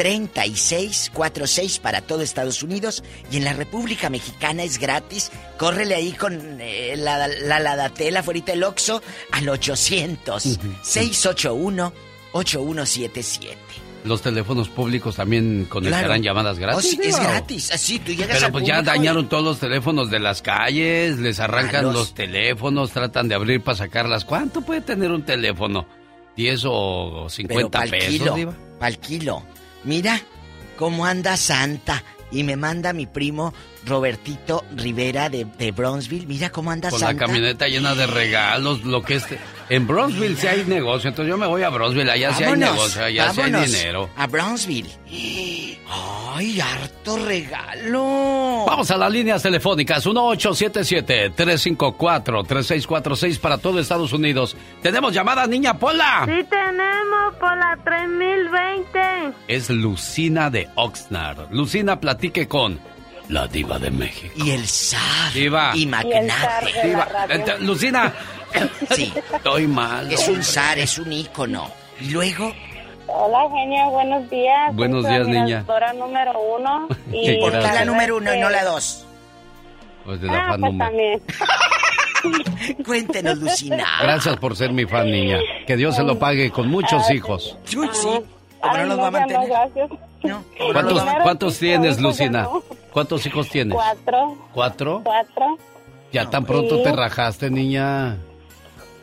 3646 para todo Estados Unidos y en la República Mexicana es gratis. Córrele ahí con eh, la, la Ladatel afuera del Oxxo al 800 681 8177. Los teléfonos públicos también conectarán Claro. llamadas gratis. Oh, sí, es gratis. Así tú llegas Pero al pues ya y- dañaron todos los teléfonos de las calles, les arrancan los teléfonos, tratan de abrir para sacarlas. ¿Cuánto puede tener un teléfono? ¿10 o 50 Pero pesos, kilo, diva? pa'l kilo. Mira cómo anda Santa. Y me manda mi primo Robertito Rivera de, de Bronzeville. Mira cómo anda Con la camioneta llena de regalos, lo que es... En Bronzeville sí hay negocio, entonces yo me voy a Bronzeville, allá sí hay negocio, allá sí hay dinero. A Brownsville. [gasps] ¡Ay, harto regalo! Vamos a las líneas telefónicas 1877-354-3646 para todo Estados Unidos. Tenemos llamada niña Pola. Sí tenemos por la 3020. Es Lucina de Oxnard. Lucina, platique con la diva de México. Y el zar. Diva. Y magnate. Diva. Ent- Lucina. [laughs] Sí. Estoy mal. Es un zar, es un ícono. Y luego, Hola, genia, buenos días. Buenos Soy días, niña. número uno. [laughs] Y ¿por qué la número uno y no la que- dos? Pues de la Ah, fan pues número. también. [laughs] Cuéntenos, Lucina. Gracias por ser mi fan, niña. Que Dios se lo pague con muchos Ay, hijos. Sí. ¿Cómo Ay, no los va a ya no, mantener? gracias. No. ¿Cuántos, cuántos tienes, Lucina? no. ¿Cuántos hijos tienes? Cuatro. ¿Cuatro? Cuatro. Ya tan pronto Sí. te rajaste, niña.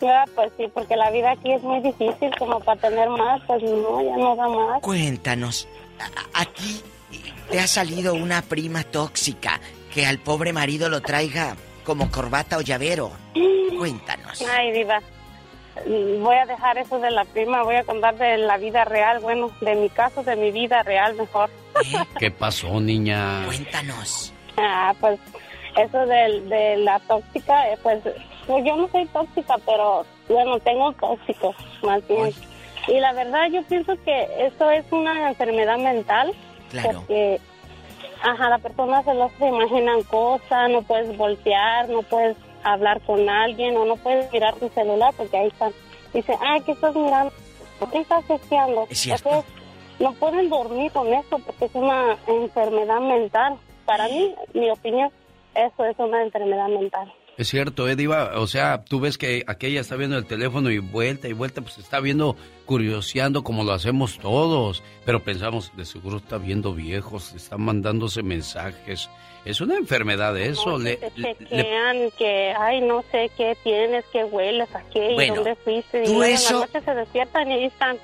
Ya, pues sí, porque la vida aquí es muy difícil como para tener más, pues no, ya no da más. Cuéntanos, a- te ha salido una prima tóxica que al pobre marido lo traiga como corbata o llavero. [gasps] Cuéntanos. Ay, diva. Voy a dejar eso de la prima, voy a contar de la vida real, bueno, de mi caso, de mi vida real mejor. ¿Qué pasó, niña? Cuéntanos. Ah, pues eso de, de la tóxica, eh, pues, pues yo no soy tóxica, pero bueno, tengo un tóxico, más bien. Y la verdad yo pienso que eso es una enfermedad mental. Claro. Porque, ajá, la persona se lo se imaginan cosas, no puedes voltear, no puedes hablar con alguien o no puedes mirar tu celular porque ahí están. Dice, ah, ¿qué estás mirando? ¿Por qué estás? Es. Entonces, no pueden dormir con eso porque es una enfermedad mental. Para mí, mi opinión, eso es una enfermedad mental. Es cierto, Ediva, o sea, tú ves que aquella está viendo el teléfono y vuelta y vuelta, pues está viendo, curioseando como lo hacemos todos, pero pensamos, de seguro está viendo viejos, está mandándose mensajes. Es una enfermedad eso. No, le, que te le- chequean, que, ay, no sé qué tienes, qué hueles, a qué, Bueno, y dónde fuiste. tú y luego en eso- la noche se despiertan y ahí están.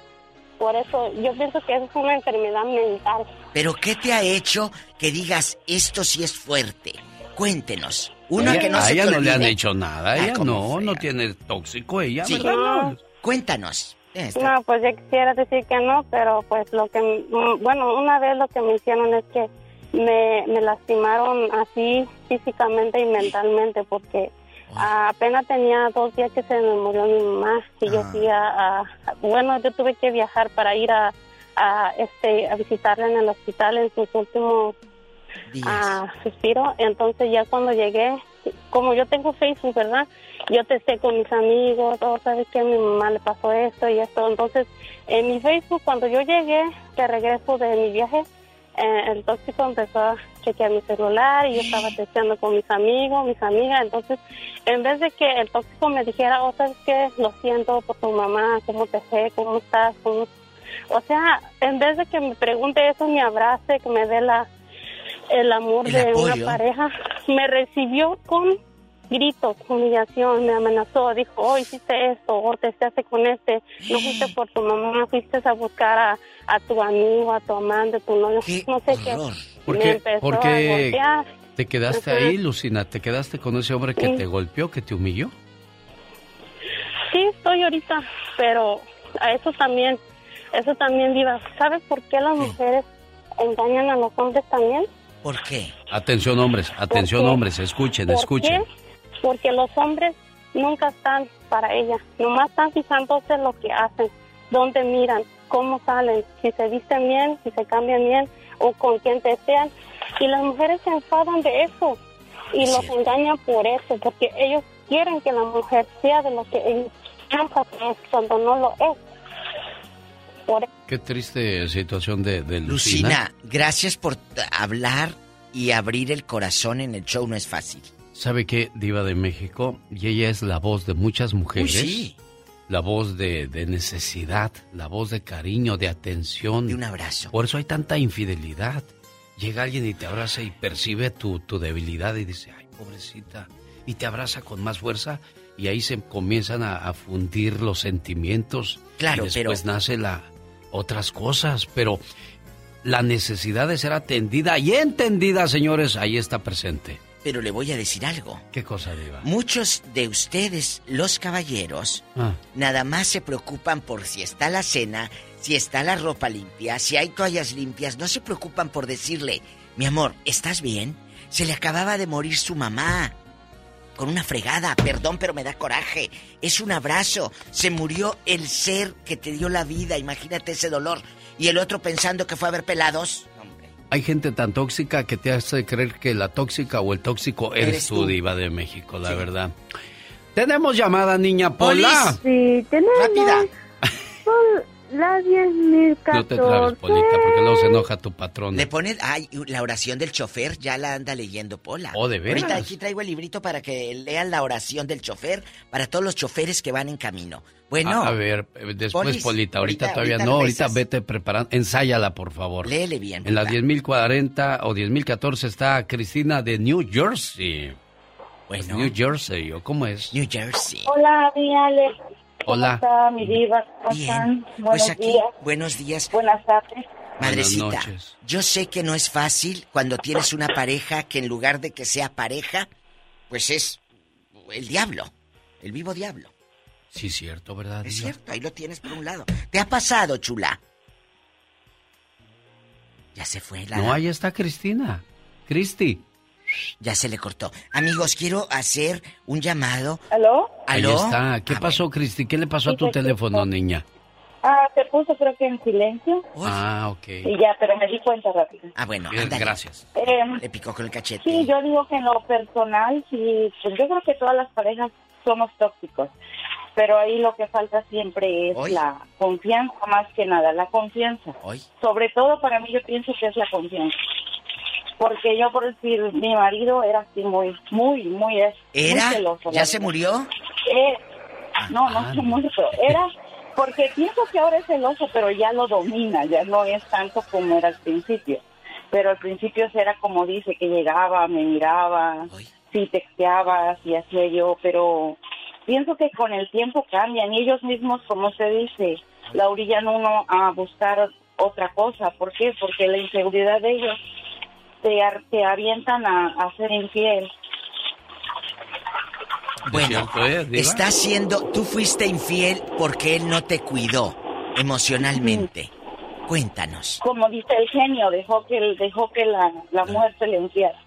Por eso, yo pienso que eso es una enfermedad mental. Pero ¿qué te ha hecho que digas esto sí es fuerte? Cuéntenos. Uno ella- que no a se ella no le han hecho nada, Ah, ella ¿cómo no, no tiene tóxico ella, Sí. ¿verdad? No. Cuéntanos. Esta- No, pues yo quisiera decir que no, pero pues lo que, mm, bueno, una vez lo que me hicieron es que me, me lastimaron así físicamente y mentalmente porque ah, apenas tenía dos días que se me murió mi mamá y yo fui a, a- bueno, yo tuve que viajar para ir a, a, este, a visitarla en el hospital en sus últimos ah, suspiros. Entonces ya cuando llegué, como yo tengo Facebook, ¿verdad? Yo testé con mis amigos, todo, ¿sabes qué? A mi mamá le pasó esto y esto. Entonces, en mi Facebook, cuando yo llegué, de regreso de mi viaje, eh, el tóxico empezó a chequear mi celular y yo estaba testeando con mis amigos, mis amigas. Entonces, en vez de que el tóxico me dijera, oh, ¿sabes qué? Lo siento por tu mamá, ¿cómo te fue? ¿Cómo estás? ¿Cómo-?" O sea, en vez de que me pregunte eso, me abrace, que me dé la, el amor El de una pareja, me recibió con gritos, humillación, me amenazó, dijo, oh, hiciste esto, o te hace con este, no fuiste por tu mamá, fuiste a buscar a, a tu amigo, a tu amante, tu novio, no sé qué. ¿Por Me qué, empezó a te quedaste Ajá. ahí, Lucina? ¿Te quedaste con ese hombre que Sí. te golpeó, que te humilló? Sí, estoy ahorita, pero a eso también, eso también, Diva. ¿Sabes por qué las mujeres engañan a los hombres también? ¿Por qué? Atención hombres, atención hombres, escuchen, ¿Por escuchen. qué? Porque los hombres nunca están para ella, nomás están fijándose en lo que hacen, dónde miran, cómo salen, si se visten bien, si se cambian bien o con quién te sean. Y las mujeres se enfadan de eso y los engañan por eso, porque ellos quieren que la mujer sea de lo que ellos piensan que es cuando no lo es. Por Qué triste situación de, de Lucina. Lucina, gracias por hablar y abrir el corazón en el show, no es fácil. ¿Sabe qué, Diva de México? Y ella es la voz de muchas mujeres. Uy, sí. La voz de, de necesidad, la voz de cariño, de atención. De un abrazo. Por eso hay tanta infidelidad. Llega alguien y te abraza y percibe tu, tu debilidad y dice, ay, pobrecita. Y te abraza con más fuerza y ahí se comienzan a, a fundir los sentimientos. Claro, y después pero- nace la otras cosas, pero la necesidad de ser atendida y entendida, señores, ahí está presente. Pero le voy a decir algo. ¿Qué cosa, Diva? Muchos de ustedes, los caballeros, Ah. nada más se preocupan por si está la cena, si está la ropa limpia, si hay toallas limpias. No se preocupan por decirle, mi amor, ¿estás bien? Se le acababa de morir su mamá. Con una fregada, perdón, pero me da coraje. Es un abrazo. Se murió el ser que te dio la vida. Imagínate ese dolor. Y el otro pensando que fue a ver pelados. Hay gente tan tóxica que te hace creer que la tóxica o el tóxico eres, Eres tú, tú. diva de México, la verdad. Tenemos llamada, niña Pola. Sí, tenemos. Rápida. Son las 10.014. No te trabes, Polita, porque luego se enoja tu patrón. Le pone, ay, la oración del chofer, ya la anda leyendo Pola. Oh, ¿de veras? Ahorita aquí traigo el librito para que lean la oración del chofer para todos los choferes que van en camino. Bueno, A, a ver, eh, después, Polis, Polita, ahorita, ahorita- todavía ahorita no, ahorita vete preparando, ensáyala, por favor. léele bien. En la Pola. 10.040 o 10.014 está Cristina de New Jersey. Bueno. New Jersey, ¿o cómo es? New Jersey. Hola, mi Alex. Hola. ¿Cómo está mi diva? ¿Cómo están? Bien, Buenos pues aquí, días. buenos días. Buenas tardes. Madrecita, yo sé que no es fácil cuando tienes una pareja que en lugar de que sea pareja, pues es el diablo, el vivo diablo. Sí, cierto, ¿verdad? Es cierto, ahí lo tienes por un lado. ¿Te ha pasado, chula? Ya se fue la... No, ahí está Cristina. Cristi. Ya se le cortó. Amigos, quiero hacer un llamado. ¿Aló? Ahí ¿Aló? está. ¿Qué pasó, Cristi? ¿Qué le pasó a tu teléfono, niña? Ah, se puso creo que en silencio Ah, ok. y ya, pero me di cuenta rápido. Ah, bueno, Bien, gracias. Eh, Le picó con el cachete. Sí, yo digo que en lo personal, sí, pues yo creo que todas las parejas somos tóxicos, pero ahí lo que falta siempre es la confianza, más que nada, la confianza. Sobre todo para mí yo pienso que es la confianza. Porque yo, por decir, mi marido era así muy, muy, muy, ¿Era? celoso. ¿Ya se murió? Eh, no, no se muerto. Era porque pienso que ahora es celoso, pero ya lo domina, ya no es tanto como era al principio. Pero al principio era como dice, que llegaba, me miraba, sí texteaba, sí hacía yo, pero pienso que con el tiempo cambian y ellos mismos, como se dice, la orillan uno a buscar otra cosa. ¿Por qué? Porque la inseguridad de ellos te, ar- te avientan a, a ser infiel. Bueno, ¿eh, está siendo, tú fuiste infiel porque él no te cuidó emocionalmente. Cuéntanos. Como dice el genio, dejó que, dejó que la, la mujer se le enfiara.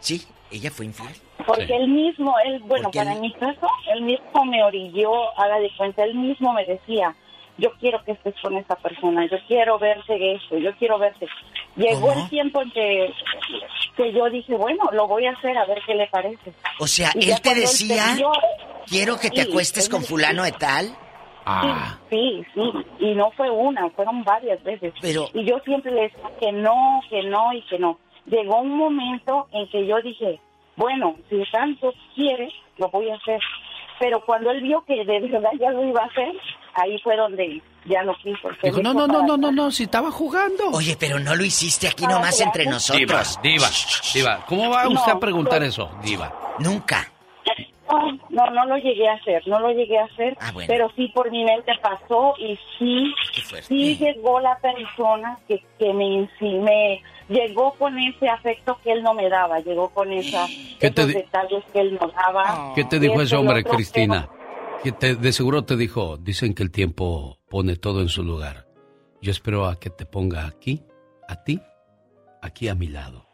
Sí, ella fue infiel. Porque él mismo, él, bueno, para mi caso, él mismo me orilló, haga de cuenta, él mismo me decía, yo quiero que estés con esa persona, yo quiero verte esto, yo quiero verte. Llegó el tiempo en que, que yo dije, bueno, lo voy a hacer a ver qué le parece. O sea, Y él te decía, quiero que te Sí, acuestes con fulano de tal. Ah. Sí, sí, y no fue una, fueron varias veces. Y yo siempre le decía que no, que no y que no. Llegó un momento en que yo dije, bueno, si tanto quieres, lo voy a hacer. Pero cuando él vio que de verdad ya lo iba a hacer, ahí fue donde ya no quiso. Dijo, no, no, no, no, no, no, si estaba jugando. Oye, pero no lo hiciste aquí nomás entre nosotros. Diva, diva, diva, ¿cómo va usted No, a preguntar no. eso, diva? Nunca. No, no, lo llegué a hacer, no lo llegué a hacer, Ah, bueno. pero sí por mi mente pasó y sí, sí llegó la persona que, que me, me llegó con ese afecto que él no me daba, llegó con esa, ¿Qué te esos detalles que él no daba. ¿Qué te dijo Esto ese hombre, Cristina? Que te- de seguro te dijo, dicen que el tiempo pone todo en su lugar. Yo espero a que te ponga aquí, a ti, aquí a mi lado.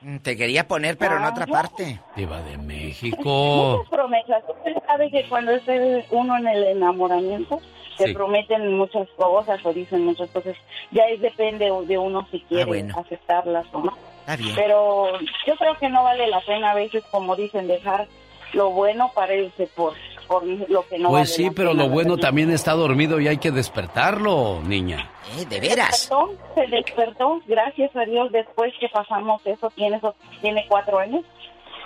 Mm, Te quería poner, pero en otra parte. Diva de México. Muchas promesas. Usted sabe que cuando es el- uno en el enamoramiento, se Sí. prometen muchas cosas o dicen muchas cosas. Ya es depende de uno si quiere bueno. aceptarlas o no. Está bien. Pero yo creo que no vale la pena a veces, como dicen, dejar lo bueno para irse por, por lo que no Pues vale sí, pero lo bueno también está dormido y hay que despertarlo, niña. Eh, de Se despertó, se despertó, gracias a Dios, después que pasamos eso, tiene, eso, tiene cuatro años.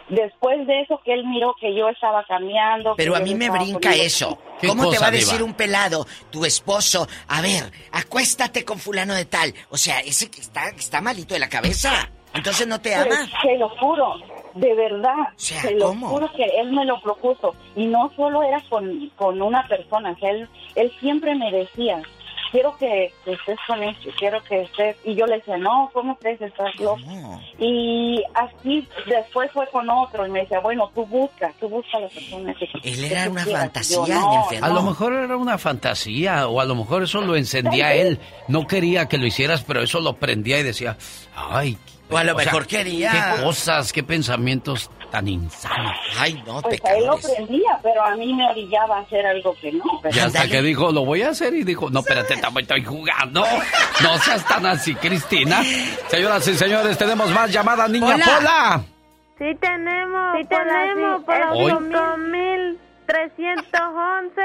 Después de eso que él miró que yo estaba cambiando. Pero a mí me brinca poniendo- eso. ¿Qué ¿Cómo te va a decir Diva? un pelado, tu esposo, a ver, acuéstate con fulano de tal? O sea, ese que está, está malito de la cabeza. Entonces no te ama. Pues, se lo juro, de verdad. sea, se lo juro que él me lo propuso. Y no solo era con, con una persona, o sea, él, él siempre me decía, quiero que, que estés con él, quiero que estés. Y yo le decía, no, ¿cómo crees? Estás loco. Y así después fue con otro y me decía, bueno, tú busca, tú busca a la persona que Él que era tú una quieras. fantasía, Yo, no, enfermo. A lo mejor era una fantasía o a lo mejor eso lo encendía él. No quería que lo hicieras, pero eso lo prendía y decía, ay. O a lo sea, mejor quería. Qué cosas, qué pensamientos tan insanos. Ay, no, Pues a él lo prendía, pero a mí me orillaba a hacer algo que no. Y hasta que dijo, lo voy a hacer, y dijo, no, espérate, también estoy jugando. No seas tan así, Cristina. Señoras y señores, tenemos más llamadas, niña Hola. Pola. Sí tenemos, sí tenemos, por Hoy. los 5311.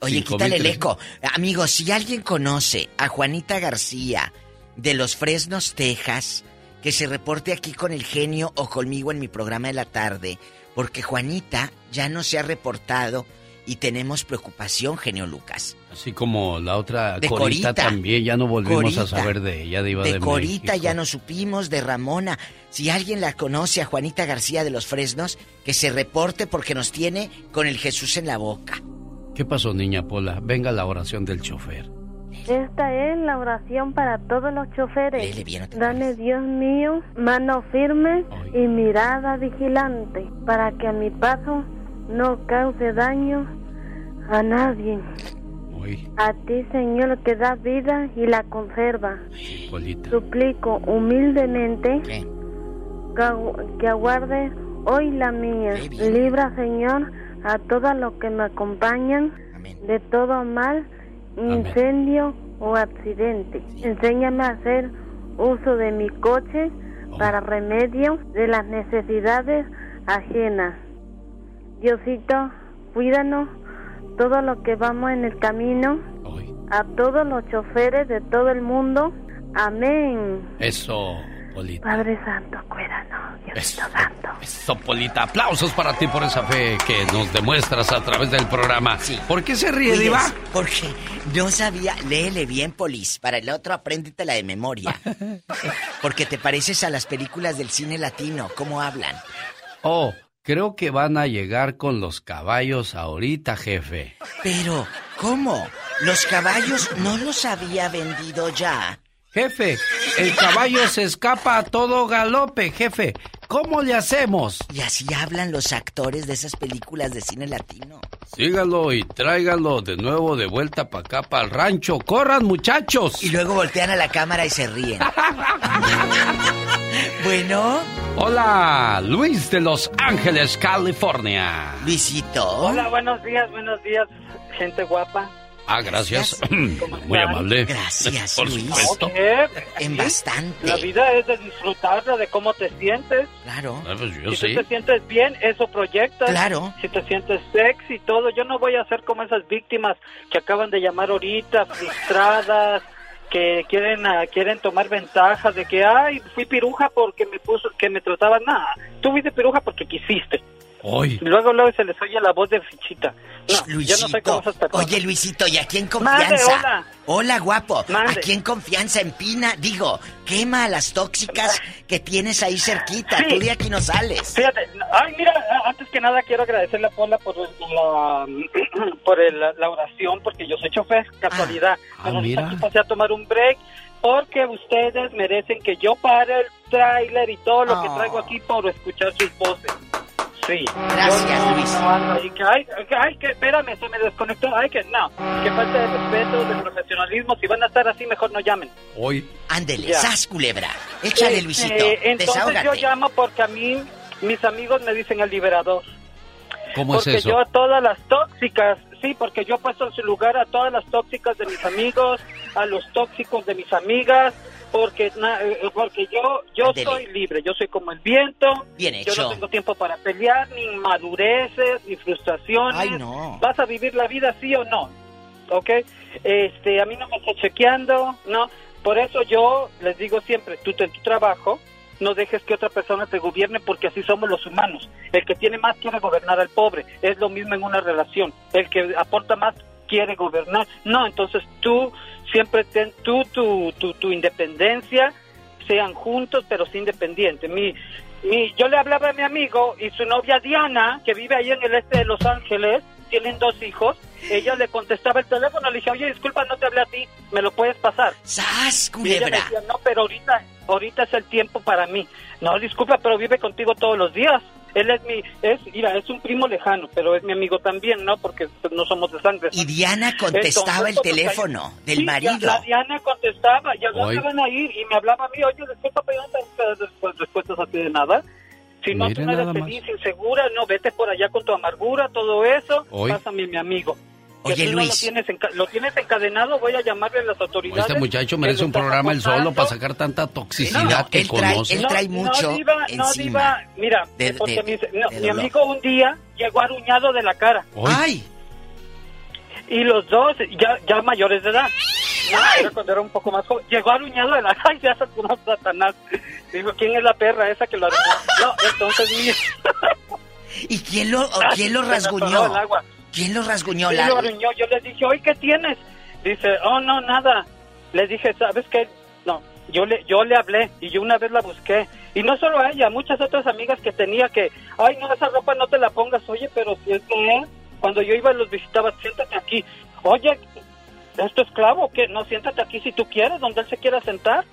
Oye, quítale el eco. Amigos, si alguien conoce a Juanita García de los Fresnos, Texas, que se reporte aquí con el genio o conmigo en mi programa de la tarde, porque Juanita ya no se ha reportado y tenemos preocupación, genio Lucas. Así como la otra De Corita, Corita. también, ya no volvimos Corita. a saber de ella, Diva de, De Corita México. ya no supimos, de Ramona. Si alguien la conoce a Juanita García de los Fresnos, que se reporte porque nos tiene con el Jesús en la boca. ¿Qué pasó, niña Pola? Venga la oración del chofer. Esta es la oración para todos los choferes. Léele bien, no te Dame, Dios mío, mano firme y mirada vigilante para que a mi paso no cause daño a nadie. A ti, Señor, que da vida y la conserva. Polita. Suplico humildemente que aguarde hoy la mía. Libra, Señor, a todos los que me acompañan de todo mal incendio o accidente. Enséñame a hacer uso de mi coche para remedio de las necesidades ajenas. Diosito, cuídanos todo lo que vamos en el camino, a todos los choferes de todo el mundo. Amén. Eso, Polita. Padre Santo, cuídanos, Diosito Santo. Eso, Polita. Aplausos para ti por esa fe que nos demuestras a través del programa. ¿Por qué se ríe, Diva? Porque no sabía. Léele bien, Polis. Para el otro, apréndetela de memoria. [laughs] Porque te pareces a las películas del cine latino. ¿Cómo hablan? Oh, creo que van a llegar con los caballos ahorita, jefe. Pero, ¿cómo? ¿Los caballos no los había vendido ya? Jefe, el caballo se escapa a todo galope, jefe. ¿Cómo le hacemos? Y así hablan los actores de esas películas de cine latino. Sígalo y tráigalo de nuevo de vuelta para acá, para el rancho. ¡Corran, muchachos! Y luego voltean a la cámara y se ríen. [laughs] bueno. Hola, Luis de Los Ángeles, California. Luisito. Hola, buenos días, buenos días, gente guapa. Ah, gracias. [clears throat] Muy amable. Gracias, Por Luis. supuesto. En bastante. La vida es de disfrutarla, de cómo te sientes. Claro. Ah, pues yo si sí. te sientes bien, eso proyectas. Claro. Si te sientes sexy y todo, yo no voy a ser como esas víctimas que acaban de llamar ahorita, frustradas, que quieren ah, quieren tomar ventaja de que, ay, fui piruja porque me puso, que me trataban. Nada, tú fuiste piruja porque quisiste. Luego, luego se les oye la voz de fichita. No, yo no Luisito. soy como esas personas. Oye, Luisito, ¿y aquí en Mande, confianza? hola. guapo. Mande. Aquí en confianza, empina, digo, quema a las tóxicas que tienes ahí cerquita. Sí. Tú de aquí no sales. Fíjate, ay, mira, antes que nada quiero agradecerle a Paula por la, [clears throat] por el- la oración, porque yo soy chofer, casualidad. Ah, Pero mira. aquí pasé a tomar un break, porque ustedes merecen que yo pare el tráiler y todo lo que Ah. traigo aquí por escuchar sus voces. Sí. Gracias, no- Luis. no que, ay, que, ay, que espérame, se me desconectó. Ay, que no. Que falta de respeto, de profesionalismo. Si van a estar así, mejor no llamen. Hoy. Ándele, sas culebra. Échale, Este, Luisito. Entonces Desahógate. yo llamo porque a mí, mis amigos me dicen el liberador. ¿Cómo es porque eso? yo a todas las tóxicas, sí, porque yo he puesto en su lugar a todas las tóxicas de mis amigos, a los tóxicos de mis amigas, porque eh, porque yo yo soy libre, yo soy como el viento. Bien Yo hecho. no tengo tiempo para pelear, ni inmadureces, ni frustraciones. Ay, no. ¿Vas a vivir la vida sí o no? ¿Ok? Este, a mí no me está chequeando, ¿no? Por eso yo les digo siempre, tú en tu trabajo, no dejes que otra persona te gobierne porque así somos los humanos. El que tiene más quiere gobernar al pobre. Es lo mismo en una relación. El que aporta más quiere gobernar. No, entonces tú siempre ten tú tu, tu, tu independencia, sean juntos pero sí independientes. Mi, mi, yo le hablaba a mi amigo y su novia Diana, que vive ahí en el este de Los Ángeles, tienen dos hijos, ella le contestaba el teléfono, le dije, oye, disculpa, no te hablé a ti, ¿me lo puedes pasar? ¡Sas, Y ella me culebra! decía, no, pero ahorita, ahorita es el tiempo para mí. No, disculpa, pero vive contigo todos los días. Él es mi, es, mira, es un primo lejano, pero es mi amigo también, ¿no? Porque no somos de sangre. Y Diana contestaba el Entonces, pues, teléfono del Sí, marido. La, la Diana contestaba, ya no Hoy. se van a ir y me hablaba a mí, oye, disculpa, pero no te respuestas así de nada. Si no, tú no eres nada más. feliz, insegura, no, vete por allá con tu amargura, todo eso, Hoy. pásame mi amigo. Oye, Luis. lo, tienes lo tienes encadenado, voy a llamarle a las autoridades. Este muchacho merece un programa él solo para sacar tanta toxicidad No, que él trae- conoce. él trae mucho no, Diva, no. Diva, mira, De- porque de- mi, no, mi amigo un día llegó aruñado de la cara. ¡Ay! Y los dos, ya, ya mayores de edad. Era cuando era un poco más joven. Llegó aruñado de la cara. [laughs] Ay, ya sacó una satanás. Dijo, ¿quién es la perra esa que lo aruñó? No, entonces, mira. [laughs] ¿Y quién lo, quién lo rasguñó? el agua. ¿Quién lo rasguñó? La- lo aruñó. Yo le dije, oye, ¿qué tienes? Dice, oh, no, nada. Le dije, ¿sabes qué? No, yo le, yo le hablé y yo una vez la busqué. Y no solo a ella, muchas otras amigas que tenía que, ay, no, esa ropa no te la pongas. Oye, pero si es que cuando yo iba y los visitaba, siéntate aquí. Oye, ¿es tu esclavo o qué? No, siéntate aquí si tú quieres, donde él se quiera sentar.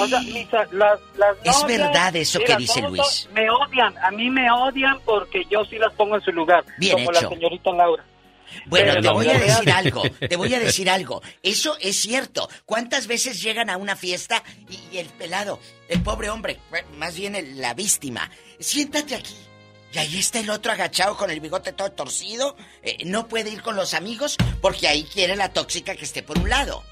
O sea, mis, las, las Es verdad eso que dice Luis. Me odian, a mí me odian porque yo sí las pongo en su lugar. Bien como hecho. la señorita Laura. Bueno, Pero te voy a decir algo, te voy a decir algo. Eso es cierto. ¿Cuántas veces llegan a una fiesta y, y el pelado, el pobre hombre, más bien el- la víctima, siéntate aquí? Y ahí está el otro agachado con el bigote todo torcido. Eh, no puede ir con los amigos porque ahí quiere la tóxica que esté por un lado.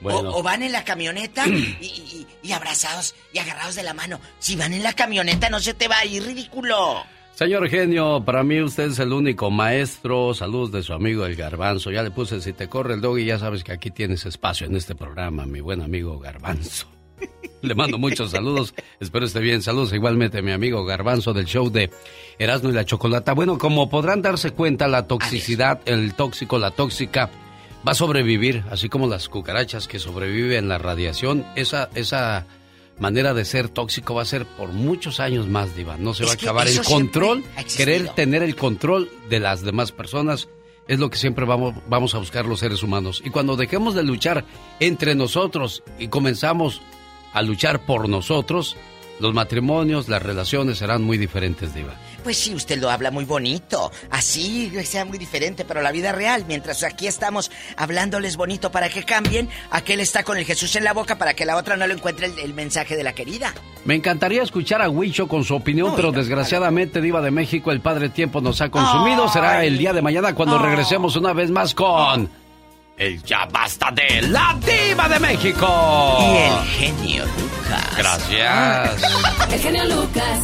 Bueno. O, o van en la camioneta [clears throat] y, y- y abrazados y agarrados de la mano. Si van en la camioneta no se te va a ir, ridículo. Señor genio, para mí usted es el único maestro. Saludos de su amigo el Garbanzo. Ya le puse si te corre el dog y ya sabes que aquí tienes espacio en este programa, mi buen amigo Garbanzo. [laughs] Le mando muchos saludos. Espero esté bien. Saludos igualmente a mi amigo Garbanzo del show de Erasmo y la Chocolata. Bueno, como podrán darse cuenta, la toxicidad, el tóxico, la tóxica, va a sobrevivir, así como las cucarachas que sobreviven la radiación. Esa, esa manera de ser tóxico va a ser por muchos años más, Diva. No se Es va a acabar. El control, querer tener el control de las demás personas es lo que siempre vamos, vamos a buscar los seres humanos. Y cuando dejemos de luchar entre nosotros y comenzamos a luchar por nosotros, los matrimonios, las relaciones serán muy diferentes, Diva. Pues sí, usted lo habla muy bonito. Así sea muy diferente, pero la vida real, mientras aquí estamos hablándoles bonito para que cambien, aquel está con el Jesús en la boca para que la otra no le encuentre el, el mensaje de la querida. Me encantaría escuchar a Huicho con su opinión, pero desgraciadamente, Diva de México, el Padre Tiempo nos ha consumido. Será el día de mañana cuando regresemos una vez más con. El Ya Basta de la Diva de México. Y el genio Lucas. Gracias. [laughs] El genio Lucas.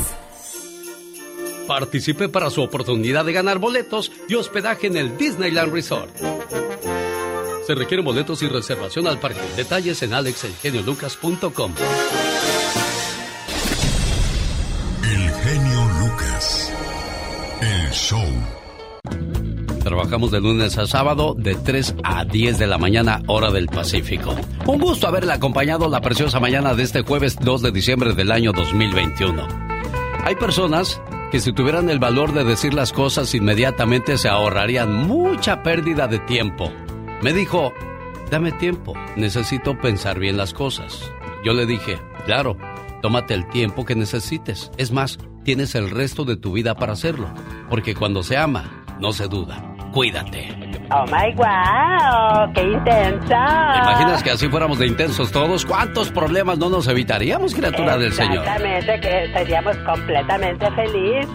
Participe para su oportunidad de ganar boletos y hospedaje en el Disneyland Resort. Se requieren boletos y reservación al parque. Detalles en alexelgeniolucas.com. El genio Lucas. El show. Trabajamos de lunes a sábado de 3 a 10 de la mañana hora del Pacífico. Un gusto haberle acompañado la preciosa mañana de este jueves 2 de diciembre del año 2021. Hay personas que si tuvieran el valor de decir las cosas inmediatamente se ahorrarían mucha pérdida de tiempo. Me dijo, dame tiempo, necesito pensar bien las cosas. Yo le dije, claro, tómate el tiempo que necesites. Es más, tienes el resto de tu vida para hacerlo. Porque cuando se ama, no se duda. Cuídate. Oh my wow, qué intensa. ¿Te imaginas que así fuéramos de intensos todos? ¿Cuántos problemas no nos evitaríamos, criatura del Señor? Exactamente, que seríamos completamente felices.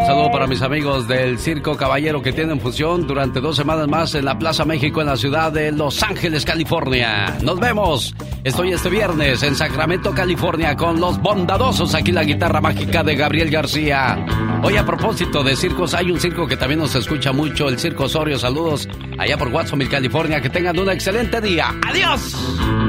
Un saludo para mis amigos del Circo Caballero que tienen función durante dos semanas más en la Plaza México en la ciudad de Los Ángeles, California. Nos vemos. Estoy este viernes en Sacramento, California con los bondadosos. Aquí la guitarra mágica de Gabriel García. Hoy a propósito de circos, hay un circo que también nos escucha mucho, el Circo Osorio. Saludos allá por Watsonville, California. Que tengan un excelente día. ¡Adiós!